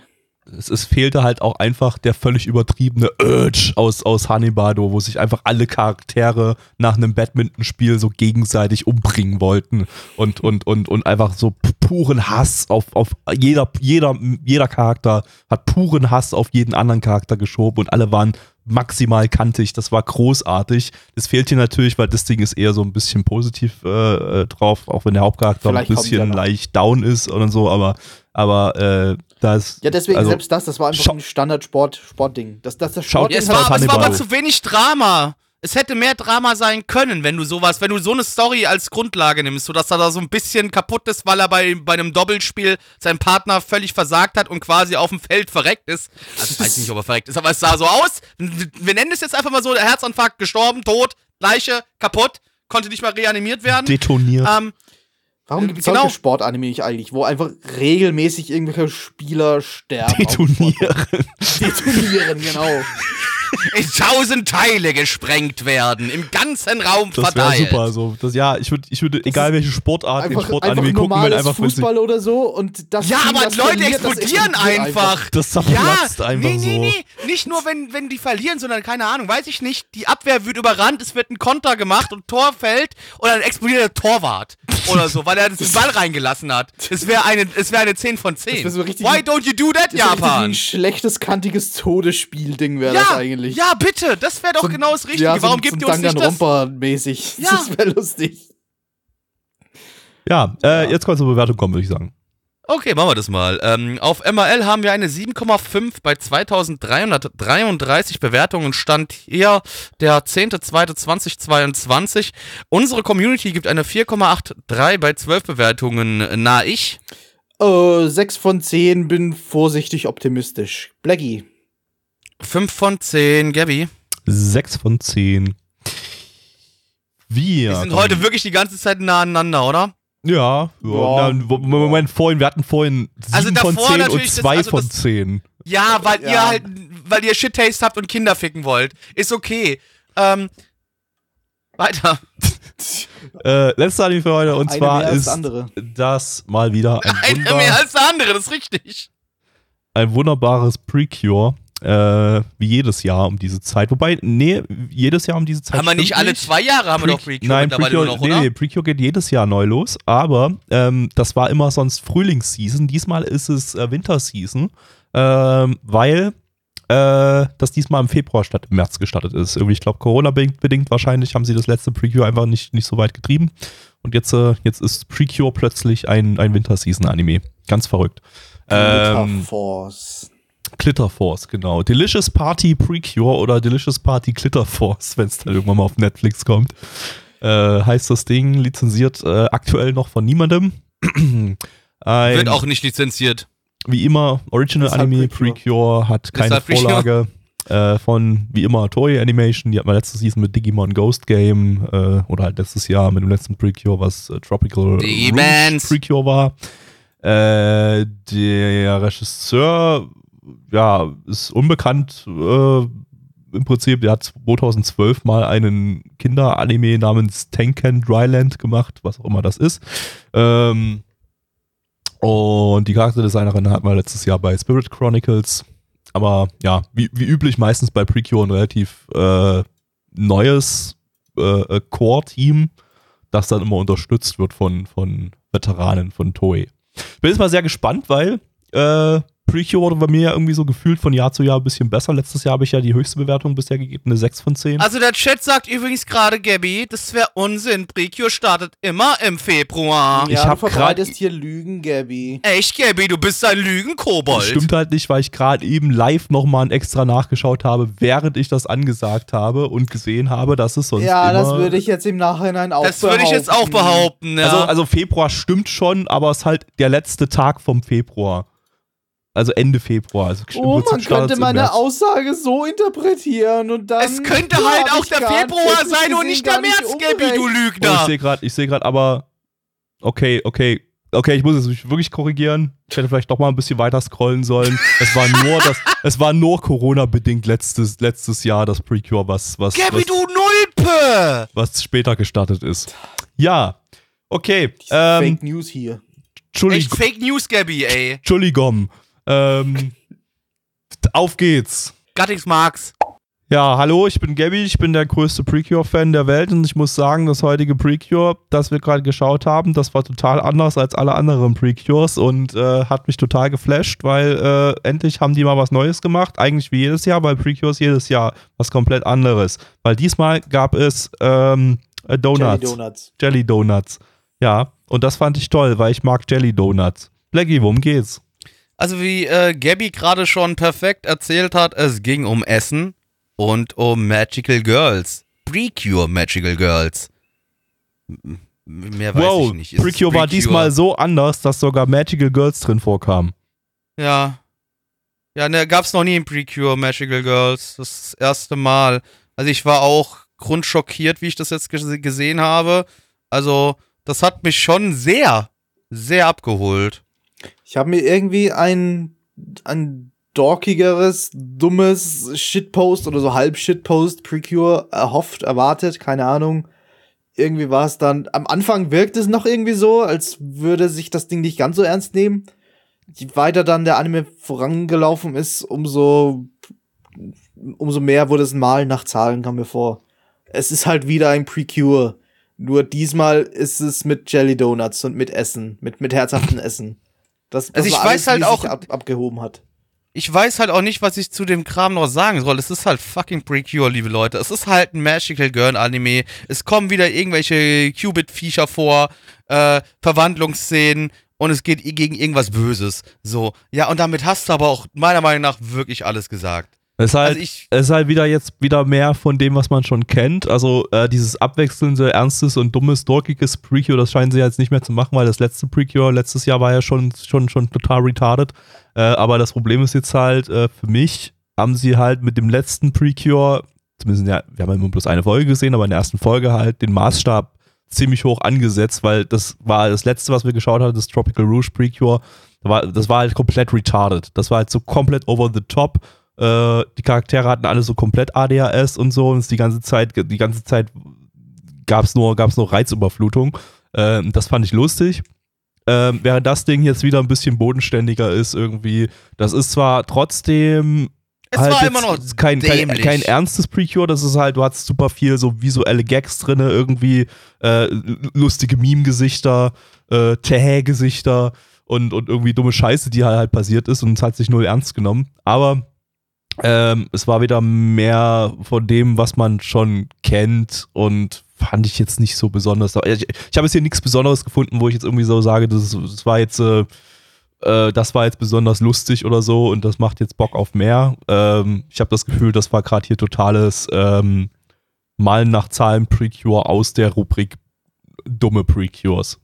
Es, es fehlte halt auch einfach der völlig übertriebene Urge aus, aus Hanibado, wo sich einfach alle Charaktere nach einem Badmintonspiel so gegenseitig umbringen wollten und, und, und, und einfach so puren Hass auf, auf jeder, jeder, jeder Charakter hat puren Hass auf jeden anderen Charakter geschoben und alle waren maximal kantig. Das war großartig. Das fehlt hier natürlich, weil das Ding ist eher so ein bisschen positiv äh, äh, drauf, auch wenn der Hauptcharakter
Vielleicht
ein bisschen leicht down ist oder so, aber, aber äh, das.
Ja, deswegen
also,
selbst das, das war einfach ein Standard-Sport-Sportding. Das, das, das
Schaut-
Ja,
Sportding
es war,
es war
es war aber zu wenig Drama. Es hätte mehr Drama sein können, wenn du sowas, wenn du so eine Story als Grundlage nimmst, sodass er da so ein bisschen kaputt ist, weil er bei, bei einem Doppelspiel seinen Partner völlig versagt hat und quasi auf dem Feld verreckt ist. Also ich weiß nicht, ob er verreckt ist, aber es sah so aus. Wir nennen es jetzt einfach mal so, der Herzinfarkt, gestorben, tot, Leiche, kaputt, konnte nicht mal reanimiert werden.
detoniert.
Ähm,
Warum
Äh,
gibt es
genau.
solche Sportanime nicht eigentlich, wo einfach regelmäßig irgendwelche Spieler sterben?
detonieren.
Detonieren, genau.
in tausend Teile gesprengt werden, im ganzen Raum
Das wäre
verteilt.
super. So. Das, ja, ich würde, ich würde, egal welche Sportart, den
Einfach, einfach
Sportanime gucken, wenn einfach
Fußball oder so und das
Ja,
Team,
aber
das
Leute explodieren
explodiert
einfach.
Das
Ja,
zerplatzt einfach
nee, nee,
so.
nee. Nicht nur, wenn, wenn die verlieren, sondern keine Ahnung, weiß ich nicht. Die Abwehr wird überrannt, es wird ein Konter gemacht und Tor fällt und dann explodiert der Torwart. Oder so, weil er den Ball reingelassen hat. Es wäre eine, es wäre eine 10 von 10.
wär so richtig-
Why don't you do that, Japan?
ein schlechtes, kantiges Todesspiel-Ding wäre das
Ja,
eigentlich.
ja, bitte, das wäre doch
So-
genau das Richtige.
Ja, so,
Warum
so
gibt ihr uns nicht das?
Danganronpa-mäßig.
Ja.
Das wäre lustig.
Ja, äh, jetzt kann zur Bewertung kommen, würde ich sagen.
Okay, machen wir das mal. Ähm, auf MRL haben wir eine 7,5 bei 2333 Bewertungen. Stand hier der 10.2.2022. Unsere Community gibt eine 4,83 bei 12 Bewertungen. Na, ich?
Äh, 6 von 10, bin vorsichtig optimistisch. Blackie.
5 von 10. Gabby?
Sechs von zehn. Wir.
Wir sind heute wirklich die ganze Zeit nah aneinander, oder?
Ja, ja.
Ja.
Moment, vorhin, wir hatten vorhin sieben
Also
von
davor
zehn und
natürlich das-
zwei
also
von
das-
zehn.
Ja, weil ihr
Ja.
halt, weil ihr Shit-Taste habt und Kinder ficken wollt. Ist okay. Ähm, weiter.
Äh, letzter Anime für heute und
Eine
zwar ist das mal wieder ein,
Einer
Wunder,
mehr als der andere, das ist richtig.
ein wunderbares Precure. Äh, wie jedes Jahr um diese Zeit. Wobei, nee, jedes Jahr um diese Zeit.
Haben wir nicht alle zwei Jahre, haben wir doch Precure
Nein,
mittlerweile
Precure,
noch,
nee,
oder?
nee, Precure geht jedes Jahr neu los, aber ähm, das war immer sonst Frühlingsseason. Diesmal ist es äh, Winterseason, ähm, weil äh, das diesmal im Februar statt im März gestartet ist. Irgendwie, ich glaube, Corona-bedingt wahrscheinlich haben sie das letzte Precure einfach nicht, nicht so weit getrieben. Und jetzt, äh, jetzt ist Precure plötzlich ein, ein Winterseason-Anime. Ganz verrückt. Ähm,
Force.
Glitter Force, genau. Delicious Party Precure oder Delicious Party Glitter Force, wenn es dann irgendwann mal auf Netflix kommt. äh, heißt das Ding, lizenziert äh, aktuell noch von niemandem. Ein,
Wird auch nicht lizenziert.
wie immer, Original
halt
Anime,
Precure.
Precure hat keine
Precure.
Vorlage äh, von, wie immer, Toei Animation. Die hat man letztes Season mit Digimon Ghost Game äh, oder halt letztes Jahr mit dem letzten Precure, was äh, Tropical. Rouge Precure war. Äh, der Regisseur, ja, ist unbekannt äh, im Prinzip. Der hat 2012 mal einen Kinderanime namens Tenken Dryland gemacht, was auch immer das ist. Ähm, und die Charakterdesignerin hat man letztes Jahr bei Spirit Chronicles. Aber ja, wie, wie üblich meistens bei Precure ein relativ äh, neues äh, äh, Core-Team, das dann immer unterstützt wird von, von Veteranen von Toei. Ich bin jetzt mal sehr gespannt, weil äh, Precure wurde bei mir ja irgendwie so gefühlt von Jahr zu Jahr ein bisschen besser. Letztes Jahr habe ich ja die höchste Bewertung bisher gegeben, eine 6 von 10.
Also der Chat sagt übrigens gerade, Gabby, das wäre Unsinn. Precure startet immer im Februar.
Ich
ja,
hab
du
grad-
verbreitest hier Lügen, Gabby.
Echt, Gabby, du bist ein Lügenkobold.
Das stimmt halt nicht, weil ich gerade eben live nochmal extra nachgeschaut habe, während ich das angesagt habe und gesehen habe, dass es sonst
ja,
immer...
das würde ich jetzt im Nachhinein auch
Das würde ich jetzt auch behaupten, ja.
Also, also Februar stimmt schon, aber es ist halt der letzte Tag vom Februar. Also Ende Februar. Also
Oh, man könnte meine
März.
Aussage so interpretieren und dann.
es könnte
Ja,
halt auch der Februar sein und nicht der März, Gabby, du
unrecht.
Oh, ich
Lügner.
sehe gerade, ich sehe gerade, aber okay, okay. Okay, ich muss es mich wirklich korrigieren. Ich hätte vielleicht doch mal ein bisschen weiter scrollen sollen. Es war nur das, es war nur Corona-bedingt letztes, letztes Jahr das Precure, was, was,
Gabby,
was,
du Nulpe!
was später gestartet ist. Ja, okay. Ähm,
Fake News hier.
Echt
Entschuldigung.
Fake News, Gabby, ey.
Entschuldigung. Ähm, auf geht's.
Gattings Marx.
Ja, hallo, ich bin Gabby, ich bin der größte Precure-Fan der Welt und ich muss sagen, das heutige Precure, das wir gerade geschaut haben, das war total anders als alle anderen Precures und äh, hat mich total geflasht, weil äh, endlich haben die mal was Neues gemacht, eigentlich wie jedes Jahr, weil Precures jedes Jahr was komplett anderes. Weil diesmal gab es ähm, äh, Donuts.
Jelly Donuts.
Jelly Donuts. Ja, und das fand ich toll, weil ich mag Jelly Donuts. Blackie, worum geht's?
Also wie äh, Gabby gerade schon perfekt erzählt hat, es ging um Essen und um Magical Girls. Precure Magical Girls. M- Mehr weiß
wow,
ich nicht. Ist
Precure war diesmal so anders, dass sogar Magical Girls drin vorkamen.
Ja. Ja, ne, gab's noch nie in Precure Magical Girls. Das ist das erste Mal. Also ich war auch grundschockiert, wie ich das jetzt ges- gesehen habe. Also, das hat mich schon sehr, sehr abgeholt.
Ich habe mir irgendwie ein, ein dorkigeres, dummes Shitpost oder so halb Shitpost Precure erhofft, erwartet, keine Ahnung. Irgendwie war es dann, am Anfang wirkt es noch irgendwie so, als würde sich das Ding nicht ganz so ernst nehmen. Je weiter dann der Anime vorangelaufen ist, umso, umso mehr wurde es Mal nach Zahlen, kam mir vor. Es ist halt wieder ein Precure. Nur diesmal ist es mit Jelly Donuts und mit Essen, mit, mit herzhaften Essen. Das,
Also ich weiß halt auch-
ab, abgehoben hat.
Ich weiß halt auch nicht, was ich zu dem Kram noch sagen soll. Es ist halt fucking Precure, liebe Leute. Es ist halt ein Magical Girl Anime. Es kommen wieder irgendwelche Qubit-Viecher vor, äh, Verwandlungsszenen und es geht gegen irgendwas Böses. So. Ja, und damit hast du aber auch meiner Meinung nach wirklich alles gesagt.
Es ist halt,
Also ich-
es ist halt wieder jetzt wieder mehr von dem, was man schon kennt. Also äh, dieses abwechselnde, ernstes und dummes, dorkiges Precure, das scheinen sie jetzt nicht mehr zu machen, weil das letzte Precure letztes Jahr war ja schon, schon, schon total retarded. Äh, aber das Problem ist jetzt halt, äh, für mich haben sie halt mit dem letzten Precure, zumindest ja, wir haben ja immer bloß eine Folge gesehen, aber in der ersten Folge halt den Maßstab ziemlich hoch angesetzt, weil das war das letzte, was wir geschaut haben, das Tropical Rouge Precure. Das war, das war halt komplett retarded. Das war halt so komplett over the top. Äh, die Charaktere hatten alle so komplett ADHS und so und es die ganze Zeit, die ganze Zeit gab's nur, gab's nur Reizüberflutung. Ähm, das fand ich lustig. Ähm, während das Ding jetzt wieder ein bisschen bodenständiger ist irgendwie. Das ist zwar trotzdem
Es
halt
war immer noch
kein, kein, kein ernstes Precure, das ist halt, du hast super viel so visuelle Gags drin, irgendwie äh, lustige Meme-Gesichter, äh, Tähä-Gesichter und, und irgendwie dumme Scheiße, die halt, halt passiert ist und es hat sich null ernst genommen. Aber ähm, es war wieder mehr von dem, was man schon kennt und fand ich jetzt nicht so besonders. Ich, ich habe jetzt hier nichts Besonderes gefunden, wo ich jetzt irgendwie so sage, das, das war jetzt äh, äh, das war jetzt besonders lustig oder so und das macht jetzt Bock auf mehr. Ähm, ich habe das Gefühl, das war gerade hier totales, ähm, Malen nach Zahlen Precure aus der Rubrik dumme Precures.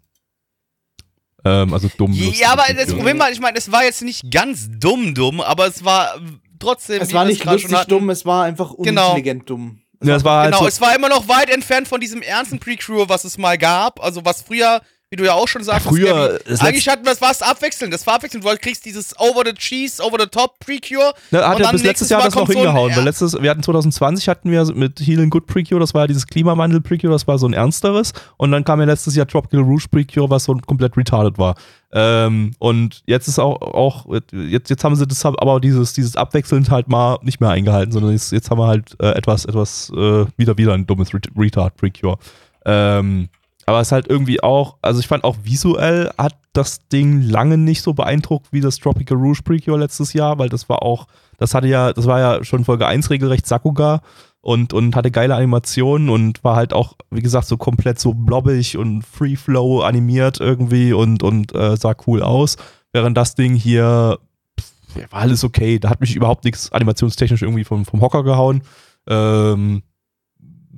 Ähm, also dumm.
Ja, aber das. Problem war, ich meine, es war jetzt nicht ganz dumm dumm, aber es war trotzdem.
Es war nicht lustig
hatten,
dumm, es war einfach
Genau.
unintelligent dumm.
Ja, es war halt
Genau,
so,
es war immer noch weit entfernt von diesem ernsten Pre-Crew, was es mal gab. Also was früher, wie du ja auch schon sagst,
früher, das
eigentlich hatten wir es was abwechselnd. Das war abwechselnd. Du kriegst dieses Over the Cheese, Over the Top Pre-Cure.
Ne, hat
und
ja bis letztes Jahr
Mal
das noch
kommt so ein-
hingehauen.
ja.
weil letztes, wir hatten 2020 hatten wir mit Healing Good Precure, das war ja dieses Klimawandel Precure, das war so ein ernsteres. Und dann kam ja letztes Jahr Tropical Rouge Precure, was so komplett retarded war. Ähm, und jetzt ist auch, auch jetzt, jetzt haben sie das aber dieses, dieses abwechselnd halt mal nicht mehr eingehalten, sondern jetzt, jetzt haben wir halt äh, etwas, etwas äh, wieder wieder ein dummes Ret Retard Precure. Ähm, aber es ist halt irgendwie auch, also ich fand auch visuell hat das Ding lange nicht so beeindruckt wie das Tropical Rouge Precure letztes Jahr, weil das war auch, das hatte ja, das war ja schon Folge 1 regelrecht Sakuga und, und hatte geile Animationen und war halt auch, wie gesagt, so komplett so blobbig und Free Flow animiert irgendwie und, und äh, sah cool aus. Während das Ding hier pff, war alles okay. Da hat mich überhaupt nichts animationstechnisch irgendwie vom, vom Hocker gehauen. Ähm,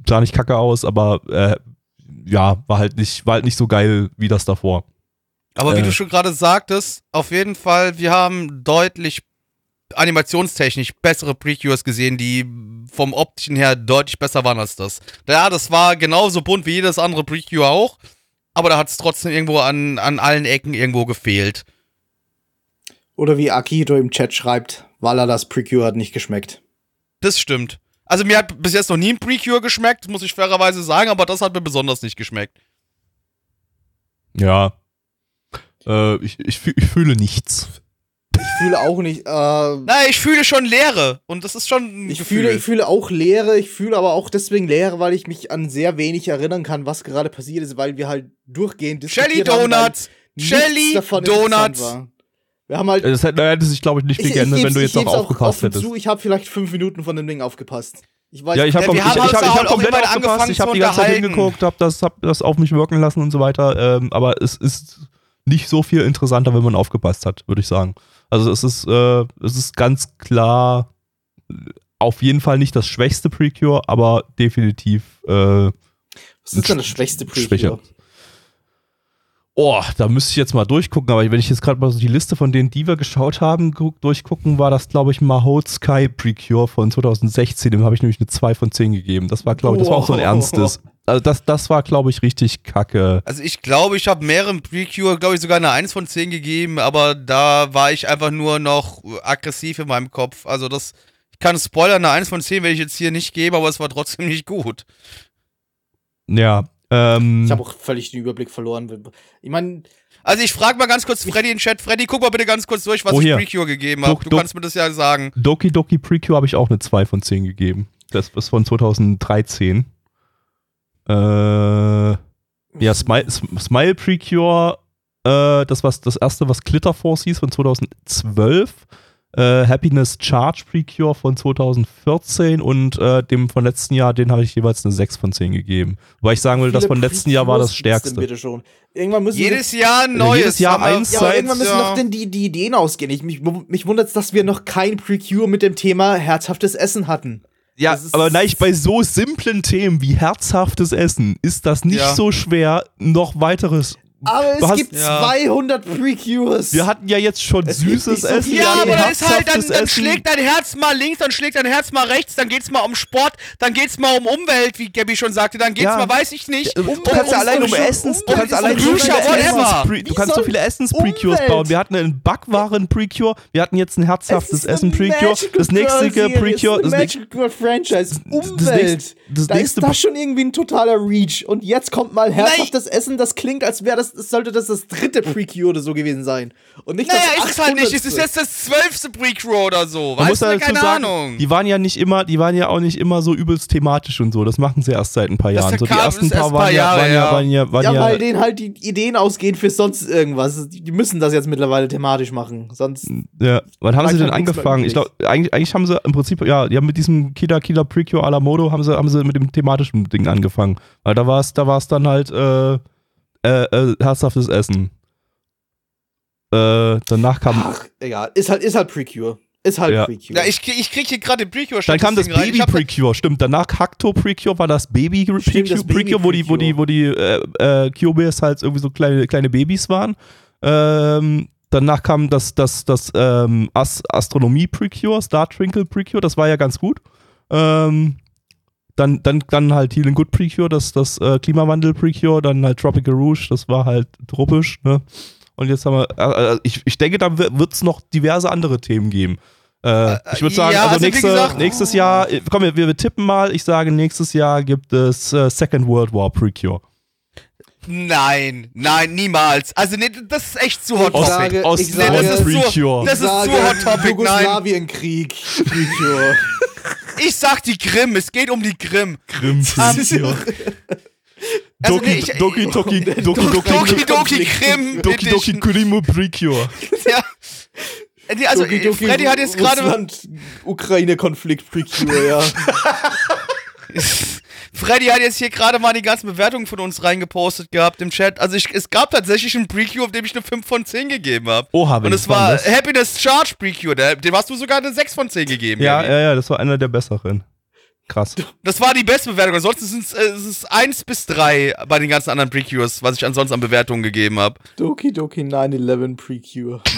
sah nicht kacke aus, aber äh, ja, war halt nicht, war halt nicht so geil wie das davor.
Aber wie
Äh.
du schon gerade sagtest, auf jeden Fall, wir haben deutlich animationstechnisch bessere Precures gesehen, die vom optischen her deutlich besser waren als das. Ja, das war genauso bunt wie jedes andere Precure auch, aber da hat es trotzdem irgendwo an, an allen Ecken irgendwo gefehlt.
Oder wie Akito im Chat schreibt, Walla das Precure hat nicht geschmeckt.
Das stimmt. Also mir hat bis jetzt noch nie ein Precure geschmeckt, muss ich fairerweise sagen, aber das hat mir besonders nicht geschmeckt.
Ja. Äh, ich, ich, ich fühle nichts.
Ich fühle auch nicht, äh,
Na, ich fühle schon Leere und das ist schon ein
ich
Gefühl.
fühle, ich fühle auch Leere, ich fühle aber auch deswegen Leere, weil ich mich an sehr wenig erinnern kann, was gerade passiert ist, weil wir halt durchgehend
Shelly
diskutiert haben, weil
Donuts!
nichts
Shelly Donuts!
Wir haben halt
Äh, Das hätte, hätte sich, glaube ich, nicht viel geändert, wenn du jetzt noch
auch
aufgepasst
offen
hättest.
Zu, ich habe vielleicht fünf Minuten von dem Ding aufgepasst. Ich weiß
Ja, ich habe
Ja, wir
ich, ich, hab, ich
auch
hab komplett aufgepasst, ich habe die ganze Zeit hingeguckt, habe das, hab das auf mich wirken lassen und so weiter, ähm, aber es ist nicht so viel interessanter, wenn man aufgepasst hat, würde ich sagen. Also es ist, äh, es ist ganz klar auf jeden Fall nicht das schwächste Precure, aber definitiv äh,
was ist denn das schwächste Preview?
schwächer. Oh, da müsste ich jetzt mal durchgucken, aber wenn ich jetzt gerade mal so die Liste von denen, die wir geschaut haben, gu- durchgucken, war das, glaube ich, Mahout Sky Precure von 2016. Dem habe ich nämlich eine 2 von 10 gegeben. Das war, glaube ich, das war auch so ein ernstes. Also das, das war, glaube ich, richtig kacke.
Also ich glaube, ich habe mehreren Precure, glaube ich, sogar eine 1 von 10 gegeben, aber da war ich einfach nur noch aggressiv in meinem Kopf. Also das, ich kann Spoiler, eine 1 von 10 werde ich jetzt hier nicht geben, aber es war trotzdem nicht gut.
Ja. Ähm,
Ich habe auch völlig den Überblick verloren. Ich meine,
Also ich frage mal ganz kurz Freddy in Chat. Freddy, guck mal bitte ganz kurz durch, was
Oh,
ich. Precure gegeben habe. Du kannst mir das ja sagen.
Doki Doki Precure habe ich auch eine 2 von 10 gegeben. Das ist von 2013. Äh, ja, Smile, Sm- Smile Precure, äh, das war das erste, was Glitter Force hieß, von 2012. Äh, Happiness Charge Precure von 2014 und äh, dem von letzten Jahr, den habe ich jeweils eine 6 von 10 gegeben. Weil ich sagen will, das von letzten Jahr war das stärkste.
Bitte schon. Irgendwann müssen
Jedes Jahr ein
Also
neues.
jedes Jahr eins
ja, aber
seit-
irgendwann müssen
ja.
noch denn die, die Ideen ausgehen. Ich, mich mich wundert es, dass wir noch kein Precure mit dem Thema herzhaftes Essen hatten.
Ja, aber nein, bei so simplen Themen wie herzhaftes Essen ist das nicht
Ja.
so schwer, noch weiteres.
Aber
Du
es
hast-
gibt
Ja.
200 Precures.
Wir hatten ja jetzt schon
Es
süßes
so
Essen.
Ja, aber da ist halt, dann, dann schlägt dein Herz mal links, dann schlägt dein Herz mal rechts, dann geht's mal um Sport, dann geht's mal um Umwelt, wie Gabby schon sagte, dann geht's
Ja.
mal, weiß ich nicht.
Du
Umwelt
kannst ja allein um Essens, du kannst allein so viele. Essens, du kannst so viele Essens-Precures bauen. Wir hatten einen Backwaren-Precure, wir hatten jetzt ein herzhaftes Essen-Precure, das nächste Precure, das nächste
Magical Girl Franchise,
das
Umwelt.
nächste- das
da ist das schon irgendwie ein totaler Reach. Und jetzt kommt mal herzhaftes Essen, das klingt, als wäre das, das sollte das das dritte Precure oder so gewesen sein. Und nicht
Naja,
das
ist es halt nicht. Es
800.
ist jetzt das zwölfte Precure oder so.
Man muss
Weißt du,
dazu
keine
sagen,
Ahnung.
die waren ja nicht immer, die waren ja auch nicht immer so übelst thematisch und so. Das machen sie erst seit ein paar Jahren. So die ersten paar waren
Jahre,
waren ja, waren ja, waren
Ja,
ja,
weil denen halt die Ideen ausgehen für sonst irgendwas. Die müssen das jetzt mittlerweile thematisch machen. Sonst.
Ja, wann haben sie denn
halt
angefangen? Ich glaube, eigentlich, eigentlich haben sie im Prinzip, ja, die haben mit diesem Killer Killer Precure à la Modo haben sie, haben sie mit dem thematischen Ding angefangen. Weil da war es, da war es dann halt äh, äh, äh, herzhaftes Essen. Äh, danach kam.
Ach, egal. Ist halt, ist halt Precure. Ist halt
Ja.
Precure.
Ja, ich, krieg- ich krieg hier gerade Precure
Dann kam das Baby Precure, stimmt. Danach Cacto Precure war das Baby
Stimmt,
Precure,
das Baby
Precure, wo die, wo die, wo die äh, äh, Cubes halt irgendwie so kleine, kleine Babys waren. Ähm, danach kam das, das, das ähm, As Astronomie Precure, Star Twinkle Precure, das war ja ganz gut. Ähm, dann, dann, dann halt Healing Good Precure, das, das äh, Klimawandel Precure, dann halt Tropical Rouge, das war halt tropisch, ne? Und jetzt haben wir, äh, äh, ich, ich denke, da wird es noch diverse andere Themen geben. Äh, ich würde sagen,
ja,
also,
also
nächste,
gesagt-
nächstes Jahr, äh, komm, wir, wir tippen mal, ich sage, nächstes Jahr gibt es äh, Second World War Precure.
Nein, nein, niemals. Also, nee, das ist echt zu hot
Ich
topic.
sage-
Ost,
ich
Nee,
sage-
das ist zu, das ist
Sage
zu hot topic.
Jugoslawienkrieg.
Ich sag die Grimm, es geht um die Grimm.
Grimm Precure.
Also,
Doki,
nee, ich-
Doki, Doki, Doki, Doki,
Doki Doki
Konflikt.
Grimm
Doki, Doki. Kurimo Precure.
Ja. Nee, Also,
Doki Doki
Freddy hat jetzt gerade
Russland-Ukraine-Konflikt Precure, ja.
Freddy hat jetzt hier gerade mal die ganzen Bewertungen von uns reingepostet gehabt im Chat. Also ich, es gab tatsächlich einen Precure, auf dem ich eine 5 von 10 gegeben habe.
Oha,
Und
welches
es war
das?
Happiness Charge Precure, der, dem hast du sogar eine 6 von 10 gegeben.
Ja, ja, ja, das war einer der besseren. Krass.
Das war die beste Bewertung. Ansonsten sind es, äh, es ist 1 bis 3 bei den ganzen anderen Precures, was ich ansonsten an Bewertungen gegeben habe.
Doki Doki 9-11 Precure.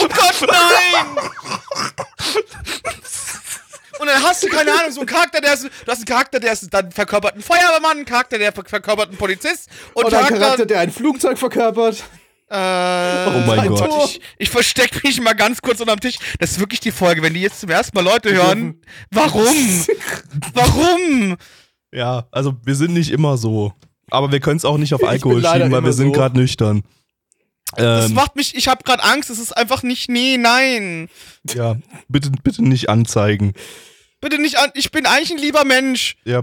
Oh Gott, nein! Und dann hast du, keine Ahnung, so einen Charakter, der ist, du hast einen Charakter, der ist dann verkörpert einen Feuerwehrmann, einen Charakter, der ver- verkörpert einen Polizist und
Oder ein
Charakter,
Charakter, der ein Flugzeug verkörpert.
Äh,
Oh mein Gott.
Ich, ich verstecke mich mal ganz kurz unterm Tisch. Das ist wirklich die Folge, wenn die jetzt zum ersten Mal Leute hören. Warum? Warum?
Ja, also wir sind nicht immer so. Aber wir können es auch nicht auf Alkohol schieben, weil wir sind
so.
gerade nüchtern.
Das
Ähm,
macht mich, ich habe gerade Angst. Es ist einfach nicht, nee, nein.
ja, bitte, bitte nicht anzeigen.
Bitte nicht an. Ich bin eigentlich ein lieber Mensch.
Ja.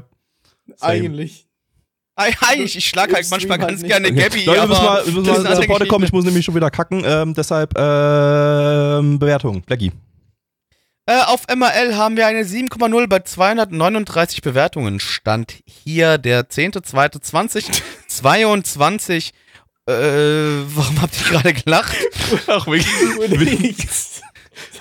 Same.
Eigentlich.
Ei- Eigentlich, ich schlag halt manchmal ganz
halt
gerne Gabby,
Leute, wir
aber
müssen mal, wir müssen
das ist
mal
andere
Pforte kommen. Ich muss nämlich schon wieder kacken. Ähm, deshalb ähm, Bewertung. Blackie.
Äh, auf MRL haben wir eine 7,0 bei 239 Bewertungen. Stand hier der 10.02.2022. Äh, warum habt ihr gerade gelacht?
Ach, wegen,
Nichts.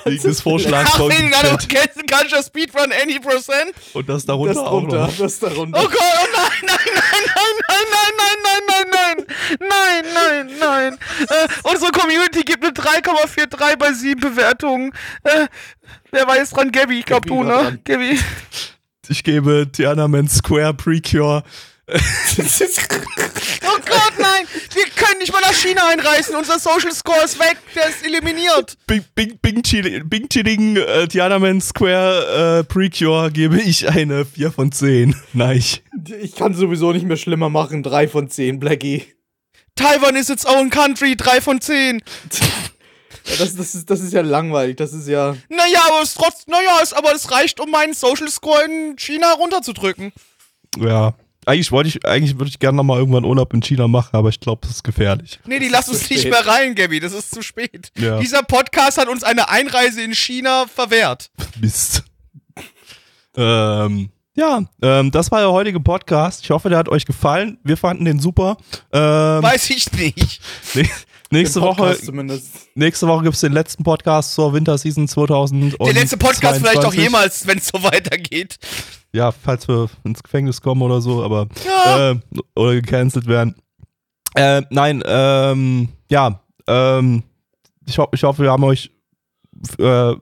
Wegen des Vorschlags
Ach,
von
wegen
Chat.
einer Can- Kann ich Speedrun any percent?
Und das
Das
darunter auch
darunter,
noch.
das darunter.
Oh Gott, oh nein, nein, nein, nein, nein, nein, nein, nein, nein, nein, nein, nein. Äh, unsere Community gibt eine 3,43 bei 7 Bewertungen. Äh, wer jetzt dran? Gabby, ich glaub
Gabby
du, ne? Gabby.
Ich gebe Tiananmen Square Precure.
Oh Gott, nein! Wir können nicht mal nach China einreisen. Unser Social Score ist weg. Der ist eliminiert.
Bing, Bing, Bing, Chili, Bing Chilling äh, Tiananmen Square äh, Precure gebe ich eine 4 von 10. Nein.
Ich kann sowieso nicht mehr schlimmer machen. Drei von zehn, Blackie.
Taiwan is its own country. 3 von 10.
Ja, das, das, ist, das ist ja langweilig. Das ist ja.
Naja, aber es trotz, naja, es, aber es reicht, um meinen Social Score in China runterzudrücken.
Ja. Eigentlich wollte ich, eigentlich würde ich gerne nochmal irgendwann Urlaub in China machen, aber ich glaube, das ist gefährlich.
Nee, die lassen uns nicht
spät.
mehr rein, Gabby. Das ist zu spät.
Ja.
Dieser Podcast hat uns eine Einreise in China verwehrt.
Mist. ähm, ja, ähm, das war der heutige Podcast. Ich hoffe, der hat euch gefallen. Wir fanden den super. Ähm,
Weiß ich nicht.
nächste Woche,
Zumindest.
nächste Woche gibt's den letzten Podcast zur Winterseason 2000.
Der letzte Podcast vielleicht auch jemals, wenn es so weitergeht.
Ja, falls wir ins Gefängnis kommen oder so, aber
Ja.
äh, oder gecancelt werden. Äh, nein, ähm, ja, ähm, ich, ho ich hoffe, wir haben euch äh,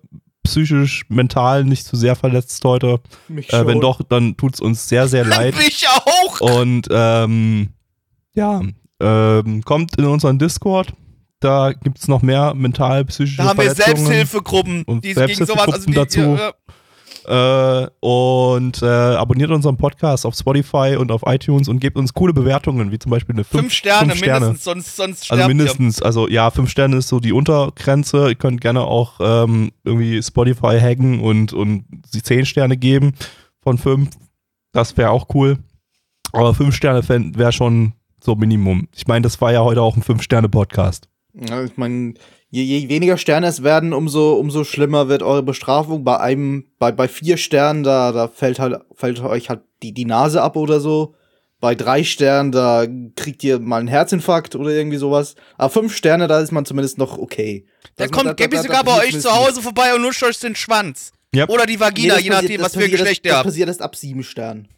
psychisch, mental nicht zu sehr verletzt heute.
Mich
Äh, wenn
schon.
doch, dann tut's uns sehr, sehr leid.
Ich auch.
Und ähm, ja, ähm, kommt in unseren Discord. Da gibt's noch mehr mental psychische
Da haben wir. Selbsthilfegruppen,
Und
die sich gegen sowas, also
Selbsthilfegruppen
die,
dazu.
äh,
und äh, abonniert unseren Podcast auf Spotify und auf iTunes und gebt uns coole Bewertungen, wie zum Beispiel eine 5
fünf Sterne mindestens, sonst, sonst
Also mindestens, also ja, 5 Sterne ist so die Untergrenze. Ihr könnt gerne auch ähm, irgendwie Spotify hacken und, und sie 10 Sterne geben von 5. Das wäre auch cool. Aber 5 Sterne wäre schon so Minimum. Ich meine, das war ja heute auch ein 5-Sterne-Podcast.
Ja, ich meine, je, je weniger Sterne es werden, umso, umso schlimmer wird eure Bestrafung. Bei einem, bei, bei vier Sternen, da, da fällt halt, fällt euch halt die, die Nase ab oder so. Bei drei Sternen, da kriegt ihr mal einen Herzinfarkt oder irgendwie sowas. Aber fünf Sterne, da ist man zumindest noch okay. Das- da-
kommt
da-
Gabby sogar bei euch zu Hause vorbei und lutscht euch den Schwanz.
Ja.
Oder die
Nee,
Vagina,
das
je nachdem,
das
was für Geschlecht ihr
Das
habt.
passiert erst ab sieben Sternen.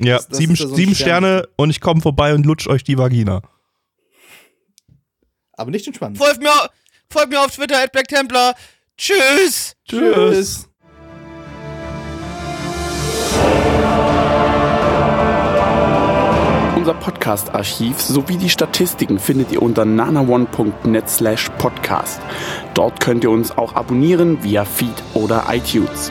Ja,
Das- das
sieben,
ja so
sieben
Stern.
Sterne und ich komme vorbei und lutsch euch die Vagina.
Aber nicht den Schwanz.
Folgt mir, folgt mir auf Twitter, at Black Templar. Tschüss.
Tschüss.
Unser Podcast-Archiv sowie die Statistiken findet ihr unter nanaone.net slash podcast. Dort könnt ihr uns auch abonnieren via Feed oder iTunes.